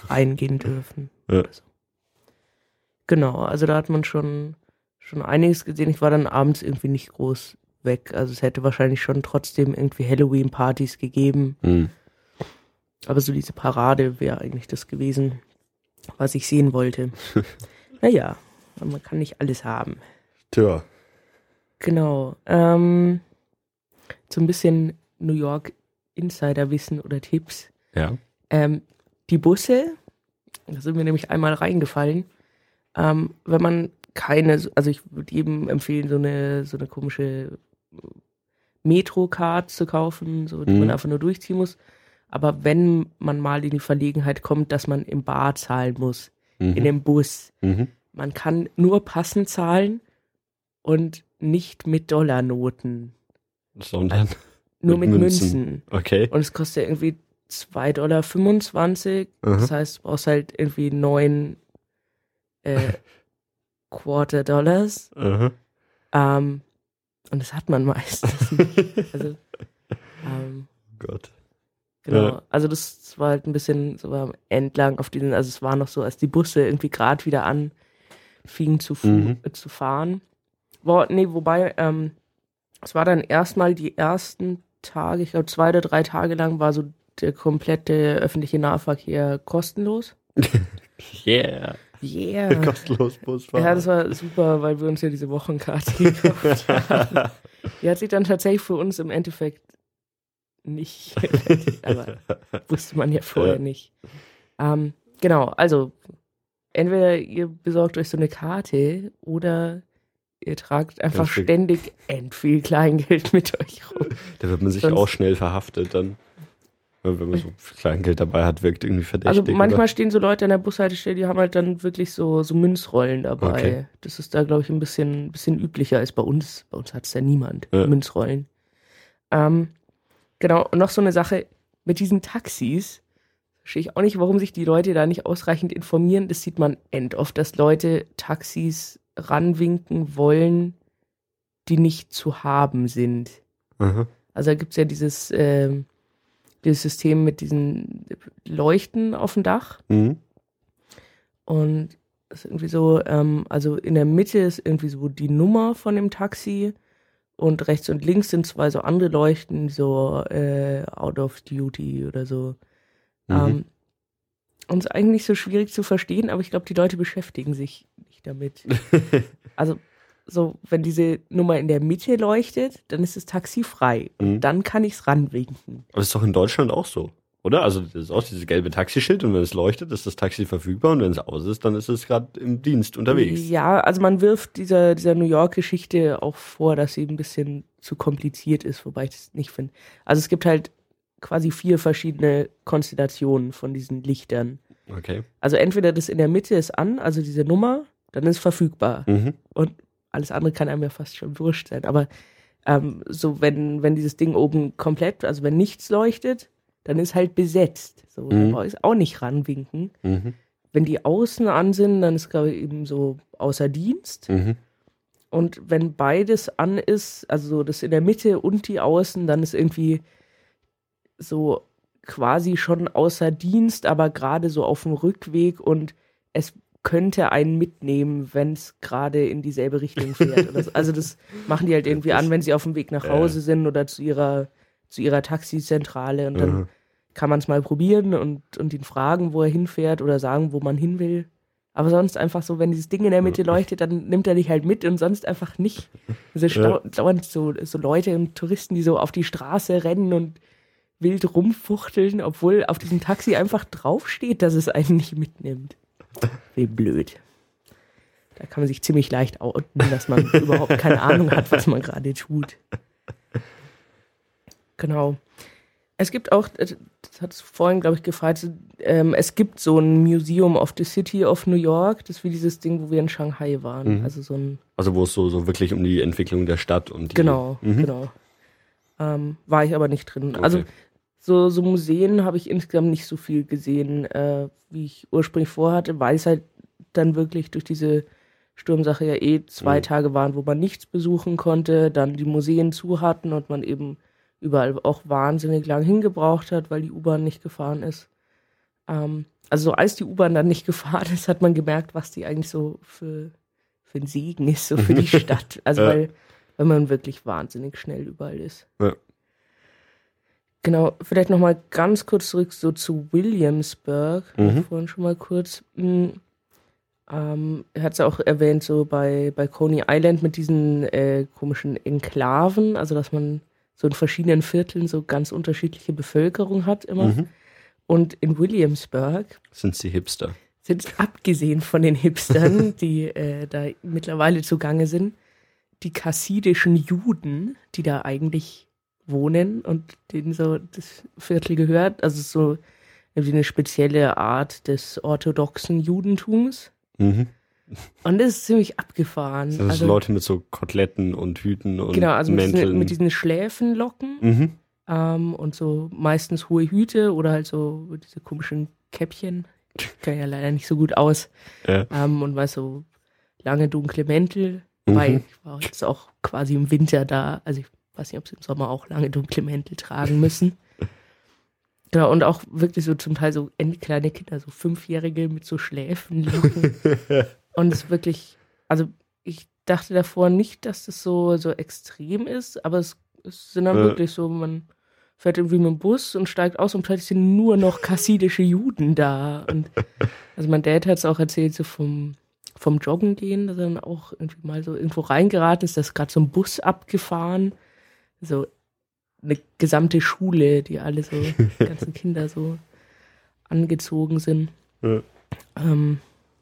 reingehen dürfen. Ja. Oder so. Genau, also da hat man schon, schon einiges gesehen. Ich war dann abends irgendwie nicht groß weg. Also es hätte wahrscheinlich schon trotzdem irgendwie Halloween-Partys gegeben. Mhm. Aber so diese Parade wäre eigentlich das gewesen, was ich sehen wollte. [LAUGHS] naja, man kann nicht alles haben. Tja. Genau. Ähm, so ein bisschen New York Insiderwissen oder Tipps. Ja. Ähm, die Busse, da sind wir nämlich einmal reingefallen. Ähm, wenn man keine, also ich würde jedem empfehlen, so eine, so eine komische Metro-Card zu kaufen, so, die Mhm. man einfach nur durchziehen muss. Aber wenn man mal in die Verlegenheit kommt, dass man im Bar zahlen muss, Mhm. in dem Bus, mhm. man kann nur passend zahlen und nicht mit Dollarnoten, Sondern. nur Mit mit, Münzen. Münzen. Okay. Und es kostet irgendwie 2,25 Dollar. Aha. Das heißt, du brauchst halt irgendwie neun äh, Quarter Dollars. Aha. Ähm, und das hat man meistens. nicht. also, ähm, Gott. genau. Ja. Also das war halt ein bisschen so am entlang auf diesen, also es war noch so, als die Busse irgendwie gerade wieder anfingen zu, Mhm. äh, zu fahren. Wo, nee, wobei, ähm, es war dann erstmal die ersten Tage, ich glaube zwei oder drei Tage lang war so der komplette öffentliche Nahverkehr kostenlos. [LAUGHS] Yeah. Yeah. [LAUGHS] Kostenlos Busfahren. Ja, das war super, weil wir uns ja diese Wochenkarte [LAUGHS] gekauft haben. Die hat sich dann tatsächlich für uns im Endeffekt nicht, [LAUGHS] aber wusste man ja vorher Ja. nicht. Ähm, genau, also entweder ihr besorgt euch so eine Karte oder ihr tragt einfach ständig end viel Kleingeld mit euch rum. Da wird man sich Sonst- auch schnell verhaftet dann. Wenn man so viel Kleingeld dabei hat, wirkt irgendwie verdächtig. Also manchmal oder? stehen so Leute an der Bushaltestelle, die haben halt dann wirklich so, so Münzrollen dabei. Okay. Das ist da, glaube ich, ein bisschen, bisschen üblicher als bei uns. Bei uns hat es ja niemand, Ja. Münzrollen. Ähm, genau, und noch so eine Sache mit diesen Taxis. Verstehe ich auch nicht, warum sich die Leute da nicht ausreichend informieren. Das sieht man end oft, dass Leute Taxis ranwinken wollen, die nicht zu haben sind. Aha. Also da gibt es ja dieses, ähm, dieses System mit diesen Leuchten auf dem Dach. Mhm. Und es ist irgendwie so, ähm, also in der Mitte ist irgendwie so die Nummer von dem Taxi und rechts und links sind zwei so andere Leuchten, so äh, out of duty oder so. Mhm. Ähm, und es ist eigentlich so schwierig zu verstehen, aber ich glaube, die Leute beschäftigen sich nicht damit. [LAUGHS] also so, wenn diese Nummer in der Mitte leuchtet, dann ist das Taxi frei. Mhm. Dann kann ich es ranwinken. Aber das ist doch in Deutschland auch so, oder? Also das ist auch dieses gelbe Taxischild und wenn es leuchtet, ist das Taxi verfügbar und wenn es aus ist, dann ist es gerade im Dienst unterwegs. Ja, also man wirft dieser, dieser New York-Geschichte auch vor, dass sie ein bisschen zu kompliziert ist, wobei ich das nicht finde. Also es gibt halt quasi vier verschiedene Konstellationen von diesen Lichtern. Okay. Also entweder das in der Mitte ist an, also diese Nummer, dann ist es verfügbar. Mhm. Und alles andere kann einem ja fast schon wurscht sein. Aber ähm, so, wenn, wenn dieses Ding oben komplett, also wenn nichts leuchtet, dann ist halt besetzt. So, da Mhm. brauche ich auch nicht ranwinken. Mhm. Wenn die außen an sind, dann ist glaube ich eben so außer Dienst. Mhm. Und wenn beides an ist, also so das in der Mitte und die Außen, dann ist irgendwie so quasi schon außer Dienst, aber gerade so auf dem Rückweg und es könnte einen mitnehmen, wenn es gerade in dieselbe Richtung fährt. So. Also das machen die halt irgendwie an, wenn sie auf dem Weg nach. Hause sind oder zu ihrer, zu ihrer Taxizentrale und dann Mhm. kann man es mal probieren und, und ihn fragen, wo er hinfährt oder sagen, wo man hin will. Aber sonst einfach so, wenn dieses Ding in der Mitte leuchtet, dann nimmt er dich halt mit und sonst einfach nicht. Also Ja. dauernd so, so Leute und Touristen, die so auf die Straße rennen und wild rumfuchteln, obwohl auf diesem Taxi einfach draufsteht, dass es einen nicht mitnimmt. Wie blöd. Da kann man sich ziemlich leicht outen, dass man [LAUGHS] überhaupt keine Ahnung hat, was man gerade tut. Genau. Es gibt auch, äh, das hat es vorhin, glaube ich, gefragt, ähm, es gibt so ein Museum of the City of New York, das ist wie dieses Ding, wo wir in Shanghai waren. Mhm. Also so ein, Also wo es so, so wirklich um die Entwicklung der Stadt und die, genau, Mhm. genau. Ähm, war ich aber nicht drin. Also Okay. So, so Museen habe ich insgesamt nicht so viel gesehen, äh, wie ich ursprünglich vorhatte, weil es halt dann wirklich durch diese Sturmsache ja eh zwei Mhm. Tage waren, wo man nichts besuchen konnte, dann die Museen zu hatten und man eben überall auch wahnsinnig lang hingebraucht hat, weil die U-Bahn nicht gefahren ist. Ähm, also als die U-Bahn dann nicht [LAUGHS] gefahren ist, hat man gemerkt, was die eigentlich so für, für ein Segen ist, so für die [LAUGHS] Stadt. Also Ja. weil, weil man wirklich wahnsinnig schnell überall ist. Ja. Genau, vielleicht nochmal ganz kurz zurück so zu Williamsburg, Mhm. vorhin schon mal kurz. Mm, Ähm, er hat es ja auch erwähnt, so bei, bei Coney Island mit diesen äh, komischen Enklaven, also dass man so in verschiedenen Vierteln so ganz unterschiedliche Bevölkerung hat immer. Mhm. Und in Williamsburg Sind sie Hipster? sind abgesehen von den Hipstern, [LAUGHS] die äh, da mittlerweile zugange sind, die kassidischen Juden, die da eigentlich wohnen und denen so das Viertel gehört. Also so eine spezielle Art des orthodoxen Judentums. Mhm. Und das ist ziemlich abgefahren. Sind also, Leute mit so Koteletten und Hüten und genau, also mit diesen, mit diesen Schläfenlocken mhm. ähm, und so meistens hohe Hüte oder halt so diese komischen Käppchen. Ich kann ja leider nicht so gut aus. Ja. Ähm, und weiß so lange dunkle Mäntel. Mhm. Weil ich war jetzt auch quasi im Winter da. Also ich weiß nicht, ob sie im Sommer auch lange dunkle Mäntel tragen müssen. [LAUGHS] Genau, und auch wirklich so zum Teil so kleine Kinder, so Fünfjährige mit so Schläfenlocken. [LAUGHS] und es ist wirklich, also ich dachte davor nicht, dass das so, so extrem ist, aber es, es sind dann Ja. wirklich so, man fährt irgendwie mit dem Bus und steigt aus und plötzlich sind nur noch kassidische Juden da. Und [LAUGHS] also mein Dad hat es auch erzählt, so vom, vom Joggen gehen, dass er dann auch irgendwie mal so irgendwo reingeraten ist, da ist gerade so ein Bus abgefahren. So eine gesamte Schule, die alle so, die ganzen [LAUGHS] Kinder so angezogen sind. Ja. Ähm,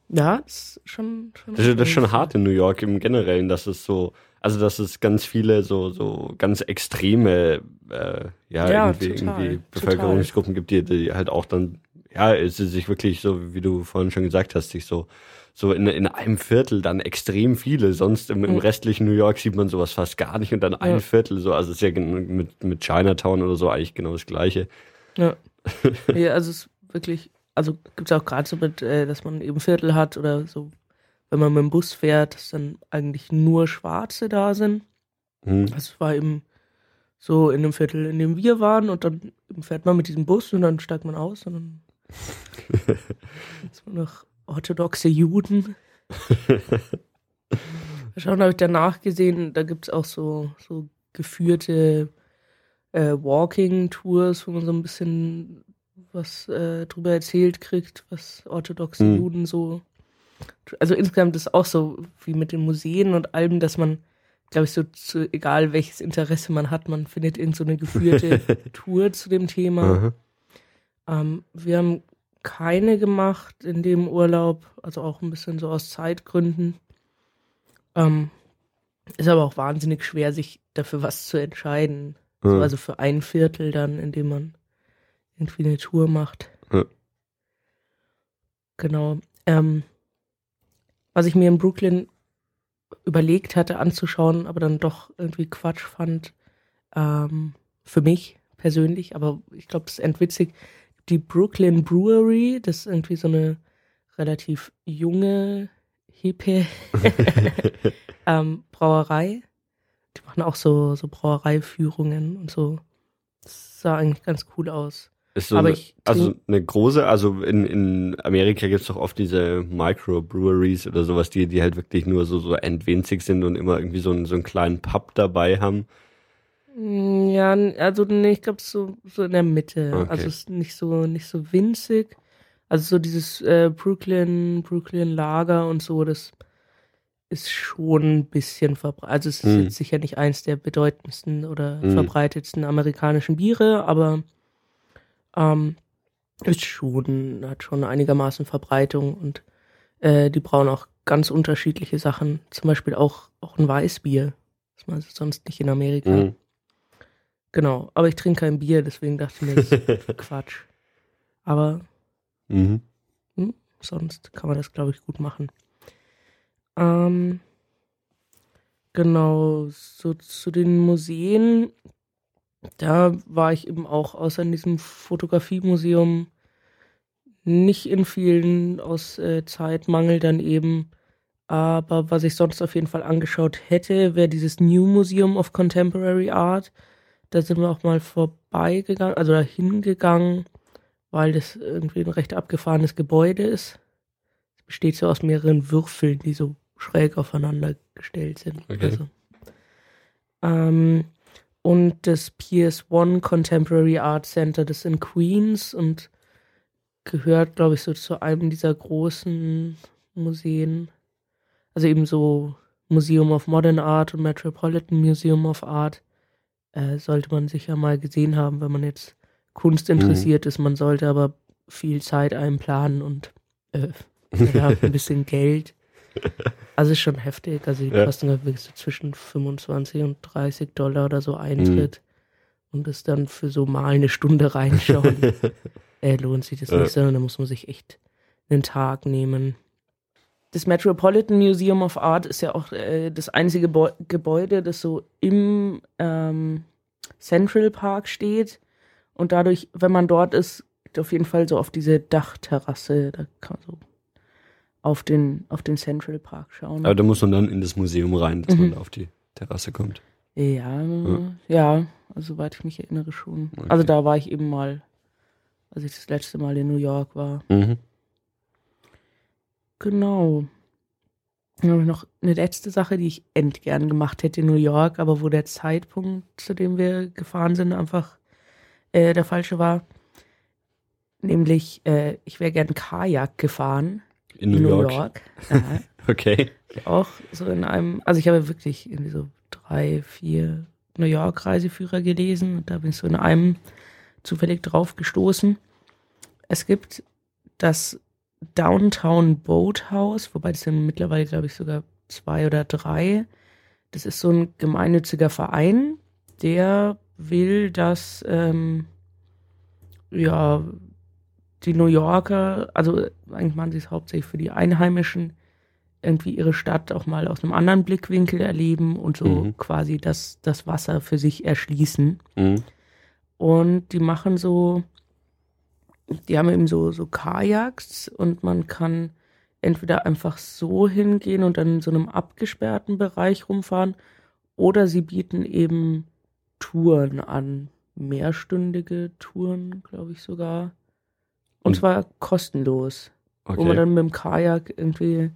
ja, das ist schon, schon Das, ist- das ist schon hart in New York im Generellen, dass es so, also dass es ganz viele so, so ganz extreme, äh, ja, Ja, irgendwie, total, irgendwie total. Bevölkerungsgruppen gibt, die, die halt auch dann, ja, es ist sich wirklich so, wie du vorhin schon gesagt hast, sich so, so in, in einem Viertel dann extrem viele. Sonst im, im Mhm. restlichen New York sieht man sowas fast gar nicht und dann ein Ja. Viertel so. Also es ist ja mit, mit Chinatown oder so eigentlich genau das Gleiche. Ja. [LAUGHS] nee, also es ist wirklich, also gibt es auch gerade so mit, äh, dass man eben Viertel hat oder so, wenn man mit dem Bus fährt, dass dann eigentlich nur Schwarze da sind. Hm. Also es war eben so in dem Viertel, in dem wir waren und dann fährt man mit diesem Bus und dann steigt man aus und dann [LAUGHS] ist man noch orthodoxe Juden. [LAUGHS] Schauen habe ich danach gesehen, da gibt es auch so, so geführte äh, Walking-Tours, wo man so ein bisschen was äh, drüber erzählt kriegt, was orthodoxe Hm. Juden so. Also insgesamt ist auch so wie mit den Museen und allem, dass man, glaube ich, so zu, egal welches Interesse man hat, man findet irgend so eine geführte [LAUGHS] Tour zu dem Thema. Aha. Ähm, wir haben keine gemacht in dem Urlaub, also auch ein bisschen so aus Zeitgründen. Ähm, ist aber auch wahnsinnig schwer, sich dafür was zu entscheiden. Ja. also für ein Viertel dann, indem man irgendwie eine Tour macht. Ja. Genau. Ähm, was ich mir in Brooklyn überlegt hatte anzuschauen, aber dann doch irgendwie Quatsch fand, ähm, für mich persönlich, aber ich glaube, das ist endwitzig, die Brooklyn Brewery, das ist irgendwie so eine relativ junge, hippe [LAUGHS] [LAUGHS] ähm, Brauerei. Die machen auch so, so Brauereiführungen und so. Das sah eigentlich ganz cool aus. Ist so Aber eine, ich also eine große, also in, in Amerika gibt's doch oft diese Microbreweries oder sowas, die, die halt wirklich nur so, so endwinzig sind und immer irgendwie so einen, so einen kleinen Pub dabei haben. Mm, Ja, also nee, ich glaube so, so in der Mitte. Okay. Also es ist nicht so, nicht so winzig. Also so dieses äh, Brooklyn, Brooklyn Lager und so, das ist schon ein bisschen verbreitet. Also es ist Hm. jetzt sicher nicht eins der bedeutendsten oder Hm. verbreitetsten amerikanischen Biere, aber ähm, ist schon, hat schon einigermaßen Verbreitung und äh, die brauen auch ganz unterschiedliche Sachen. Zum Beispiel auch, auch ein Weißbier. Das man sonst nicht in Amerika. Mhm. Genau, aber ich trinke kein Bier, deswegen dachte ich mir, das ist [LAUGHS] Quatsch. Aber Mhm. sonst kann man das, glaube ich, gut machen. Ähm, genau, so zu den Museen, da war ich eben auch außer in diesem Fotografiemuseum nicht in vielen aus äh, Zeitmangel dann eben. Aber was ich sonst auf jeden Fall angeschaut hätte, wäre dieses New Museum of Contemporary Art. Da sind wir auch mal vorbeigegangen, also dahin gegangen, weil das irgendwie ein recht abgefahrenes Gebäude ist. Es besteht so aus mehreren Würfeln, die so schräg aufeinander gestellt sind. Okay. Also. Ähm, und das PS1 Contemporary Art Center, das ist in Queens und gehört, glaube ich, so zu einem dieser großen Museen. Also eben so Museum of Modern Art und Metropolitan Museum of Art. Äh, sollte man sicher mal gesehen haben, wenn man jetzt Kunst interessiert mhm. ist. Man sollte aber viel Zeit einplanen und äh, ja, [LAUGHS] ein bisschen Geld. Also ist schon heftig. Also die ja. kosten wirklich so zwischen 25 und 30 Dollar oder so Eintritt. Mhm. Und das dann für so mal eine Stunde reinschauen, [LAUGHS] äh, lohnt sich das ja. nicht, sondern da muss man sich echt einen Tag nehmen. Das Metropolitan Museum of Art ist ja auch äh, das einzige Bo Gebäude, das so im ähm, Central Park steht. Und dadurch, wenn man dort ist, auf jeden Fall so auf diese Dachterrasse. Da kann man so auf den, auf den Central Park schauen. Aber da muss man dann in das Museum rein, dass mhm. man da auf die Terrasse kommt. Ja, ja, ja also soweit ich mich erinnere schon. Okay. Also da war ich eben mal, als ich das letzte Mal in New York war. Mhm. Genau. Dann habe ich noch eine letzte Sache, die ich endgern gemacht hätte in New York, aber wo der Zeitpunkt, zu dem wir gefahren sind, einfach äh, der falsche war. Nämlich, äh, ich wäre gern Kajak gefahren. In New, in New York. York. [LAUGHS] okay. Auch so in einem, also ich habe wirklich irgendwie so drei, vier New York Reiseführer gelesen und da bin ich so in einem zufällig drauf gestoßen. Es gibt das Downtown Boathouse, wobei das sind mittlerweile, glaube ich, sogar zwei oder drei. Das ist so ein gemeinnütziger Verein, der will, dass ähm, ja die New Yorker, also eigentlich machen sie es hauptsächlich für die Einheimischen, irgendwie ihre Stadt auch mal aus einem anderen Blickwinkel erleben und so mhm. quasi das, das Wasser für sich erschließen. Mhm. Und die machen so, die haben eben so, so Kajaks und man kann entweder einfach so hingehen und dann in so einem abgesperrten Bereich rumfahren oder sie bieten eben Touren an, mehrstündige Touren, glaube ich sogar. Und zwar kostenlos. Okay. Wo man dann mit dem Kajak irgendwie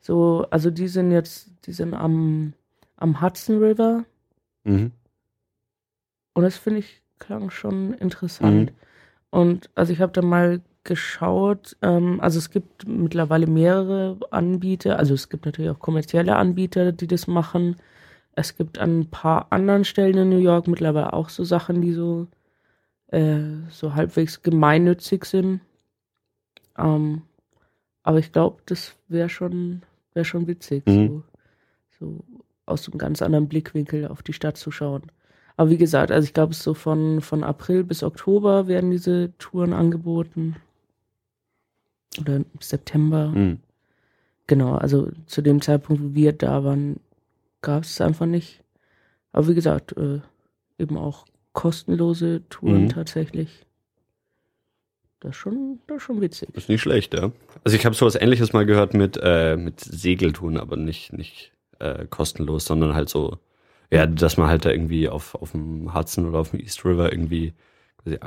so, also die sind jetzt, die sind am, am Hudson River. Mhm. Und das finde ich klang schon interessant. Mhm. Und also ich habe da mal geschaut, ähm, also es gibt mittlerweile mehrere Anbieter, also es gibt natürlich auch kommerzielle Anbieter, die das machen. Es gibt an ein paar anderen Stellen in New York mittlerweile auch so Sachen, die so, äh, so halbwegs gemeinnützig sind. Ähm, aber ich glaube, das wäre schon, wär schon witzig, mhm. so, so aus einem ganz anderen Blickwinkel auf die Stadt zu schauen. Aber wie gesagt, also ich glaube, so von, von April bis Oktober werden diese Touren angeboten. Oder September. Mhm. Genau, also zu dem Zeitpunkt, wo wir da waren, gab es einfach nicht. Aber wie gesagt, äh, eben auch kostenlose Touren mhm. tatsächlich. Das ist schon, das ist schon witzig. Das ist nicht schlecht, ja. Also ich habe sowas ähnliches mal gehört mit, äh, mit Segeltouren, aber nicht, nicht äh, kostenlos, sondern halt so, ja, dass man halt da irgendwie auf, auf dem Hudson oder auf dem East River irgendwie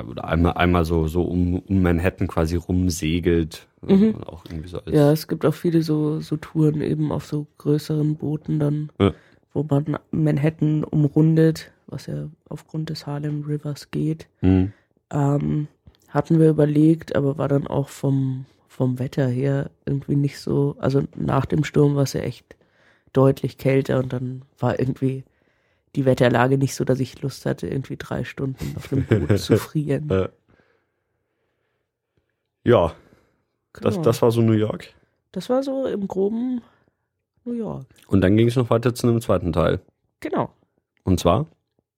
oder einmal, einmal so, so um, um Manhattan quasi rumsegelt. Mhm. Auch irgendwie so ja, es gibt auch viele so, so Touren eben auf so größeren Booten dann, ja. wo man Manhattan umrundet, was ja aufgrund des Harlem Rivers geht. Mhm. Ähm, hatten wir überlegt, aber war dann auch vom, vom Wetter her irgendwie nicht so, also nach dem Sturm war es ja echt deutlich kälter und dann war irgendwie die Wetterlage nicht so, dass ich Lust hatte, irgendwie drei Stunden auf dem Boot [LAUGHS] zu frieren. ja, genau. das, das war so New York. Das war so im groben New York. Und dann ging es noch weiter zu einem zweiten Teil. Genau. Und zwar?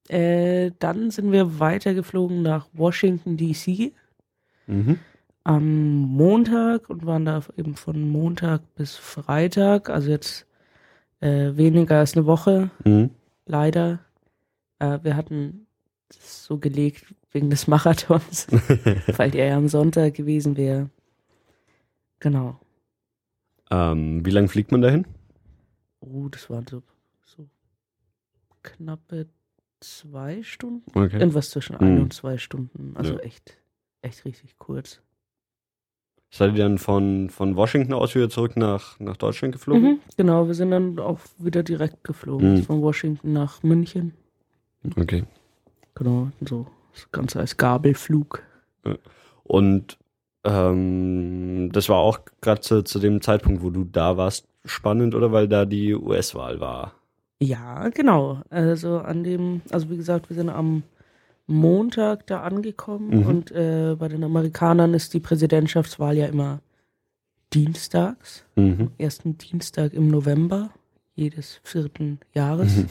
Äh, dann sind wir weitergeflogen nach Washington, D.C. Mhm. Am Montag und waren da eben von Montag bis Freitag, also jetzt äh, weniger als eine Woche. Mhm leider. Äh, wir hatten es so gelegt wegen des Marathons, [LAUGHS] weil der ja am Sonntag gewesen wäre. Genau. Ähm, wie lange fliegt man dahin? Oh, das waren so, so knappe zwei Stunden. Okay. Irgendwas zwischen mhm. ein und zwei Stunden. Also ja. echt, echt richtig kurz. Seid ihr dann von, von Washington aus wieder zurück nach, nach Deutschland geflogen? Mhm, genau, wir sind dann auch wieder direkt geflogen. Mhm. Von Washington nach München. Okay. Genau, so das Ganze als Gabelflug. Und ähm, das war auch gerade zu, zu dem Zeitpunkt, wo du da warst, spannend, oder weil da die US-Wahl war? Ja, genau. Also an dem, also wie gesagt, wir sind am Montag da angekommen Mhm. und äh, bei den Amerikanern ist die Präsidentschaftswahl ja immer dienstags, Mhm. ersten Dienstag im November jedes vierten Jahres,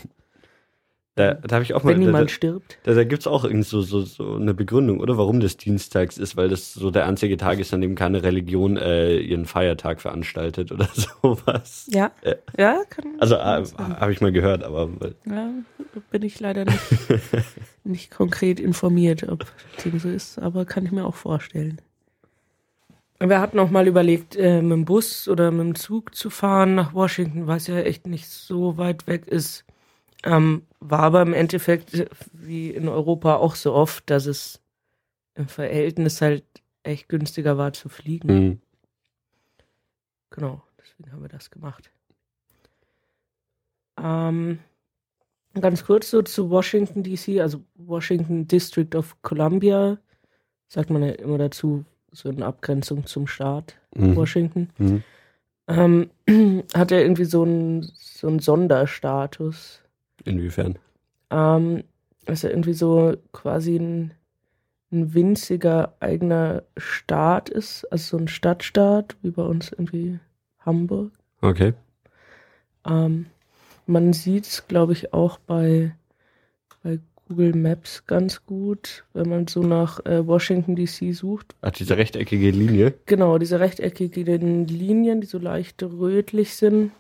Da, da habe ich auch mal. wenn Da, niemand da, stirbt. da, da gibt es auch irgend so, so, so eine Begründung, oder? Warum das dienstags ist, weil das so der einzige Tag ist, an dem keine Religion äh, ihren Feiertag veranstaltet oder [LAUGHS] sowas. Ja, Äh, ja, kann. Also äh, habe ich mal gehört, aber weil- Ja, bin ich leider nicht, [LAUGHS] nicht konkret informiert, ob dem so ist, aber kann ich mir auch vorstellen. Wir hatten auch mal überlegt, äh, mit dem Bus oder mit dem Zug zu fahren nach Washington, was ja echt nicht so weit weg ist. Ähm, war aber im Endeffekt, wie in Europa auch so oft, dass es im Verhältnis halt echt günstiger war zu fliegen. hm. Genau, deswegen haben wir das gemacht. Ähm, ganz kurz so zu Washington DC, also Washington District of Columbia, sagt man ja immer dazu, so in Abgrenzung zum Staat Mhm. Washington. Mhm. Ähm, [CLEARS THROAT] hat er irgendwie so einen so einen Sonderstatus. Inwiefern? Ähm, dass er irgendwie so quasi ein, ein winziger eigener Staat ist, also so ein Stadtstaat, wie bei uns irgendwie Hamburg. Okay. Ähm, man sieht es, glaube ich, auch bei, bei Google Maps ganz gut, wenn man so nach äh, Washington DC sucht. Ach, diese rechteckige Linie. Genau, diese rechteckigen Linien, die so leicht rötlich sind,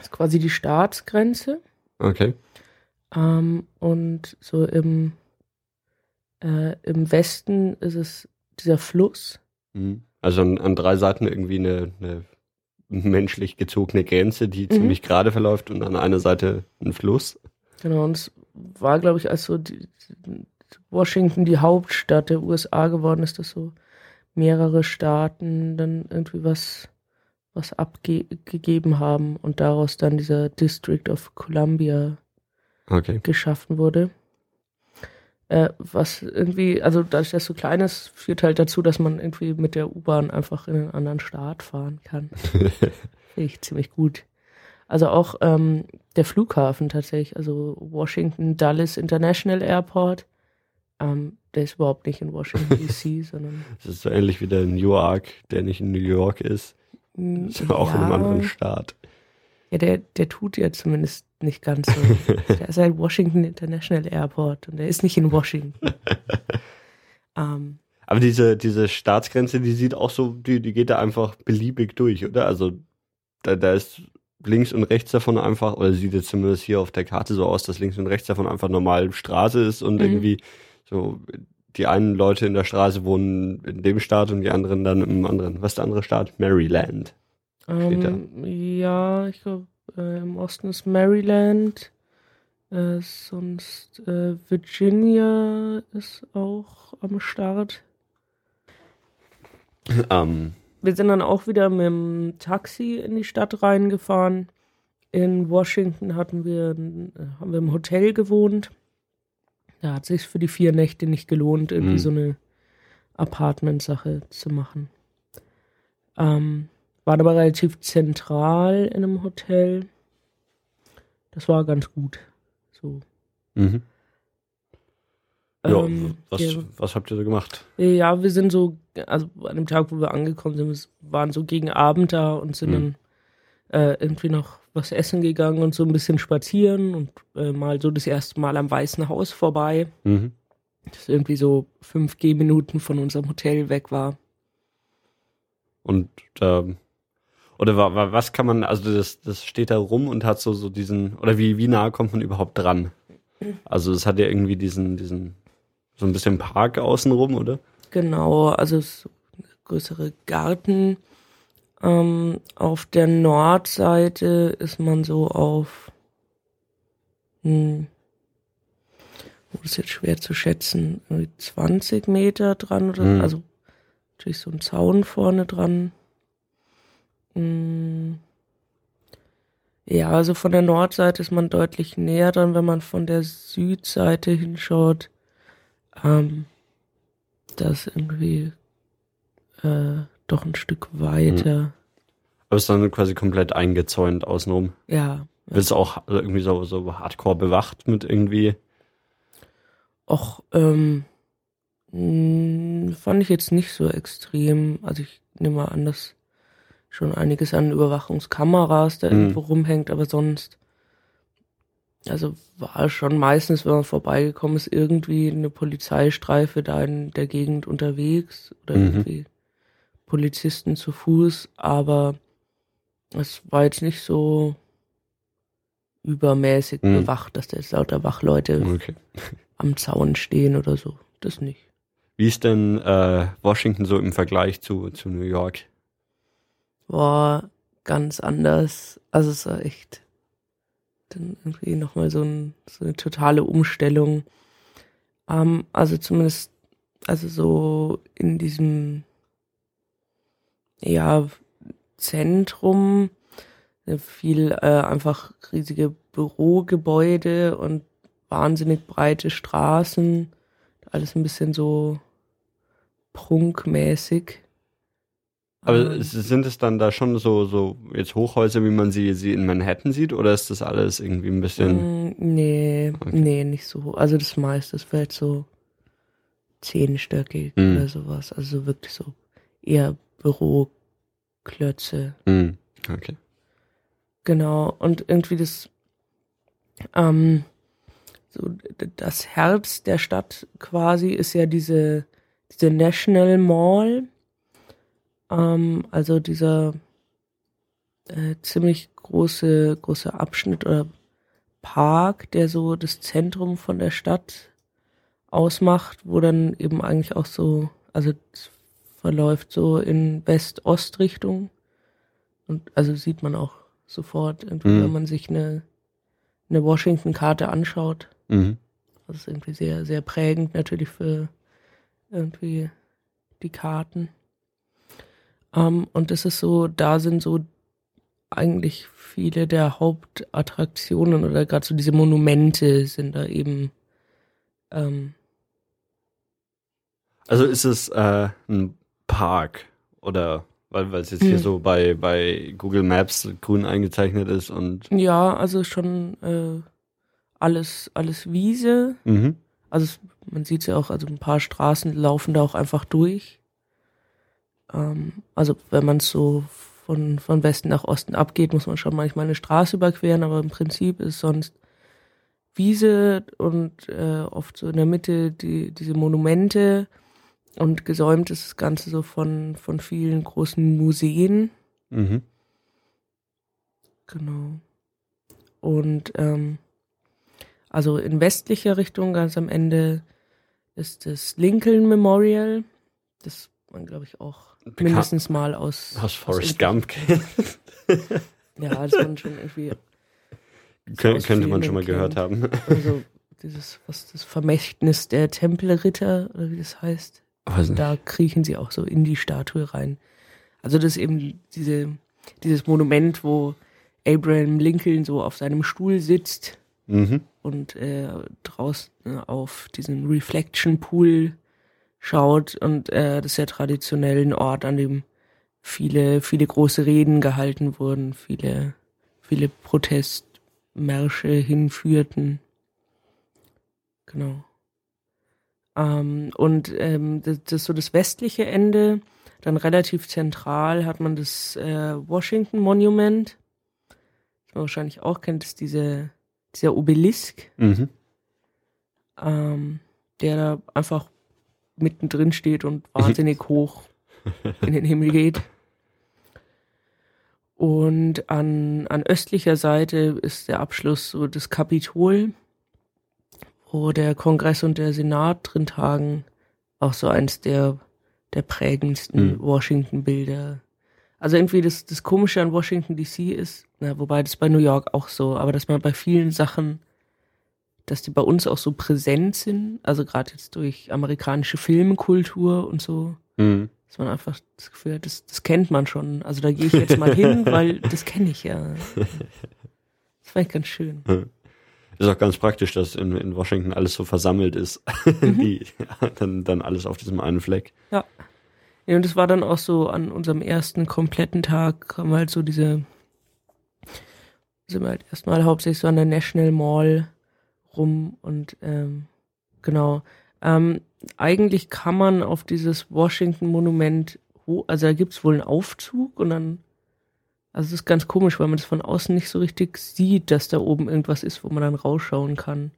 ist quasi die Staatsgrenze. Okay. Ähm, und so im, äh, im Westen ist es dieser Fluss. Mhm. Also an, an drei Seiten irgendwie eine, eine menschlich gezogene Grenze, die Mhm. ziemlich gerade verläuft und an einer Seite ein Fluss. Genau, und es war, glaube ich, als so die, Washington die Hauptstadt der USA geworden ist, dass so mehrere Staaten dann irgendwie was, was abgegeben haben und daraus dann dieser District of Columbia Okay. geschaffen wurde. Äh, was irgendwie, also dadurch, dass es so klein ist, führt halt dazu, dass man irgendwie mit der U-Bahn einfach in einen anderen Staat fahren kann. [LAUGHS] Finde ich ziemlich gut. Also auch ähm, der Flughafen tatsächlich, also Washington Dulles International Airport, ähm, der ist überhaupt nicht in Washington DC, [LAUGHS] sondern Das ist so ähnlich wie der Newark, der nicht in New York ist. mm, Ist aber auch in einem anderen Staat. Ja, der, der tut ja zumindest nicht ganz so. [LAUGHS] der ist halt Washington International Airport und der ist nicht in Washington. [LAUGHS] ähm, Aber diese, diese Staatsgrenze, die sieht auch so, die, die geht da einfach beliebig durch, oder? Also da, da ist links und rechts davon einfach, oder sieht jetzt zumindest hier auf der Karte so aus, dass links und rechts davon einfach normal Straße ist und Mhm. irgendwie so die einen Leute in der Straße wohnen in dem Staat und die anderen dann im anderen. Was ist der andere Staat? Maryland. Da. ähm, ja, ich glaube, äh, im Osten ist Maryland. Äh, sonst äh, Virginia ist auch am Start. [LAUGHS] Ähm, Wir sind dann auch wieder mit dem Taxi in die Stadt reingefahren. In Washington hatten wir, äh, haben wir im Hotel gewohnt. Da hat sich für die vier Nächte nicht gelohnt, irgendwie Mhm. so eine Apartment-Sache zu machen. Ähm, waren aber relativ zentral in einem Hotel. Das war ganz gut. So. mhm. Ja, Ähm, was, ja. was habt ihr so gemacht? Ja, wir sind so, also an dem Tag, wo wir angekommen sind, waren so gegen Abend da und sind Mhm. dann äh, irgendwie noch was essen gegangen und so ein bisschen spazieren und äh, mal so das erste Mal am Weißen Haus vorbei, Mhm. das irgendwie so fünf Gehminuten von unserem Hotel weg war. Und ähm, oder wa, wa, was kann man, also das, das steht da rum und hat so, so diesen, oder wie, wie nah kommt man überhaupt dran? Also es hat ja irgendwie diesen, diesen, so ein bisschen Park außenrum, oder? Genau, also es größere Garten. Ähm, auf der Nordseite ist man so auf, hm, das ist jetzt schwer zu schätzen, irgendwie 20 Meter dran oder Mhm. also natürlich so ein Zaun vorne dran. Hm, ja, also von der Nordseite ist man deutlich näher dran, wenn man von der Südseite hinschaut. Ähm, das ist irgendwie äh, doch ein Stück weiter. Aber es ist dann quasi komplett eingezäunt außenrum. Ja, Wird es auch irgendwie so, so hardcore bewacht mit irgendwie? Och, ähm, mh, fand ich jetzt nicht so extrem. Also ich nehme mal an, dass schon einiges an Überwachungskameras da Mhm. irgendwo rumhängt, aber sonst, also war schon meistens, wenn man vorbeigekommen ist, irgendwie eine Polizeistreife da in der Gegend unterwegs oder Mhm. irgendwie Polizisten zu Fuß, aber es war jetzt nicht so übermäßig Mhm. bewacht, dass da jetzt lauter Wachleute Okay. [LAUGHS] am Zaun stehen oder so. Das nicht. Wie ist denn äh, Washington so im Vergleich zu, zu New York? War ganz anders. Also es war echt dann irgendwie nochmal so, ein, so eine totale Umstellung. Ähm, also zumindest, also so in diesem ja, Zentrum äh, viel äh, einfach riesige Bürogebäude und wahnsinnig breite Straßen. Alles ein bisschen so prunkmäßig. Aber s- sind es dann da schon so, so jetzt Hochhäuser, wie man sie, sie in Manhattan sieht, oder ist das alles irgendwie ein bisschen. Mm, Nee, Okay. nee, nicht so. Also das meiste ist vielleicht so zehnstöckig Mhm. oder sowas. Also wirklich so eher Büroklötze. Hm, okay. Genau. Und irgendwie das, ähm, so das Herz der Stadt quasi ist ja diese, diese National Mall. Ähm, also dieser äh, ziemlich große, große Abschnitt oder Park, der so das Zentrum von der Stadt ausmacht, wo dann eben eigentlich auch so, also verläuft so in West-Ost-Richtung. Und also sieht man auch sofort, Mhm. wenn man sich eine, eine Washington-Karte anschaut. Mhm. Das ist irgendwie sehr, sehr prägend natürlich für irgendwie die Karten. Ähm, und das ist so, da sind so eigentlich viele der Hauptattraktionen oder gerade so diese Monumente sind da eben ähm, Also ist es äh, ein Park oder weil weil es jetzt hier Hm. so bei, bei Google Maps grün eingezeichnet ist und ja, also schon äh, alles, alles Wiese. mhm. Also es, man sieht ja auch, also ein paar Straßen laufen da auch einfach durch. Ähm, also wenn man so von, von Westen nach Osten abgeht, muss man schon manchmal eine Straße überqueren, aber im Prinzip ist sonst Wiese und äh, oft so in der Mitte die, diese Monumente und gesäumt ist das Ganze so von, von vielen großen Museen. Mhm. Genau. Und ähm, also in westlicher Richtung, ganz am Ende, ist das Lincoln Memorial. Das man, glaube ich, auch Bekan- mindestens mal aus, Aus Forrest Gump [LAUGHS] Ja, das man schon irgendwie, Kön könnte man schon mal gehört haben. [LAUGHS] also dieses, was das Vermächtnis der Tempelritter, oder wie das heißt. Da kriechen sie auch so in die Statue rein. Also das ist eben diese, dieses Monument, wo Abraham Lincoln so auf seinem Stuhl sitzt Mhm. und äh, draußen auf diesen Reflection Pool schaut und äh, das ist ja traditionell ein Ort, an dem viele, viele große Reden gehalten wurden, viele, viele Protestmärsche hinführten. Genau. Ähm, und ähm, das, das ist so das westliche Ende. Dann relativ zentral hat man das äh, Washington Monument. Das man wahrscheinlich auch kennt, ist diese, dieser Obelisk, Mhm. ähm, der da einfach mittendrin steht und wahnsinnig [LAUGHS] hoch in den Himmel geht. Und an, an östlicher Seite ist der Abschluss so das Kapitol, wo der Kongress und der Senat drin tagen. Auch so eins der, der prägendsten Mhm. Washington-Bilder. Also irgendwie das, das Komische an Washington DC ist, na, wobei das bei New York auch so, aber dass man bei vielen Sachen, dass die bei uns auch so präsent sind, also gerade jetzt durch amerikanische Filmkultur und so, Mhm. dass man einfach das Gefühl hat, das, das kennt man schon. Also da gehe ich jetzt mal hin, [LAUGHS] weil das kenne ich ja. Das fand ich ganz schön. Ist auch ganz praktisch, dass in, in Washington alles so versammelt ist. [LAUGHS] Mhm. Die, dann, dann alles auf diesem einen Fleck. Ja, und das war dann auch so an unserem ersten kompletten Tag, haben wir halt so diese, sind wir halt erstmal hauptsächlich so an der National Mall rum und ähm, genau. Ähm, eigentlich kann man auf dieses Washington-Monument, also da gibt's wohl einen Aufzug und dann, also es ist ganz komisch, weil man das von außen nicht so richtig sieht, dass da oben irgendwas ist, wo man dann rausschauen kann.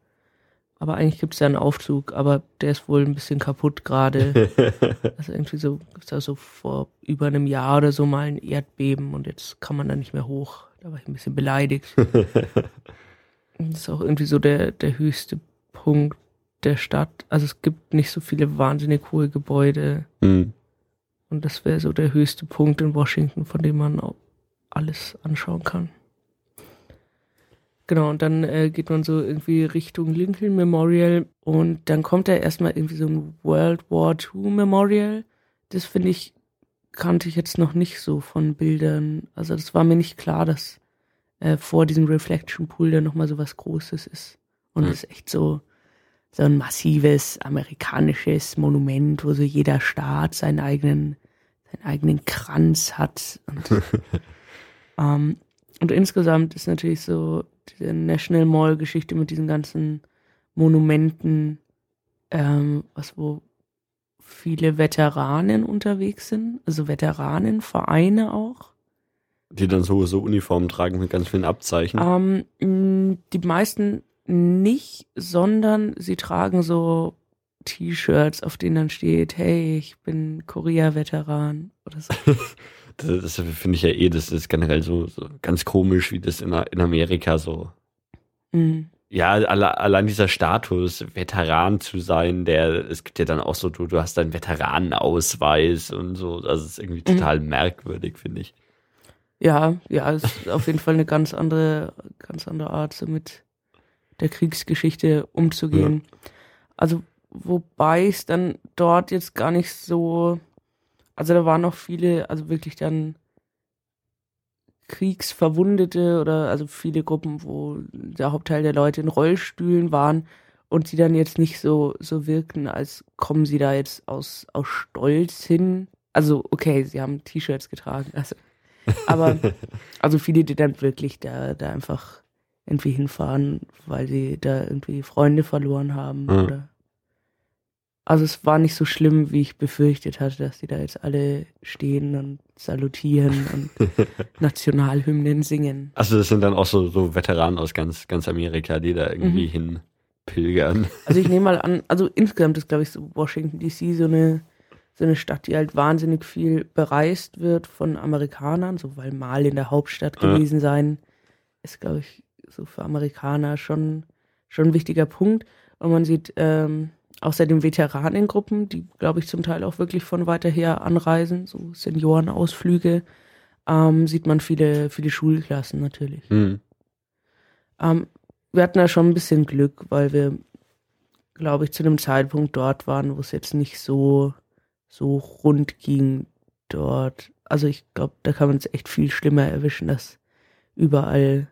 Aber eigentlich gibt's da einen Aufzug, aber der ist wohl ein bisschen kaputt gerade. [LAUGHS] also irgendwie so, gibt's da so vor über einem Jahr oder so mal ein Erdbeben und jetzt kann man da nicht mehr hoch. Da war ich ein bisschen beleidigt. [LAUGHS] das ist auch irgendwie so der, der höchste Punkt der Stadt. Also es gibt nicht so viele wahnsinnig hohe Gebäude. Mhm. Und das wäre so der höchste Punkt in Washington, von dem man auch alles anschauen kann. Genau, und dann äh, geht man so irgendwie Richtung Lincoln Memorial und dann kommt da erstmal irgendwie so ein World War II Memorial. Das finde ich, kannte ich jetzt noch nicht so von Bildern. Also das war mir nicht klar, dass äh, vor diesem Reflection Pool da nochmal so was Großes ist. Und es mhm. ist echt so, so ein massives amerikanisches Monument, wo so jeder Staat seinen eigenen, seinen eigenen Kranz hat. Und, [LAUGHS] ähm, und insgesamt ist natürlich so diese National Mall Geschichte mit diesen ganzen Monumenten, ähm, was wo viele Veteranen unterwegs sind, also Veteranenvereine auch. Die dann so, so Uniformen tragen mit ganz vielen Abzeichen. Ähm, die meisten nicht, sondern sie tragen so T-Shirts, auf denen dann steht, hey, ich bin Korea-Veteran oder so. [LAUGHS] das, das finde ich ja eh, das ist generell so, so ganz komisch, wie das in, in Amerika so. Mhm. Ja, alle, allein dieser Status, Veteran zu sein, der, es gibt ja dann auch so, du, du hast einen Veteranenausweis und so, das ist irgendwie mhm. total mhm. merkwürdig, finde ich. Ja, ja, ist auf jeden Fall eine ganz andere, ganz andere Art, so mit der Kriegsgeschichte umzugehen. Ja. Also, wobei es dann dort jetzt gar nicht so, also da waren noch viele, also wirklich dann Kriegsverwundete oder also viele Gruppen, wo der Hauptteil der Leute in Rollstühlen waren und die dann jetzt nicht so, so wirkten, als kommen sie da jetzt aus, aus Stolz hin. Also, okay, sie haben T-Shirts getragen, also, aber, [LAUGHS] also viele, die dann wirklich da, da einfach irgendwie hinfahren, weil sie da irgendwie Freunde verloren haben mhm. oder also es war nicht so schlimm, wie ich befürchtet hatte, dass die da jetzt alle stehen und salutieren und [LAUGHS] Nationalhymnen singen. Also das sind dann auch so, so Veteranen aus ganz, ganz Amerika, die da irgendwie mhm. hin Also ich nehme mal [LAUGHS] an, also insgesamt ist glaube ich so Washington DC so eine so eine Stadt, die halt wahnsinnig viel bereist wird von Amerikanern, so weil mal in der Hauptstadt gewesen sein, ist glaube ich so für Amerikaner schon, schon ein wichtiger Punkt. Und man sieht ähm, außerdem Veteranengruppen, die, glaube ich, zum Teil auch wirklich von weiter her anreisen, so Seniorenausflüge, ähm, sieht man viele, viele Schulklassen natürlich. Mhm. Ähm, wir hatten da schon ein bisschen Glück, weil wir, glaube ich, zu einem Zeitpunkt dort waren, wo es jetzt nicht so, so rund ging dort. Also ich glaube, da kann man es echt viel schlimmer erwischen, dass überall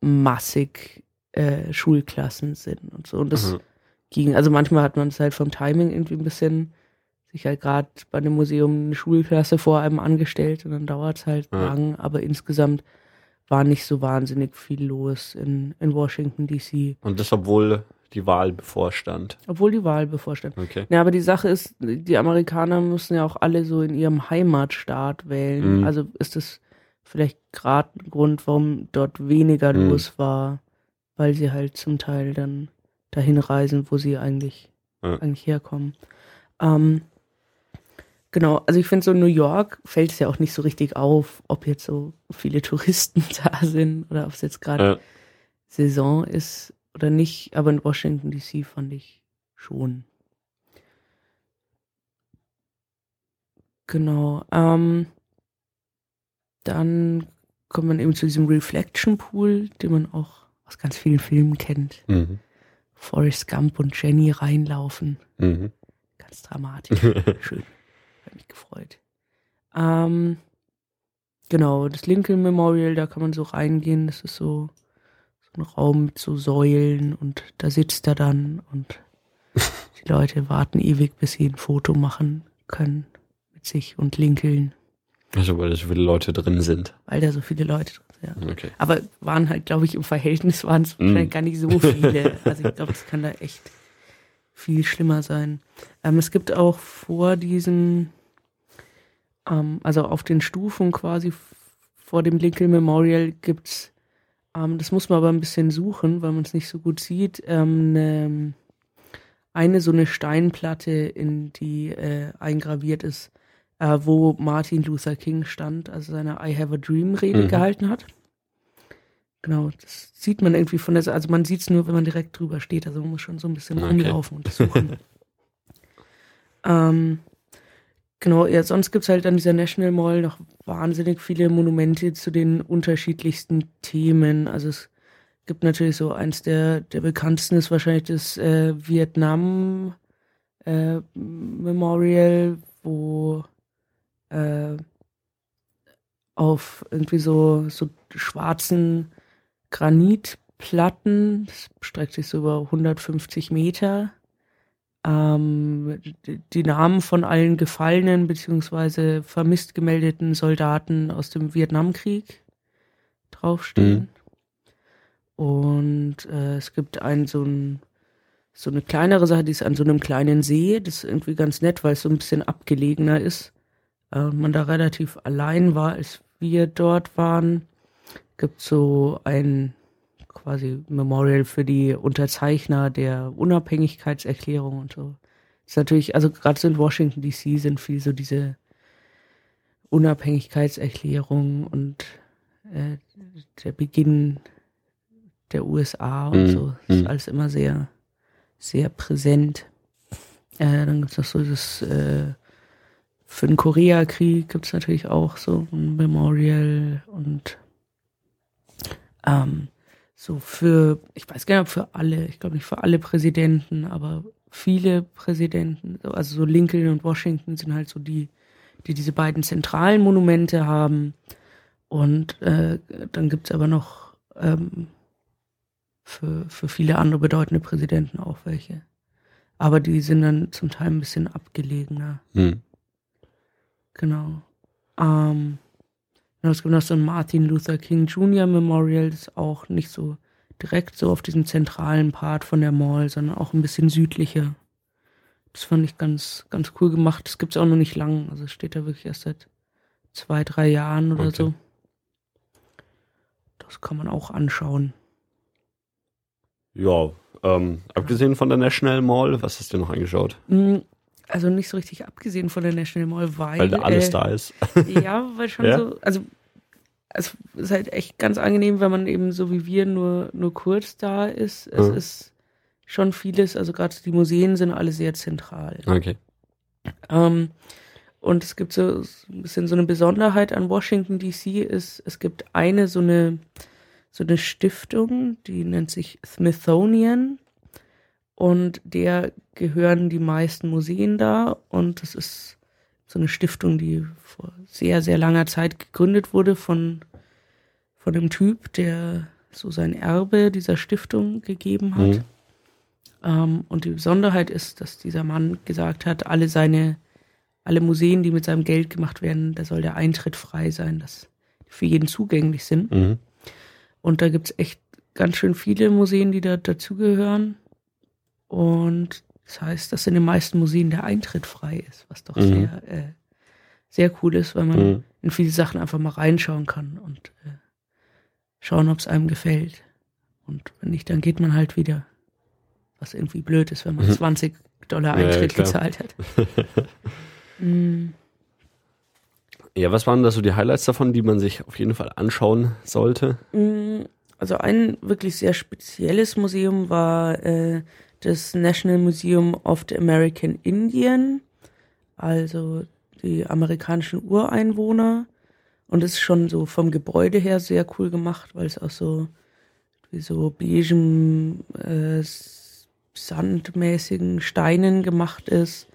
massig äh, Schulklassen sind und so. Und das mhm. ging, also manchmal hat man es halt vom Timing irgendwie ein bisschen sich halt gerade bei einem Museum eine Schulklasse vor einem angestellt und dann dauert es halt mhm. lang, aber insgesamt war nicht so wahnsinnig viel los in, in Washington DC. Und das, obwohl die Wahl bevorstand. Obwohl die Wahl bevorstand. Okay. Ja, aber die Sache ist, die Amerikaner müssen ja auch alle so in ihrem Heimatstaat wählen. Mhm. Also ist es vielleicht gerade ein Grund, warum dort weniger mhm. los war, weil sie halt zum Teil dann dahin reisen, wo sie eigentlich, ja. eigentlich herkommen. Ähm, genau, also ich finde so in New York fällt es ja auch nicht so richtig auf, ob jetzt so viele [LAUGHS] Touristen da sind oder ob es jetzt gerade ja. Saison ist oder nicht, aber in Washington DC fand ich schon. Genau. Ähm, dann kommt man eben zu diesem Reflection Pool, den man auch aus ganz vielen Filmen kennt. Mhm. Forrest Gump und Jenny reinlaufen. Mhm. Ganz dramatisch. [LAUGHS] Schön. Hat mich gefreut. Ähm, genau, das Lincoln Memorial, da kann man so reingehen. Das ist so, so ein Raum mit so Säulen und da sitzt er dann und die Leute warten ewig, bis sie ein Foto machen können mit sich und Lincoln. Also weil da so viele Leute drin sind. Weil da so viele Leute drin ja. Okay. Aber waren halt, glaube ich, im Verhältnis waren es Mm. gar nicht so viele. Also ich glaube, es kann da echt viel schlimmer sein. Ähm, es gibt auch vor diesem, ähm, also auf den Stufen quasi vor dem Lincoln Memorial gibt's, ähm, das muss man aber ein bisschen suchen, weil man es nicht so gut sieht, ähm, ne, eine so eine Steinplatte, in die äh, eingraviert ist, äh, wo Martin Luther King stand, also seine I Have a Dream Rede Mhm. gehalten hat. Genau, das sieht man irgendwie von der Seite, also man sieht es nur, wenn man direkt drüber steht, also man muss schon so ein bisschen Okay. rumlaufen und das suchen. [LAUGHS] ähm, genau, ja, sonst gibt's halt an dieser National Mall noch wahnsinnig viele Monumente zu den unterschiedlichsten Themen. Also es gibt natürlich so eins der, der bekanntesten ist wahrscheinlich das äh, Vietnam äh, Memorial, wo äh, auf irgendwie so, so schwarzen Granitplatten, das streckt sich so über 150 Meter, ähm, die, Namen von allen gefallenen beziehungsweise vermisst gemeldeten Soldaten aus dem Vietnamkrieg draufstehen. Und äh, es gibt ein so ein so eine kleinere Sache, die ist an so einem kleinen See. Das ist irgendwie ganz nett, weil es so ein bisschen abgelegener ist. Äh, man da relativ allein war, als wir dort waren. Gibt so ein quasi Memorial für die Unterzeichner der Unabhängigkeitserklärung und so. Das ist natürlich, also gerade so in Washington DC sind viel so diese Unabhängigkeitserklärung und äh, der Beginn der USA und Mhm. so. Das ist Mhm. alles immer sehr, sehr präsent. Äh, dann gibt es noch so das, äh, für den Koreakrieg gibt es natürlich auch so ein Memorial und ähm, so für, ich weiß gar nicht, ob für alle, ich glaube nicht für alle Präsidenten, aber viele Präsidenten, also so Lincoln und Washington sind halt so die, die diese beiden zentralen Monumente haben. Und äh, dann gibt's aber noch ähm, für, für viele andere bedeutende Präsidenten auch welche. Aber die sind dann zum Teil ein bisschen abgelegener. Hm. Genau. Ähm, genau, es gibt noch so ein Martin Luther King Jr. Memorial, das ist auch nicht so direkt so auf diesem zentralen Part von der Mall, sondern auch ein bisschen südlicher. Das fand ich ganz, ganz cool gemacht. Das gibt's auch noch nicht lang. Also es steht da wirklich erst seit zwei, drei Jahren oder Okay. so. Das kann man auch anschauen. Ja, ähm, abgesehen von der National Mall, was hast du noch angeschaut? Mm, Also nicht so richtig abgesehen von der National Mall, weil. Weil da alles äh, da ist. [LAUGHS] Ja, weil schon Ja? so, also es ist halt echt ganz angenehm, wenn man eben so wie wir nur, nur kurz da ist. Es Mhm. ist schon vieles, also gerade die Museen sind alle sehr zentral. Okay. Ähm, und es gibt so ein bisschen so eine Besonderheit an Washington DC ist, es gibt eine so eine so eine Stiftung, die nennt sich Smithsonian und der gehören die meisten Museen da und das ist so eine Stiftung, die vor sehr sehr langer Zeit gegründet wurde von von dem Typ, der so sein Erbe dieser Stiftung gegeben hat. Mhm. Ähm, und die Besonderheit ist, dass dieser Mann gesagt hat, alle seine, alle Museen, die mit seinem Geld gemacht werden, da soll der Eintritt frei sein, dass die für jeden zugänglich sind. Mhm. Und da gibt's echt ganz schön viele Museen, die da dazugehören. Und das heißt, dass in den meisten Museen der Eintritt frei ist, was doch Mhm. sehr, äh, sehr cool ist, weil man Mhm. in viele Sachen einfach mal reinschauen kann und äh, schauen, ob es einem gefällt. Und wenn nicht, dann geht man halt wieder. Was irgendwie blöd ist, wenn man Mhm. 20 Dollar Ja, ja, Eintritt klar. gezahlt hat. [LAUGHS] Mm, Ja, was waren da so die Highlights davon, die man sich auf jeden Fall anschauen sollte? mm, Also ein wirklich sehr spezielles Museum war äh, das National Museum of the American Indian, also die amerikanischen Ureinwohner. Und es ist schon so vom Gebäude her sehr cool gemacht, weil es auch so wie so beigen, äh, sandmäßigen Steinen gemacht ist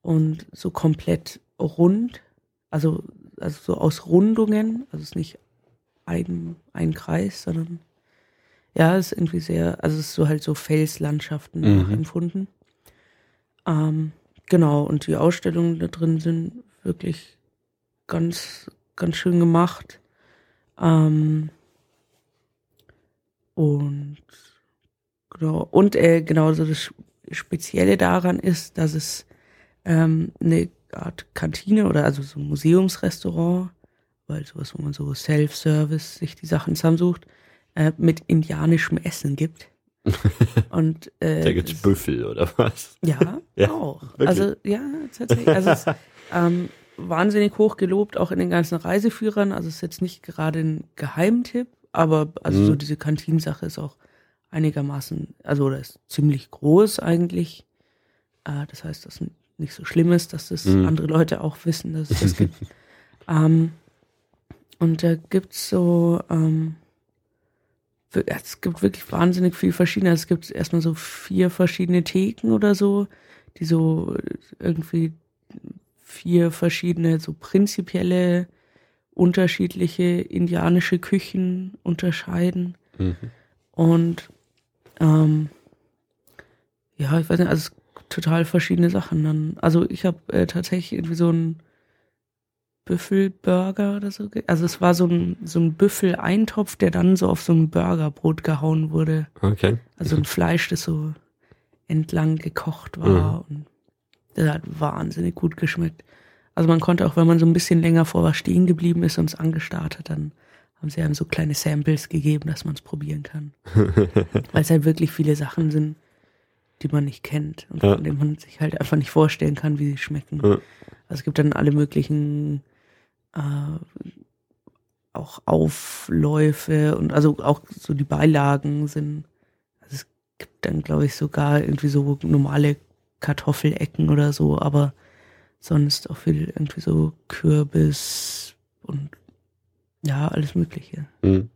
und so komplett rund, also, also so aus Rundungen, also es ist nicht ein, ein Kreis, sondern ja, es ist irgendwie sehr, also es ist so halt so Felslandschaften Mhm. nachempfunden. Ähm, genau, und die Ausstellungen da drin sind wirklich ganz, ganz schön gemacht. Ähm, Und genau, und äh, genau so das Spezielle daran ist, dass es ähm, eine Art Kantine oder also so ein Museumsrestaurant, weil sowas, wo man so Self-Service sich die Sachen zusammensucht, äh, mit indianischem Essen gibt. [LAUGHS] Und äh, da gibt's Büffel oder was? Ja, [LAUGHS] Ja, auch. wirklich? Also ja, tatsächlich. Also es ist [LAUGHS] ähm, wahnsinnig hoch gelobt, auch in den ganzen Reiseführern. Also es ist jetzt nicht gerade ein Geheimtipp, aber also Mhm. so diese Kantinsache ist auch einigermaßen, also oder ist ziemlich groß eigentlich. Äh, das heißt, das nicht so schlimm ist, dass das Mhm. andere Leute auch wissen, dass es das gibt. ähm, und da gibt's so, ähm, es gibt wirklich wahnsinnig viel verschiedene. Es gibt erstmal so vier verschiedene Theken oder so, die so irgendwie vier verschiedene, so prinzipielle, unterschiedliche indianische Küchen unterscheiden. Mhm. Und ähm, ja, ich weiß nicht, also total verschiedene Sachen. Dann, also ich habe äh, tatsächlich irgendwie so einen Büffelburger oder so. Also es war so ein, so ein Büffeleintopf, der dann so auf so ein Burgerbrot gehauen wurde. Okay. Also ein Fleisch, das so entlang gekocht war. Und das hat wahnsinnig gut geschmeckt. Also man konnte auch, wenn man so ein bisschen länger vor was stehen geblieben ist und es angestarrt hat, dann haben sie einem so kleine Samples gegeben, dass man es probieren kann. [LAUGHS] Weil es halt wirklich viele Sachen sind, die man nicht kennt und Ja. von denen man sich halt einfach nicht vorstellen kann, wie sie schmecken. Ja. Also es gibt dann alle möglichen äh, auch Aufläufe und also auch so die Beilagen sind. Also es gibt dann, glaube ich, sogar irgendwie so normale Kartoffelecken oder so, aber sonst auch viel irgendwie so Kürbis und ja, alles Mögliche. Mhm.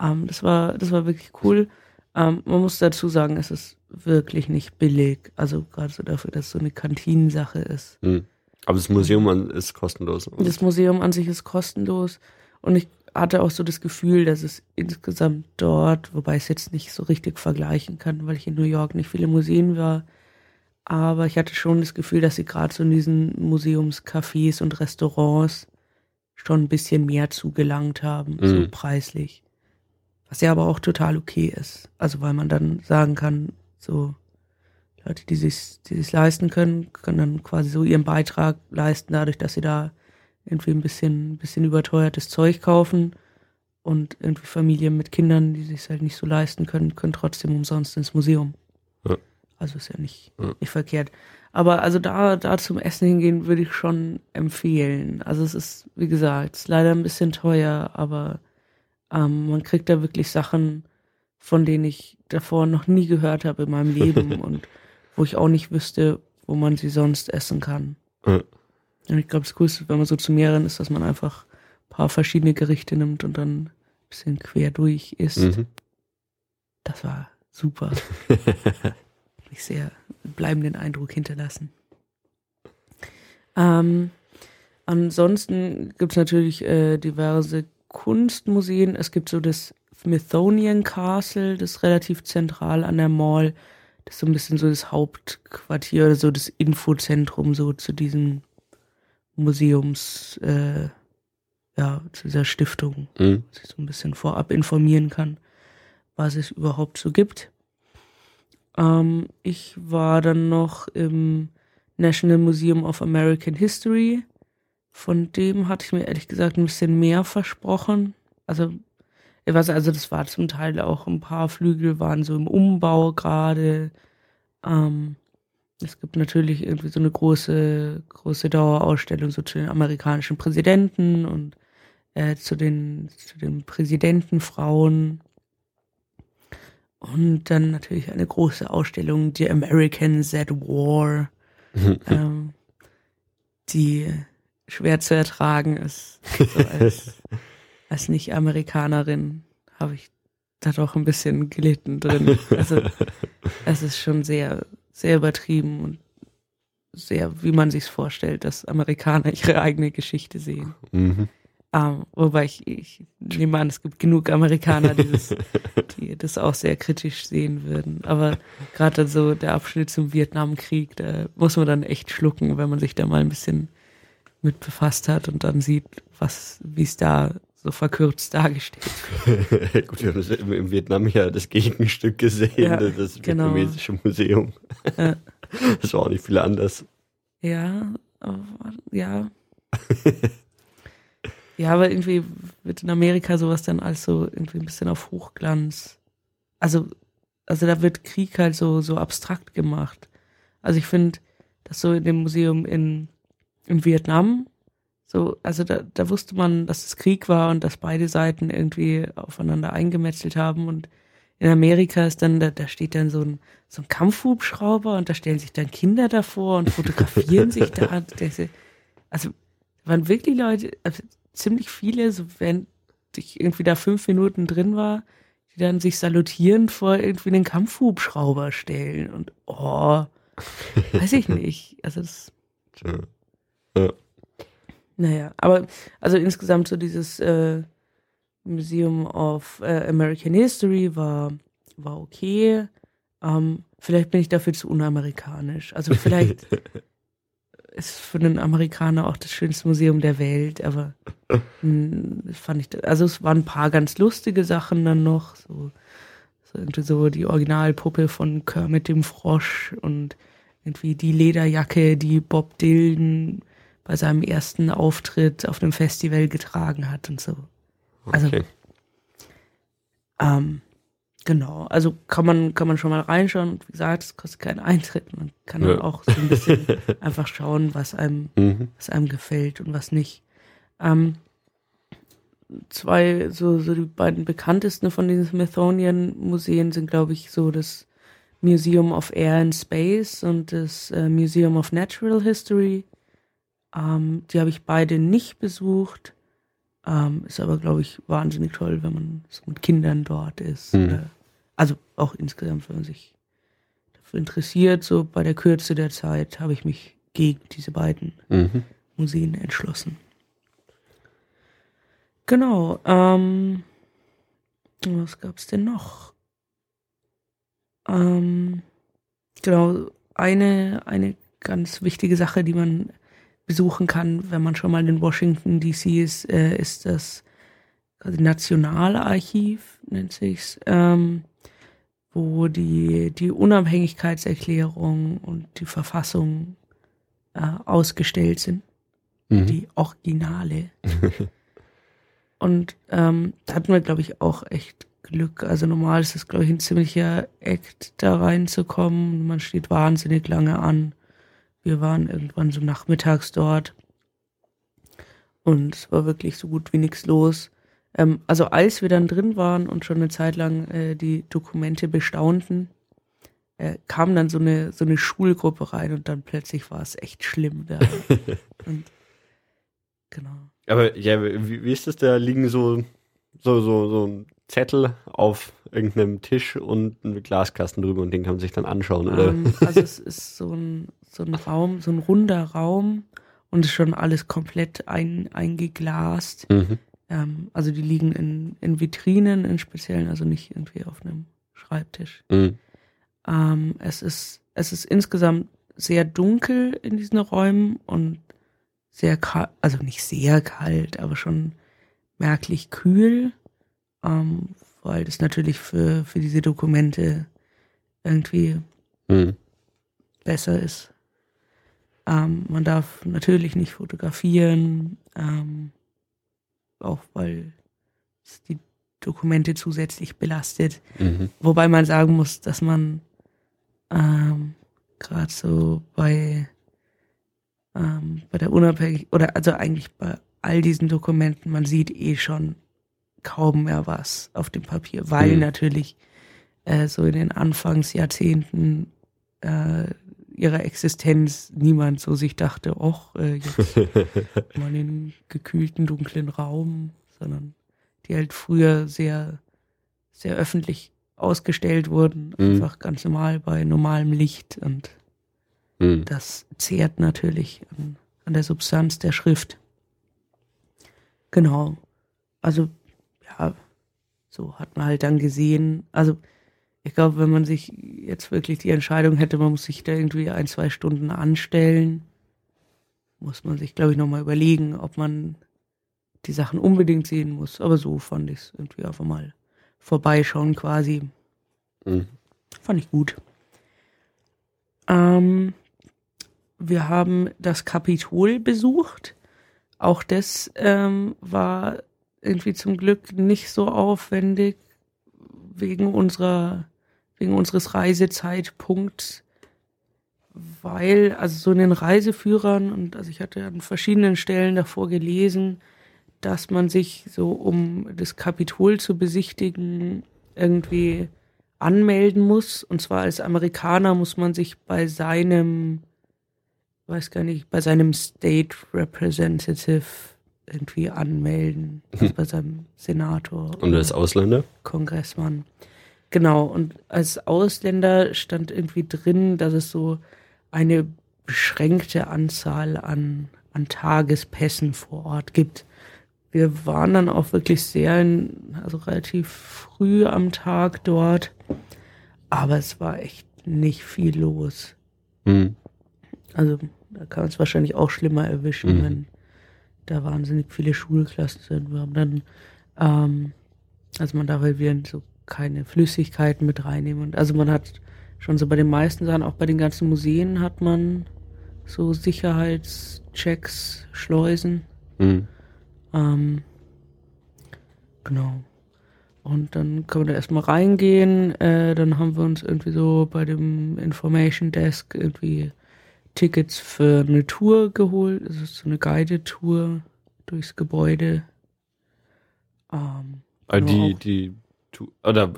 Ähm, das war, das war wirklich cool. Ähm, man muss dazu sagen, es ist wirklich nicht billig. Also gerade so dafür, dass es so eine Kantinensache ist. Mhm. Aber das Museum an- ist kostenlos. Das Museum an sich ist kostenlos und ich hatte auch so das Gefühl, dass es insgesamt dort, wobei ich es jetzt nicht so richtig vergleichen kann, weil ich in New York nicht viele Museen war, aber ich hatte schon das Gefühl, dass sie gerade so in diesen Museumscafés und Restaurants schon ein bisschen mehr zugelangt haben, so Mhm. preislich. Was ja aber auch total okay ist. Also weil man dann sagen kann, so Leute, die sich die sich leisten können, können dann quasi so ihren Beitrag leisten, dadurch, dass sie da irgendwie ein bisschen, bisschen überteuertes Zeug kaufen. Und irgendwie Familien mit Kindern, die sich halt nicht so leisten können, können trotzdem umsonst ins Museum. Ja. Also ist ja nicht, Ja. nicht verkehrt. Aber also da, da zum Essen hingehen würde ich schon empfehlen. Also es ist, wie gesagt, es ist leider ein bisschen teuer, aber ähm, man kriegt da wirklich Sachen, von denen ich davor noch nie gehört habe in meinem Leben [LAUGHS] und wo ich auch nicht wüsste, wo man sie sonst essen kann. Ja. Und ich glaube, das Coolste, wenn man so zu mehreren ist, dass man einfach ein paar verschiedene Gerichte nimmt und dann ein bisschen quer durch isst. Mhm. Das war super. [LAUGHS] Mich sehr bleibenden Eindruck hinterlassen. Ähm, ansonsten gibt es natürlich äh, diverse Kunstmuseen. Es gibt so das Smithsonian Castle, das relativ zentral an der Mall. Das ist so ein bisschen so das Hauptquartier oder so das Infozentrum so zu diesem Museums, äh, ja, zu dieser Stiftung Mhm. sich so ein bisschen vorab informieren kann, was es überhaupt so gibt. Ähm, ich war dann noch im National Museum of American History. Von dem hatte ich mir ehrlich gesagt ein bisschen mehr versprochen. Also, weiß, also das war zum Teil auch ein paar Flügel waren so im Umbau gerade. Ähm, es gibt natürlich irgendwie so eine große, große Dauerausstellung so zu den amerikanischen Präsidenten und äh, zu den, zu den Präsidentenfrauen. Und dann natürlich eine große Ausstellung, die Americans at War, [LAUGHS] ähm, die schwer zu ertragen ist. So als, [LAUGHS] als Nicht-Amerikanerin habe ich da doch ein bisschen gelitten drin. Also [LAUGHS] es ist schon sehr, sehr übertrieben und sehr, wie man sich's vorstellt, dass Amerikaner ihre eigene Geschichte sehen. Mhm. Ähm, wobei ich, ich nehme an, es gibt genug Amerikaner, die das, [LAUGHS] die das auch sehr kritisch sehen würden. Aber gerade so der Abschnitt zum Vietnamkrieg, da muss man dann echt schlucken, wenn man sich da mal ein bisschen mit befasst hat und dann sieht, was, wie es da so verkürzt dargestellt. [LAUGHS] Gut, wir haben im Vietnam ja das Gegenstück gesehen, ja, das genau. vietnamesische Museum. Ja. [LAUGHS] Das war auch nicht viel anders. Ja, aber, ja. ja, aber irgendwie wird in Amerika sowas dann als so irgendwie ein bisschen auf Hochglanz. Also, also da wird Krieg halt so, so abstrakt gemacht. Also ich finde, dass so in dem Museum in, in Vietnam so, also da, da wusste man, dass es Krieg war und dass beide Seiten irgendwie aufeinander eingemetzelt haben. Und in Amerika ist dann, da, da steht dann so ein, so ein Kampfhubschrauber und da stellen sich dann Kinder davor und fotografieren sich da. [LAUGHS] Also waren wirklich Leute, also ziemlich viele, so wenn ich irgendwie da fünf Minuten drin war, die dann sich salutierend vor irgendwie einen Kampfhubschrauber stellen und oh, weiß ich [LAUGHS] nicht. Also das. Ja. ja. Naja, aber also insgesamt so dieses äh, Museum of äh, American History war, war okay. Ähm, vielleicht bin ich dafür zu unamerikanisch. Also vielleicht [LAUGHS] ist für einen Amerikaner auch das schönste Museum der Welt, aber mh, hm, fand ich, also es waren ein paar ganz lustige Sachen dann noch, so, so irgendwie so die Originalpuppe von Kermit dem Frosch und irgendwie die Lederjacke, die Bob Dylan bei seinem ersten Auftritt auf einem Festival getragen hat und so. Also, okay. ähm, genau. Also kann man, kann man schon mal reinschauen. Wie gesagt, es kostet keinen Eintritt. Man kann ja. dann auch so ein bisschen [LAUGHS] einfach schauen, was einem, mhm. was einem gefällt und was nicht. Ähm, zwei, so, so die beiden bekanntesten von diesen Smithsonian-Museen sind, glaube ich, so das Museum of Air and Space und das äh, Museum of Natural History. Ähm, die habe ich beide nicht besucht. Ähm, ist aber, glaube ich, wahnsinnig toll, wenn man so mit Kindern dort ist. Mhm. also auch insgesamt, wenn man sich dafür interessiert, so bei der Kürze der Zeit habe ich mich gegen diese beiden mhm. Museen entschlossen. Genau. Ähm, was es denn noch? Ähm, genau, eine, eine ganz wichtige Sache, die man besuchen kann, wenn man schon mal in Washington DC ist, äh, ist das Nationalarchiv, nennt sich's, ähm, wo die, die Unabhängigkeitserklärung und die Verfassung äh, ausgestellt sind. Mhm. Die Originale. [LAUGHS] und ähm, da hatten wir, glaube ich, auch echt Glück. Also normal ist es, glaube ich, ein ziemlicher Act, da reinzukommen. Man steht wahnsinnig lange an. Wir waren irgendwann so nachmittags dort und es war wirklich so gut wie nichts los. Ähm, also als wir dann drin waren und schon eine Zeit lang äh, die Dokumente bestaunten, äh, kam dann so eine so eine Schulgruppe rein und dann plötzlich war es echt schlimm da. [LAUGHS] und, genau. Aber ja, wie, wie ist das? Da liegen so so so so ein Zettel auf irgendeinem Tisch und ein Glaskasten drüber und den kann man sich dann anschauen, oder? Um, ähm, also es ist so ein so ein Raum, so ein runder Raum und ist schon alles komplett ein, eingeglast. Mhm. Ähm, also die liegen in, in Vitrinen, in speziellen, also nicht irgendwie auf einem Schreibtisch. Mhm. Ähm, es ist, es ist insgesamt sehr dunkel in diesen Räumen und sehr kalt, also nicht sehr kalt, aber schon merklich kühl, ähm, weil das natürlich für, für diese Dokumente irgendwie mhm. besser ist. Ähm, man darf natürlich nicht fotografieren, ähm, auch weil es die Dokumente zusätzlich belastet. Mhm. Wobei man sagen muss, dass man ähm, gerade so bei, ähm, bei der Unabhängig oder also eigentlich bei all diesen Dokumenten, man sieht eh schon kaum mehr was auf dem Papier, weil mhm. natürlich äh, so in den Anfangsjahrzehnten äh, ihrer Existenz niemand so sich dachte, ach, äh, jetzt [LAUGHS] mal in den gekühlten, dunklen Raum, sondern die halt früher sehr, sehr öffentlich ausgestellt wurden, mhm. einfach ganz normal bei normalem Licht und mhm. das zehrt natürlich an, an der Substanz der Schrift. Genau. Also, ja, so hat man halt dann gesehen, also ich glaube, wenn man sich jetzt wirklich die Entscheidung hätte, man muss sich da irgendwie ein, zwei Stunden anstellen, muss man sich, glaube ich, nochmal überlegen, ob man die Sachen unbedingt sehen muss. Aber so fand ich es irgendwie einfach mal vorbeischauen quasi. Mhm. Fand ich gut. Ähm, wir haben das Kapitol besucht. Auch das ähm, war irgendwie zum Glück nicht so aufwendig wegen unserer wegen unseres Reisezeitpunkts, weil also so in den Reiseführern und also ich hatte an verschiedenen Stellen davor gelesen, dass man sich so um das Kapitol zu besichtigen irgendwie anmelden muss. Und zwar als Amerikaner muss man sich bei seinem weiß gar nicht, bei seinem State Representative irgendwie anmelden, also bei seinem Senator. Und als Ausländer? Kongressmann. Genau, und als Ausländer stand irgendwie drin, dass es so eine beschränkte Anzahl an, an Tagespässen vor Ort gibt. Wir waren dann auch wirklich sehr, in, also relativ früh am Tag dort, aber es war echt nicht viel los. Mhm. Also da kann es wahrscheinlich auch schlimmer erwischen, Mhm. wenn da wahnsinnig viele Schulklassen sind. Wir haben dann, ähm, also man darf halt wieder so keine Flüssigkeiten mit reinnehmen. Und also man hat schon so bei den meisten Sachen, auch bei den ganzen Museen hat man so Sicherheitschecks, Schleusen. Mhm. Ähm, genau. Und dann können wir da erstmal reingehen. Äh, dann haben wir uns irgendwie so bei dem Information Desk irgendwie Tickets für eine Tour geholt. Das ist so eine Guided-Tour durchs Gebäude. Ähm, Genau die, die, oder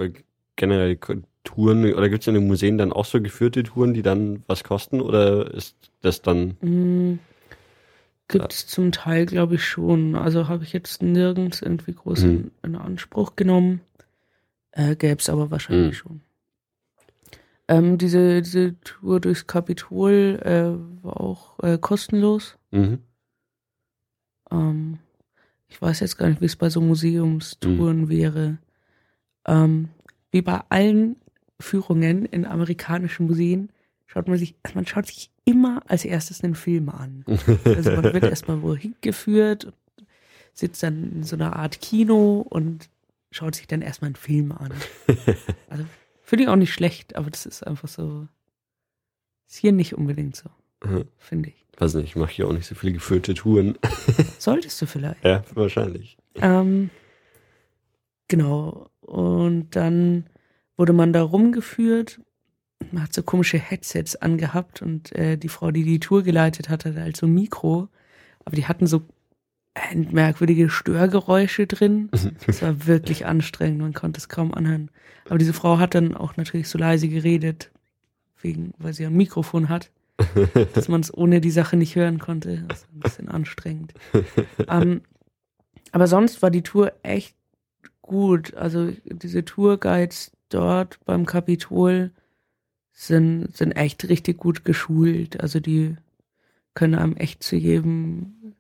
generell Touren, oder gibt es in den Museen dann auch so geführte Touren, die dann was kosten, oder ist das dann, Mm, Gibt es zum Teil, glaube ich, schon. Also habe ich jetzt nirgends irgendwie groß in, in Anspruch genommen. Äh, Gäbe es aber wahrscheinlich schon. Ähm, diese, diese Tour durchs Kapitol äh, war auch äh, kostenlos. mhm. Ähm, ich weiß jetzt gar nicht, wie es bei so Museumstouren wäre. Ähm, wie bei allen Führungen in amerikanischen Museen schaut man sich, also man schaut sich immer als erstes einen Film an. [LAUGHS] Also man wird erstmal wohin geführt, sitzt dann in so einer Art Kino und schaut sich dann erstmal einen Film an. [LAUGHS] Also finde ich auch nicht schlecht, aber das ist einfach so, ist hier nicht unbedingt so, Mhm. finde ich. Weiß nicht, ich mache hier auch nicht so viele geführte Touren. [LAUGHS] Solltest du vielleicht. ja, wahrscheinlich. Ähm, genau. Und dann wurde man da rumgeführt. Man hat so komische Headsets angehabt und äh, die Frau, die die Tour geleitet hat, hatte halt so ein Mikro. Aber die hatten so merkwürdige Störgeräusche drin. Das war [LAUGHS] wirklich anstrengend, man konnte es kaum anhören. Aber diese Frau hat dann auch natürlich so leise geredet, wegen, weil sie ein Mikrofon hat, [LAUGHS] dass man es ohne die Sache nicht hören konnte. Das war ein bisschen anstrengend. ähm, aber sonst war die Tour echt gut. Also diese Tourguides dort beim Kapitol sind, sind echt richtig gut geschult. Also die können einem echt zu jedem,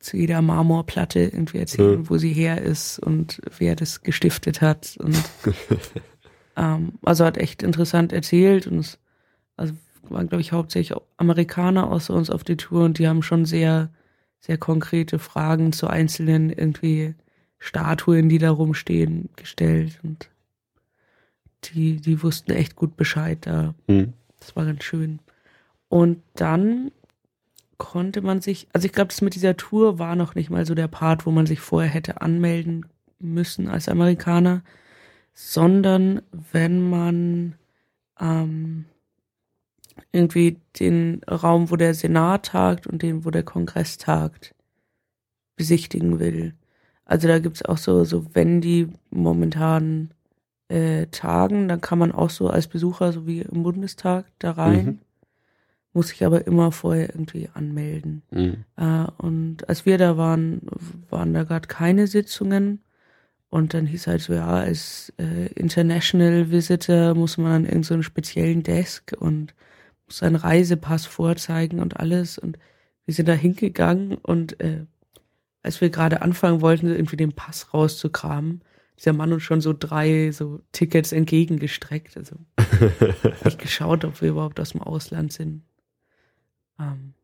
zu jeder Marmorplatte irgendwie erzählen, Ja. wo sie her ist und wer das gestiftet hat. Und [LAUGHS] ähm, also hat echt interessant erzählt und es also waren, glaube ich, hauptsächlich Amerikaner außer uns auf der Tour und die haben schon sehr, sehr konkrete Fragen zu einzelnen irgendwie Statuen, die da rumstehen, gestellt und die, die wussten echt gut Bescheid da. Mhm. Das war ganz schön. Und dann konnte man sich, also ich glaube, das mit dieser Tour war noch nicht mal so der Part, wo man sich vorher hätte anmelden müssen als Amerikaner, sondern wenn man ähm, irgendwie den Raum, wo der Senat tagt und den, wo der Kongress tagt, besichtigen will. Also da gibt's auch so, so wenn die momentan äh, tagen, dann kann man auch so als Besucher, so wie im Bundestag, da rein. Mhm. Muss sich aber immer vorher irgendwie anmelden. Mhm. Äh, und als wir da waren, waren da gerade keine Sitzungen. Und dann hieß halt so, ja, als äh, International Visitor muss man an irgendeinen so speziellen Desk und muss seinen Reisepass vorzeigen und alles. Und wir sind da hingegangen und äh, als wir gerade anfangen wollten, irgendwie den Pass rauszukramen, dieser Mann uns schon so drei so Tickets entgegengestreckt. Also [LAUGHS] nicht geschaut, ob wir überhaupt aus dem Ausland sind. Ähm,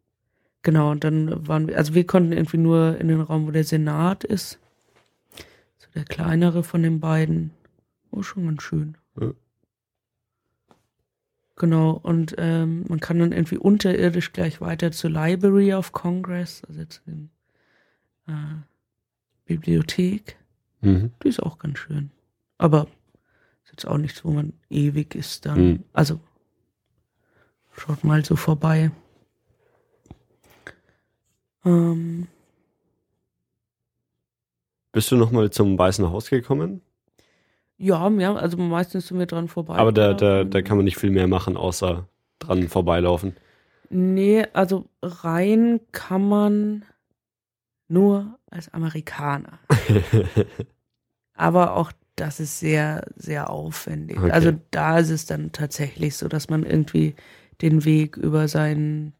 genau, und dann waren wir, also wir konnten irgendwie nur in den Raum, wo der Senat ist. So der kleinere von den beiden. Oh, schon ganz schön. Ja. Genau, und ähm, man kann dann irgendwie unterirdisch gleich weiter zur Library of Congress, also zu dem äh, Bibliothek. Mhm. Die ist auch ganz schön. Aber ist jetzt auch nichts, wo man ewig ist dann. Mhm. Also schaut mal so vorbei. Ähm, Bist du nochmal zum Weißen Haus gekommen? ja, ja, also meistens sind wir dran vorbei. Aber da, da, gelaufen. da kann man nicht viel mehr machen, außer dran vorbeilaufen. Nee, also rein kann man nur als Amerikaner. [LAUGHS] Aber auch das ist sehr, sehr aufwendig. Okay. Also da ist es dann tatsächlich so, dass man irgendwie den Weg über seinen,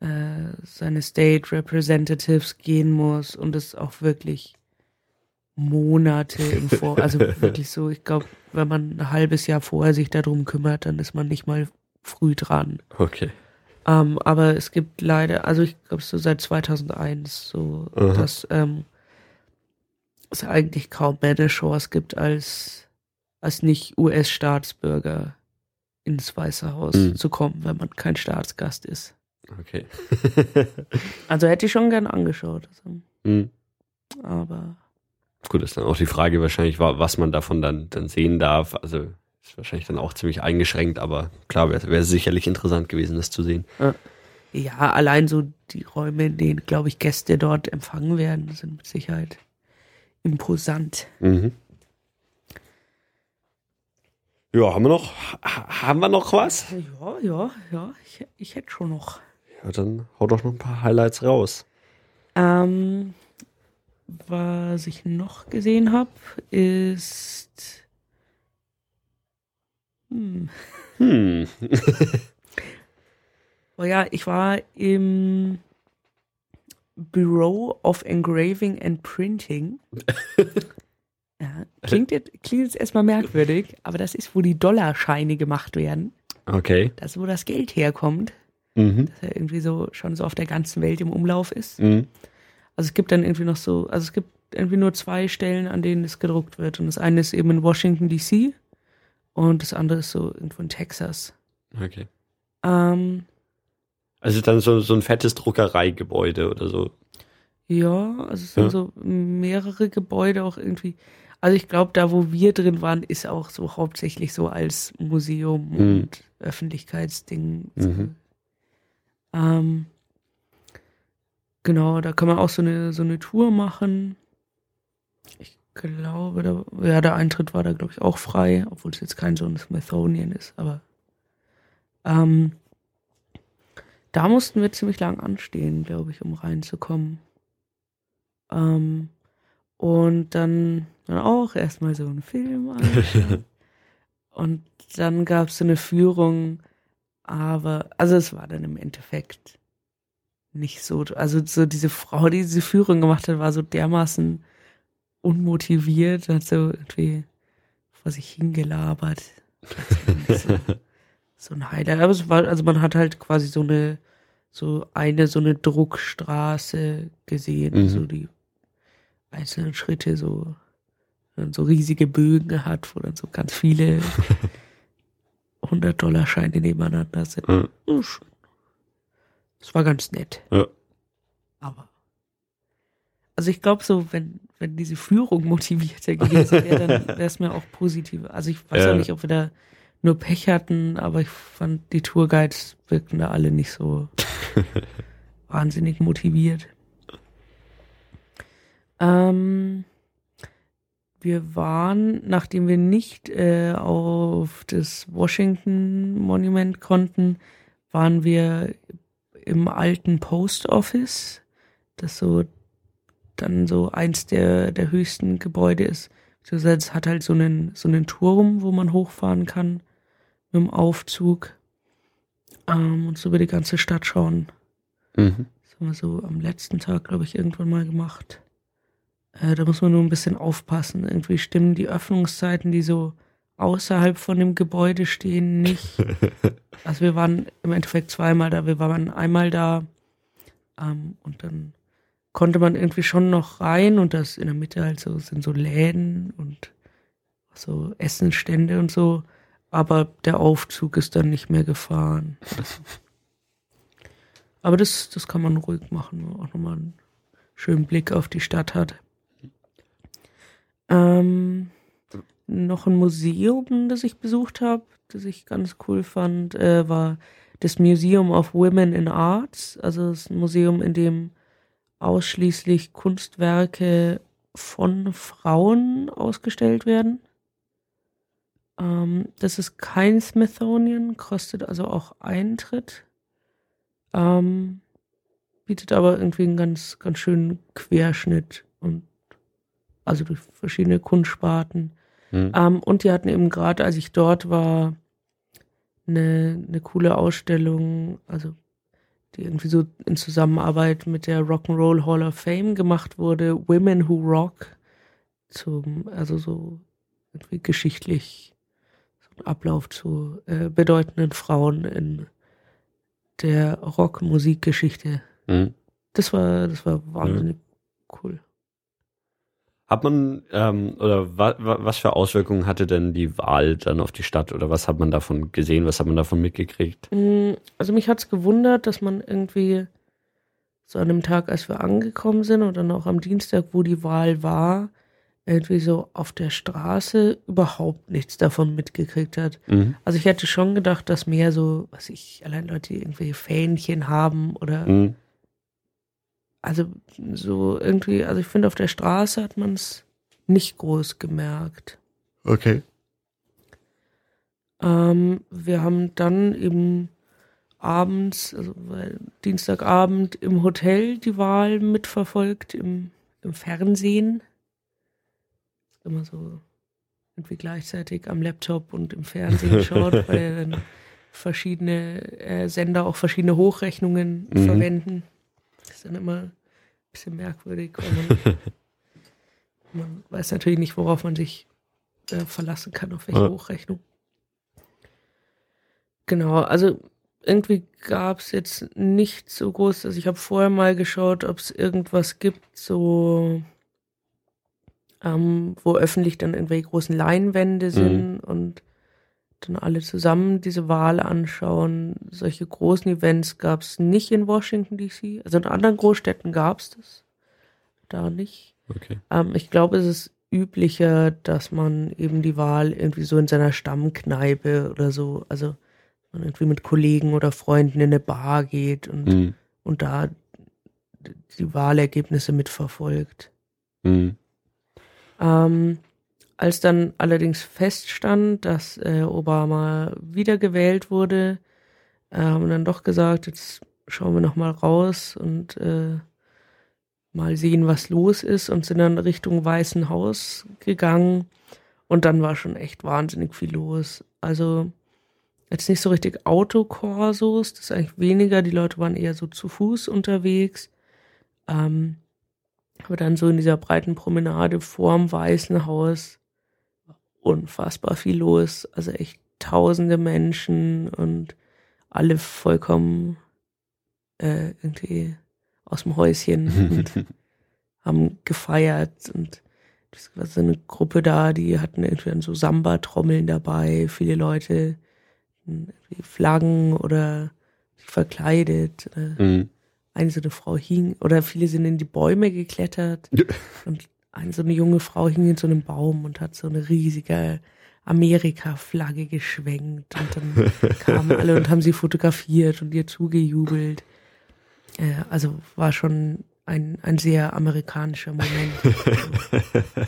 äh, seine State Representatives gehen muss und es auch wirklich Monate im Vor, [LAUGHS] also wirklich so, ich glaube, wenn man ein halbes Jahr vorher sich darum kümmert, dann ist man nicht mal früh dran. Okay. Ähm, aber es gibt leider, also ich glaube so seit 2001 so, Aha. dass ähm, es eigentlich kaum mehr eine Chance gibt, als, als nicht US-Staatsbürger ins Weiße Haus Mhm. zu kommen, wenn man kein Staatsgast ist. Okay. [LAUGHS] Also hätte ich schon gern angeschaut. Also, Hm. aber Gut, ist dann auch die Frage wahrscheinlich, wa- was man davon dann, dann sehen darf. Also ist wahrscheinlich dann auch ziemlich eingeschränkt, aber klar, wäre wär sicherlich interessant gewesen, das zu sehen. ja, allein so die Räume, in denen, glaube ich, Gäste dort empfangen werden, sind mit Sicherheit imposant. Mhm. Ja, haben wir noch, ha- haben wir noch was? Ja, ja, ja, ich, ich hätte schon noch. Ja, dann hau doch noch ein paar Highlights raus. Ähm, was ich noch gesehen habe, ist. Hm. Hm. [LAUGHS] Oh ja, ich war im Bureau of Engraving and Printing. [LAUGHS] ja, klingt, jetzt, klingt jetzt erstmal merkwürdig, aber das ist, wo die Dollarscheine gemacht werden. Okay. Das ist, wo das Geld herkommt, Mhm. das ja irgendwie so schon so auf der ganzen Welt im Umlauf ist. Mhm. Also es gibt dann irgendwie noch so, also es gibt irgendwie nur zwei Stellen, an denen es gedruckt wird. Und das eine ist eben in Washington DC und das andere ist so irgendwo in Texas. Okay. Ähm, Also dann so, so ein fettes Druckereigebäude oder so. ja, also es sind Ja. so mehrere Gebäude auch irgendwie. Also ich glaube, da wo wir drin waren, ist auch so hauptsächlich so als Museum Mhm. und Öffentlichkeitsding. Mhm. Ähm, genau, da kann man auch so eine, so eine Tour machen. Ich glaube, da, ja, der Eintritt war da, glaube ich, auch frei, obwohl es jetzt kein so ein Smithsonian ist, aber ähm, da mussten wir ziemlich lang anstehen, glaube ich, um reinzukommen. Ähm, und dann, dann auch erstmal so einen Film [LAUGHS] anschauen. Und dann gab es so eine Führung, aber, also es war dann im Endeffekt nicht so, also so diese Frau, die diese Führung gemacht hat, war so dermaßen unmotiviert, hat so irgendwie vor sich hingelabert. So, [LAUGHS] so ein Highlight. Aber es war, also man hat halt quasi so eine, so eine, so eine Druckstraße gesehen, Mhm. so die einzelnen Schritte so, so riesige Bögen hat, wo dann so ganz viele [LAUGHS] 100-Dollar-Scheine nebeneinander sind. Ja. Oh, schön. Das war ganz nett. Ja. Aber. Also ich glaube so, wenn, wenn diese Führung motivierter gewesen wäre, dann wäre es mir auch positiv. Also ich weiß Ja. auch nicht, ob wir da nur Pech hatten, aber ich fand die Tourguides wirkten da alle nicht so [LAUGHS] wahnsinnig motiviert. Ähm, wir waren, nachdem wir nicht äh, auf das Washington Monument konnten, waren wir im alten Post Office, das so dann so eins der, der höchsten Gebäude ist. Beziehungsweise Es hat halt so einen, so einen Turm, wo man hochfahren kann mit dem Aufzug ähm, und so über die ganze Stadt schauen. Mhm. Das haben wir so am letzten Tag, glaube ich, irgendwann mal gemacht. Äh, da muss man nur ein bisschen aufpassen. Irgendwie stimmen die Öffnungszeiten, die so außerhalb von dem Gebäude stehen, nicht. [LAUGHS] Also wir waren im Endeffekt zweimal da. Wir waren einmal da Ähm, und dann konnte man irgendwie schon noch rein und das in der Mitte halt so sind so Läden und so Essenstände und so. Aber der Aufzug ist dann nicht mehr gefahren. [LAUGHS] Aber das, das kann man ruhig machen, wo man auch nochmal einen schönen Blick auf die Stadt hat. Ähm, noch ein Museum, das ich besucht habe, das ich ganz cool fand, äh, war das Museum of Women in Arts. Also das Museum, in dem ausschließlich Kunstwerke von Frauen ausgestellt werden. Ähm, das ist kein Smithsonian, kostet also auch Eintritt. Ähm, bietet aber irgendwie einen ganz, ganz schönen Querschnitt und also durch verschiedene Kunstsparten. Mhm. Ähm, und die hatten eben gerade, als ich dort war, eine, eine coole Ausstellung, also die irgendwie so in Zusammenarbeit mit der Rock'n'Roll Hall of Fame gemacht wurde, Women Who Rock, zum, also so irgendwie geschichtlich so ein Ablauf zu äh, bedeutenden Frauen in der Rockmusikgeschichte. Mhm. Das war, das war wahnsinnig mhm. Hat man, ähm, oder wa, wa, was für Auswirkungen hatte denn die Wahl dann auf die Stadt oder was hat man davon gesehen, was hat man davon mitgekriegt? Mm, also mich hat es gewundert, dass man irgendwie so an dem Tag, als wir angekommen sind und dann auch am Dienstag, wo die Wahl war, irgendwie so auf der Straße überhaupt nichts davon mitgekriegt hat. Mhm. Also ich hätte schon gedacht, dass mehr so, was ich, allein Leute irgendwelche Fähnchen haben oder mhm also so irgendwie, also ich finde, auf der Straße hat man es nicht groß gemerkt. Okay. Ähm, wir haben dann eben abends, also Dienstagabend im Hotel die Wahl mitverfolgt, im, im Fernsehen. Immer so irgendwie gleichzeitig am Laptop und im Fernsehen [LAUGHS] schaut, weil dann verschiedene äh, Sender auch verschiedene Hochrechnungen mhm. verwenden ist dann immer ein bisschen merkwürdig. Man, [LAUGHS] man, weiß natürlich nicht, worauf man sich äh, verlassen kann, auf welche ja. Hochrechnung. Genau, also irgendwie gab es jetzt nicht so groß, also ich habe vorher mal geschaut, ob es irgendwas gibt, so ähm, wo öffentlich dann irgendwelche großen Leinwände mhm. sind mhm. und dann alle zusammen diese Wahl anschauen. Solche großen Events gab es nicht in Washington DC. Also in anderen Großstädten gab es das. Da nicht. Okay. Ähm, ich glaube, es ist üblicher, dass man eben die Wahl irgendwie so in seiner Stammkneipe oder so, also man irgendwie mit Kollegen oder Freunden in eine Bar geht und, mhm. und da die Wahlergebnisse mitverfolgt. Mhm. Ähm, als dann allerdings feststand, dass äh, Obama wiedergewählt wurde, äh, haben dann doch gesagt, jetzt schauen wir noch mal raus und äh, mal sehen, was los ist und sind dann Richtung Weißen Haus gegangen und dann war schon echt wahnsinnig viel los. Also jetzt nicht so richtig Autokorsos, das ist eigentlich weniger, die Leute waren eher so zu Fuß unterwegs. Ähm, aber dann so in dieser breiten Promenade vorm Weißen Haus unfassbar viel los. Also echt tausende Menschen und alle vollkommen äh, irgendwie aus dem Häuschen und [LAUGHS] haben gefeiert und das war so eine Gruppe da, die hatten irgendwie so Samba-Trommeln dabei, viele Leute Flaggen oder verkleidet. Mhm. Eine so eine Frau hing, oder viele sind in die Bäume geklettert und eine so eine junge Frau hing in so einem Baum und hat so eine riesige Amerika-Flagge geschwenkt und dann [LAUGHS] kamen alle und haben sie fotografiert und ihr zugejubelt. Äh, also war schon ein, ein sehr amerikanischer Moment. [LAUGHS]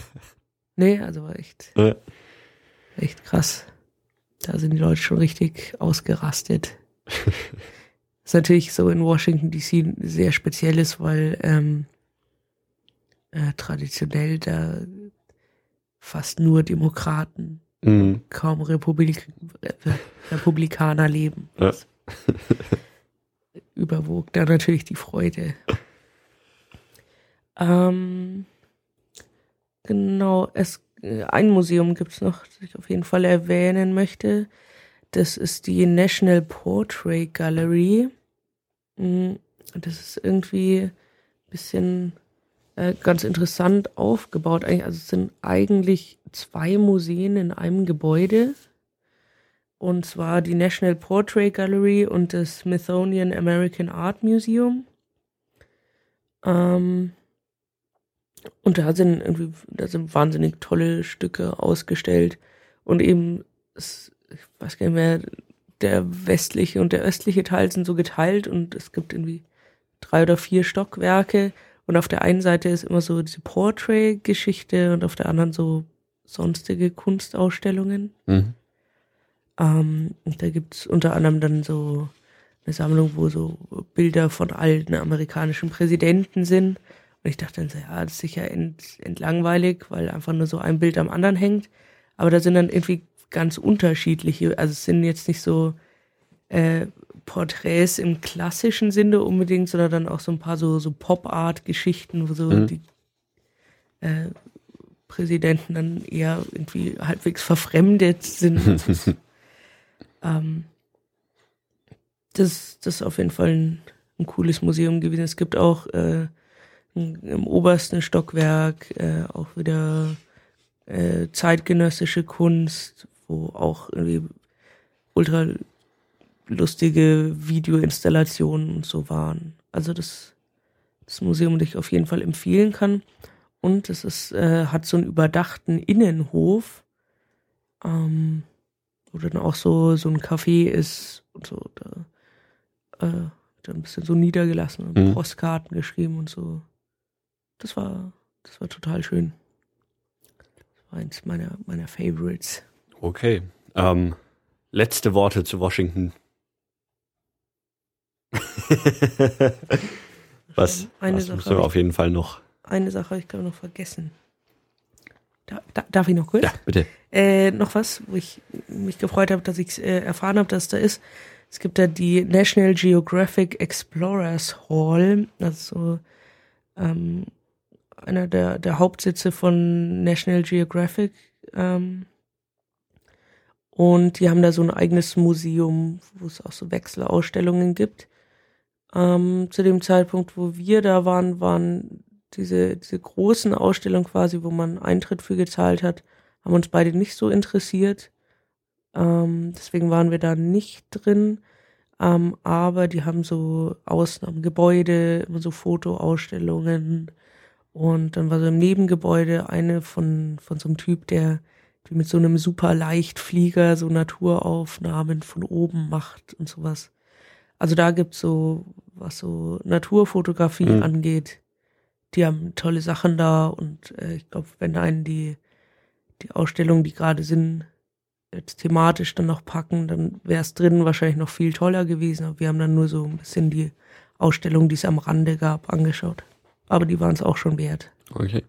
nee, also war echt, echt krass. Da sind die Leute schon richtig ausgerastet. [LAUGHS] Ist natürlich so in Washington DC sehr spezielles, weil ähm, äh, traditionell da fast nur Demokraten, mhm. kaum Republik äh, Republikaner leben. Ja. Überwog da natürlich die Freude. Ähm, genau, es, äh, ein Museum gibt es noch, das ich auf jeden Fall erwähnen möchte. Das ist die National Portrait Gallery. Hm, Und das ist irgendwie ein bisschen äh, ganz interessant aufgebaut. Also es sind eigentlich zwei Museen in einem Gebäude. Und zwar die National Portrait Gallery und das Smithsonian American Art Museum. Ähm, und da sind irgendwie, da sind wahnsinnig tolle Stücke ausgestellt. Und eben, ich weiß gar nicht mehr, der westliche und der östliche Teil sind so geteilt und es gibt irgendwie drei oder vier Stockwerke. Und auf der einen Seite ist immer so diese Portrait-Geschichte und auf der anderen so sonstige Kunstausstellungen. Mhm. Ähm, und da gibt's unter anderem dann so eine Sammlung, wo so Bilder von alten amerikanischen Präsidenten sind. Und ich dachte dann so, ja, das ist sicher ent, entlangweilig, weil einfach nur so ein Bild am anderen hängt. Aber da sind dann irgendwie ganz unterschiedliche, also es sind jetzt nicht so äh, Porträts im klassischen Sinne unbedingt, sondern dann auch so ein paar so, so Pop-Art-Geschichten, wo so mhm. die äh, Präsidenten dann eher irgendwie halbwegs verfremdet sind. [LAUGHS] ähm, das, das ist auf jeden Fall ein, ein cooles Museum gewesen. Es gibt auch äh, im obersten Stockwerk äh, auch wieder äh, zeitgenössische Kunst, wo auch irgendwie ultra lustige Videoinstallationen und so waren. Also das, das Museum, das ich auf jeden Fall empfehlen kann. Und es ist, äh, hat so einen überdachten Innenhof, ähm, wo dann auch so, so ein Café ist und so. Da, äh, dann ein bisschen so niedergelassen und mhm. Postkarten geschrieben und so. Das war, das war total schön. Das war eins meiner, meiner Favorites. Okay. Ähm, letzte Worte zu Washington. [LAUGHS] was eine was müssen wir auf jeden Fall noch? Eine Sache habe ich glaube noch vergessen. Da, da, darf ich noch kurz? Ja, bitte. Äh, noch was, wo ich mich gefreut habe, dass ich äh, erfahren habe, dass da ist. Es gibt da die National Geographic Explorers Hall, also ähm, einer der, der Hauptsitze von National Geographic. Ähm, und die haben da so ein eigenes Museum, wo es auch so Wechselausstellungen gibt. Ähm, zu dem Zeitpunkt, wo wir da waren, waren diese, diese großen Ausstellungen quasi, wo man Eintritt für gezahlt hat, haben uns beide nicht so interessiert. Ähm, deswegen waren wir da nicht drin. Ähm, aber die haben so Ausnahmegebäude, immer so Fotoausstellungen. Und dann war so im Nebengebäude eine von, von so einem Typ, der mit so einem super Leichtflieger so Naturaufnahmen von oben macht und sowas. Also da gibt's so, was so Naturfotografie mhm. angeht, die haben tolle Sachen da und äh, ich glaube, wenn einen die, die Ausstellungen, die gerade sind, jetzt thematisch dann noch packen, dann wäre es drin wahrscheinlich noch viel toller gewesen. Aber wir haben dann nur so ein bisschen die Ausstellung, die es am Rande gab, angeschaut. Aber die waren es auch schon wert. Okay.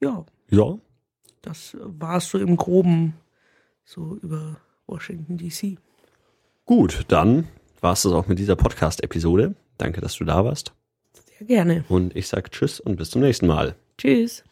Ja. Ja. Das war es so im Groben, so über Washington DC. Gut, dann war es das auch mit dieser Podcast-Episode. Danke, dass du da warst. Sehr gerne. Und ich sage Tschüss und bis zum nächsten Mal. Tschüss.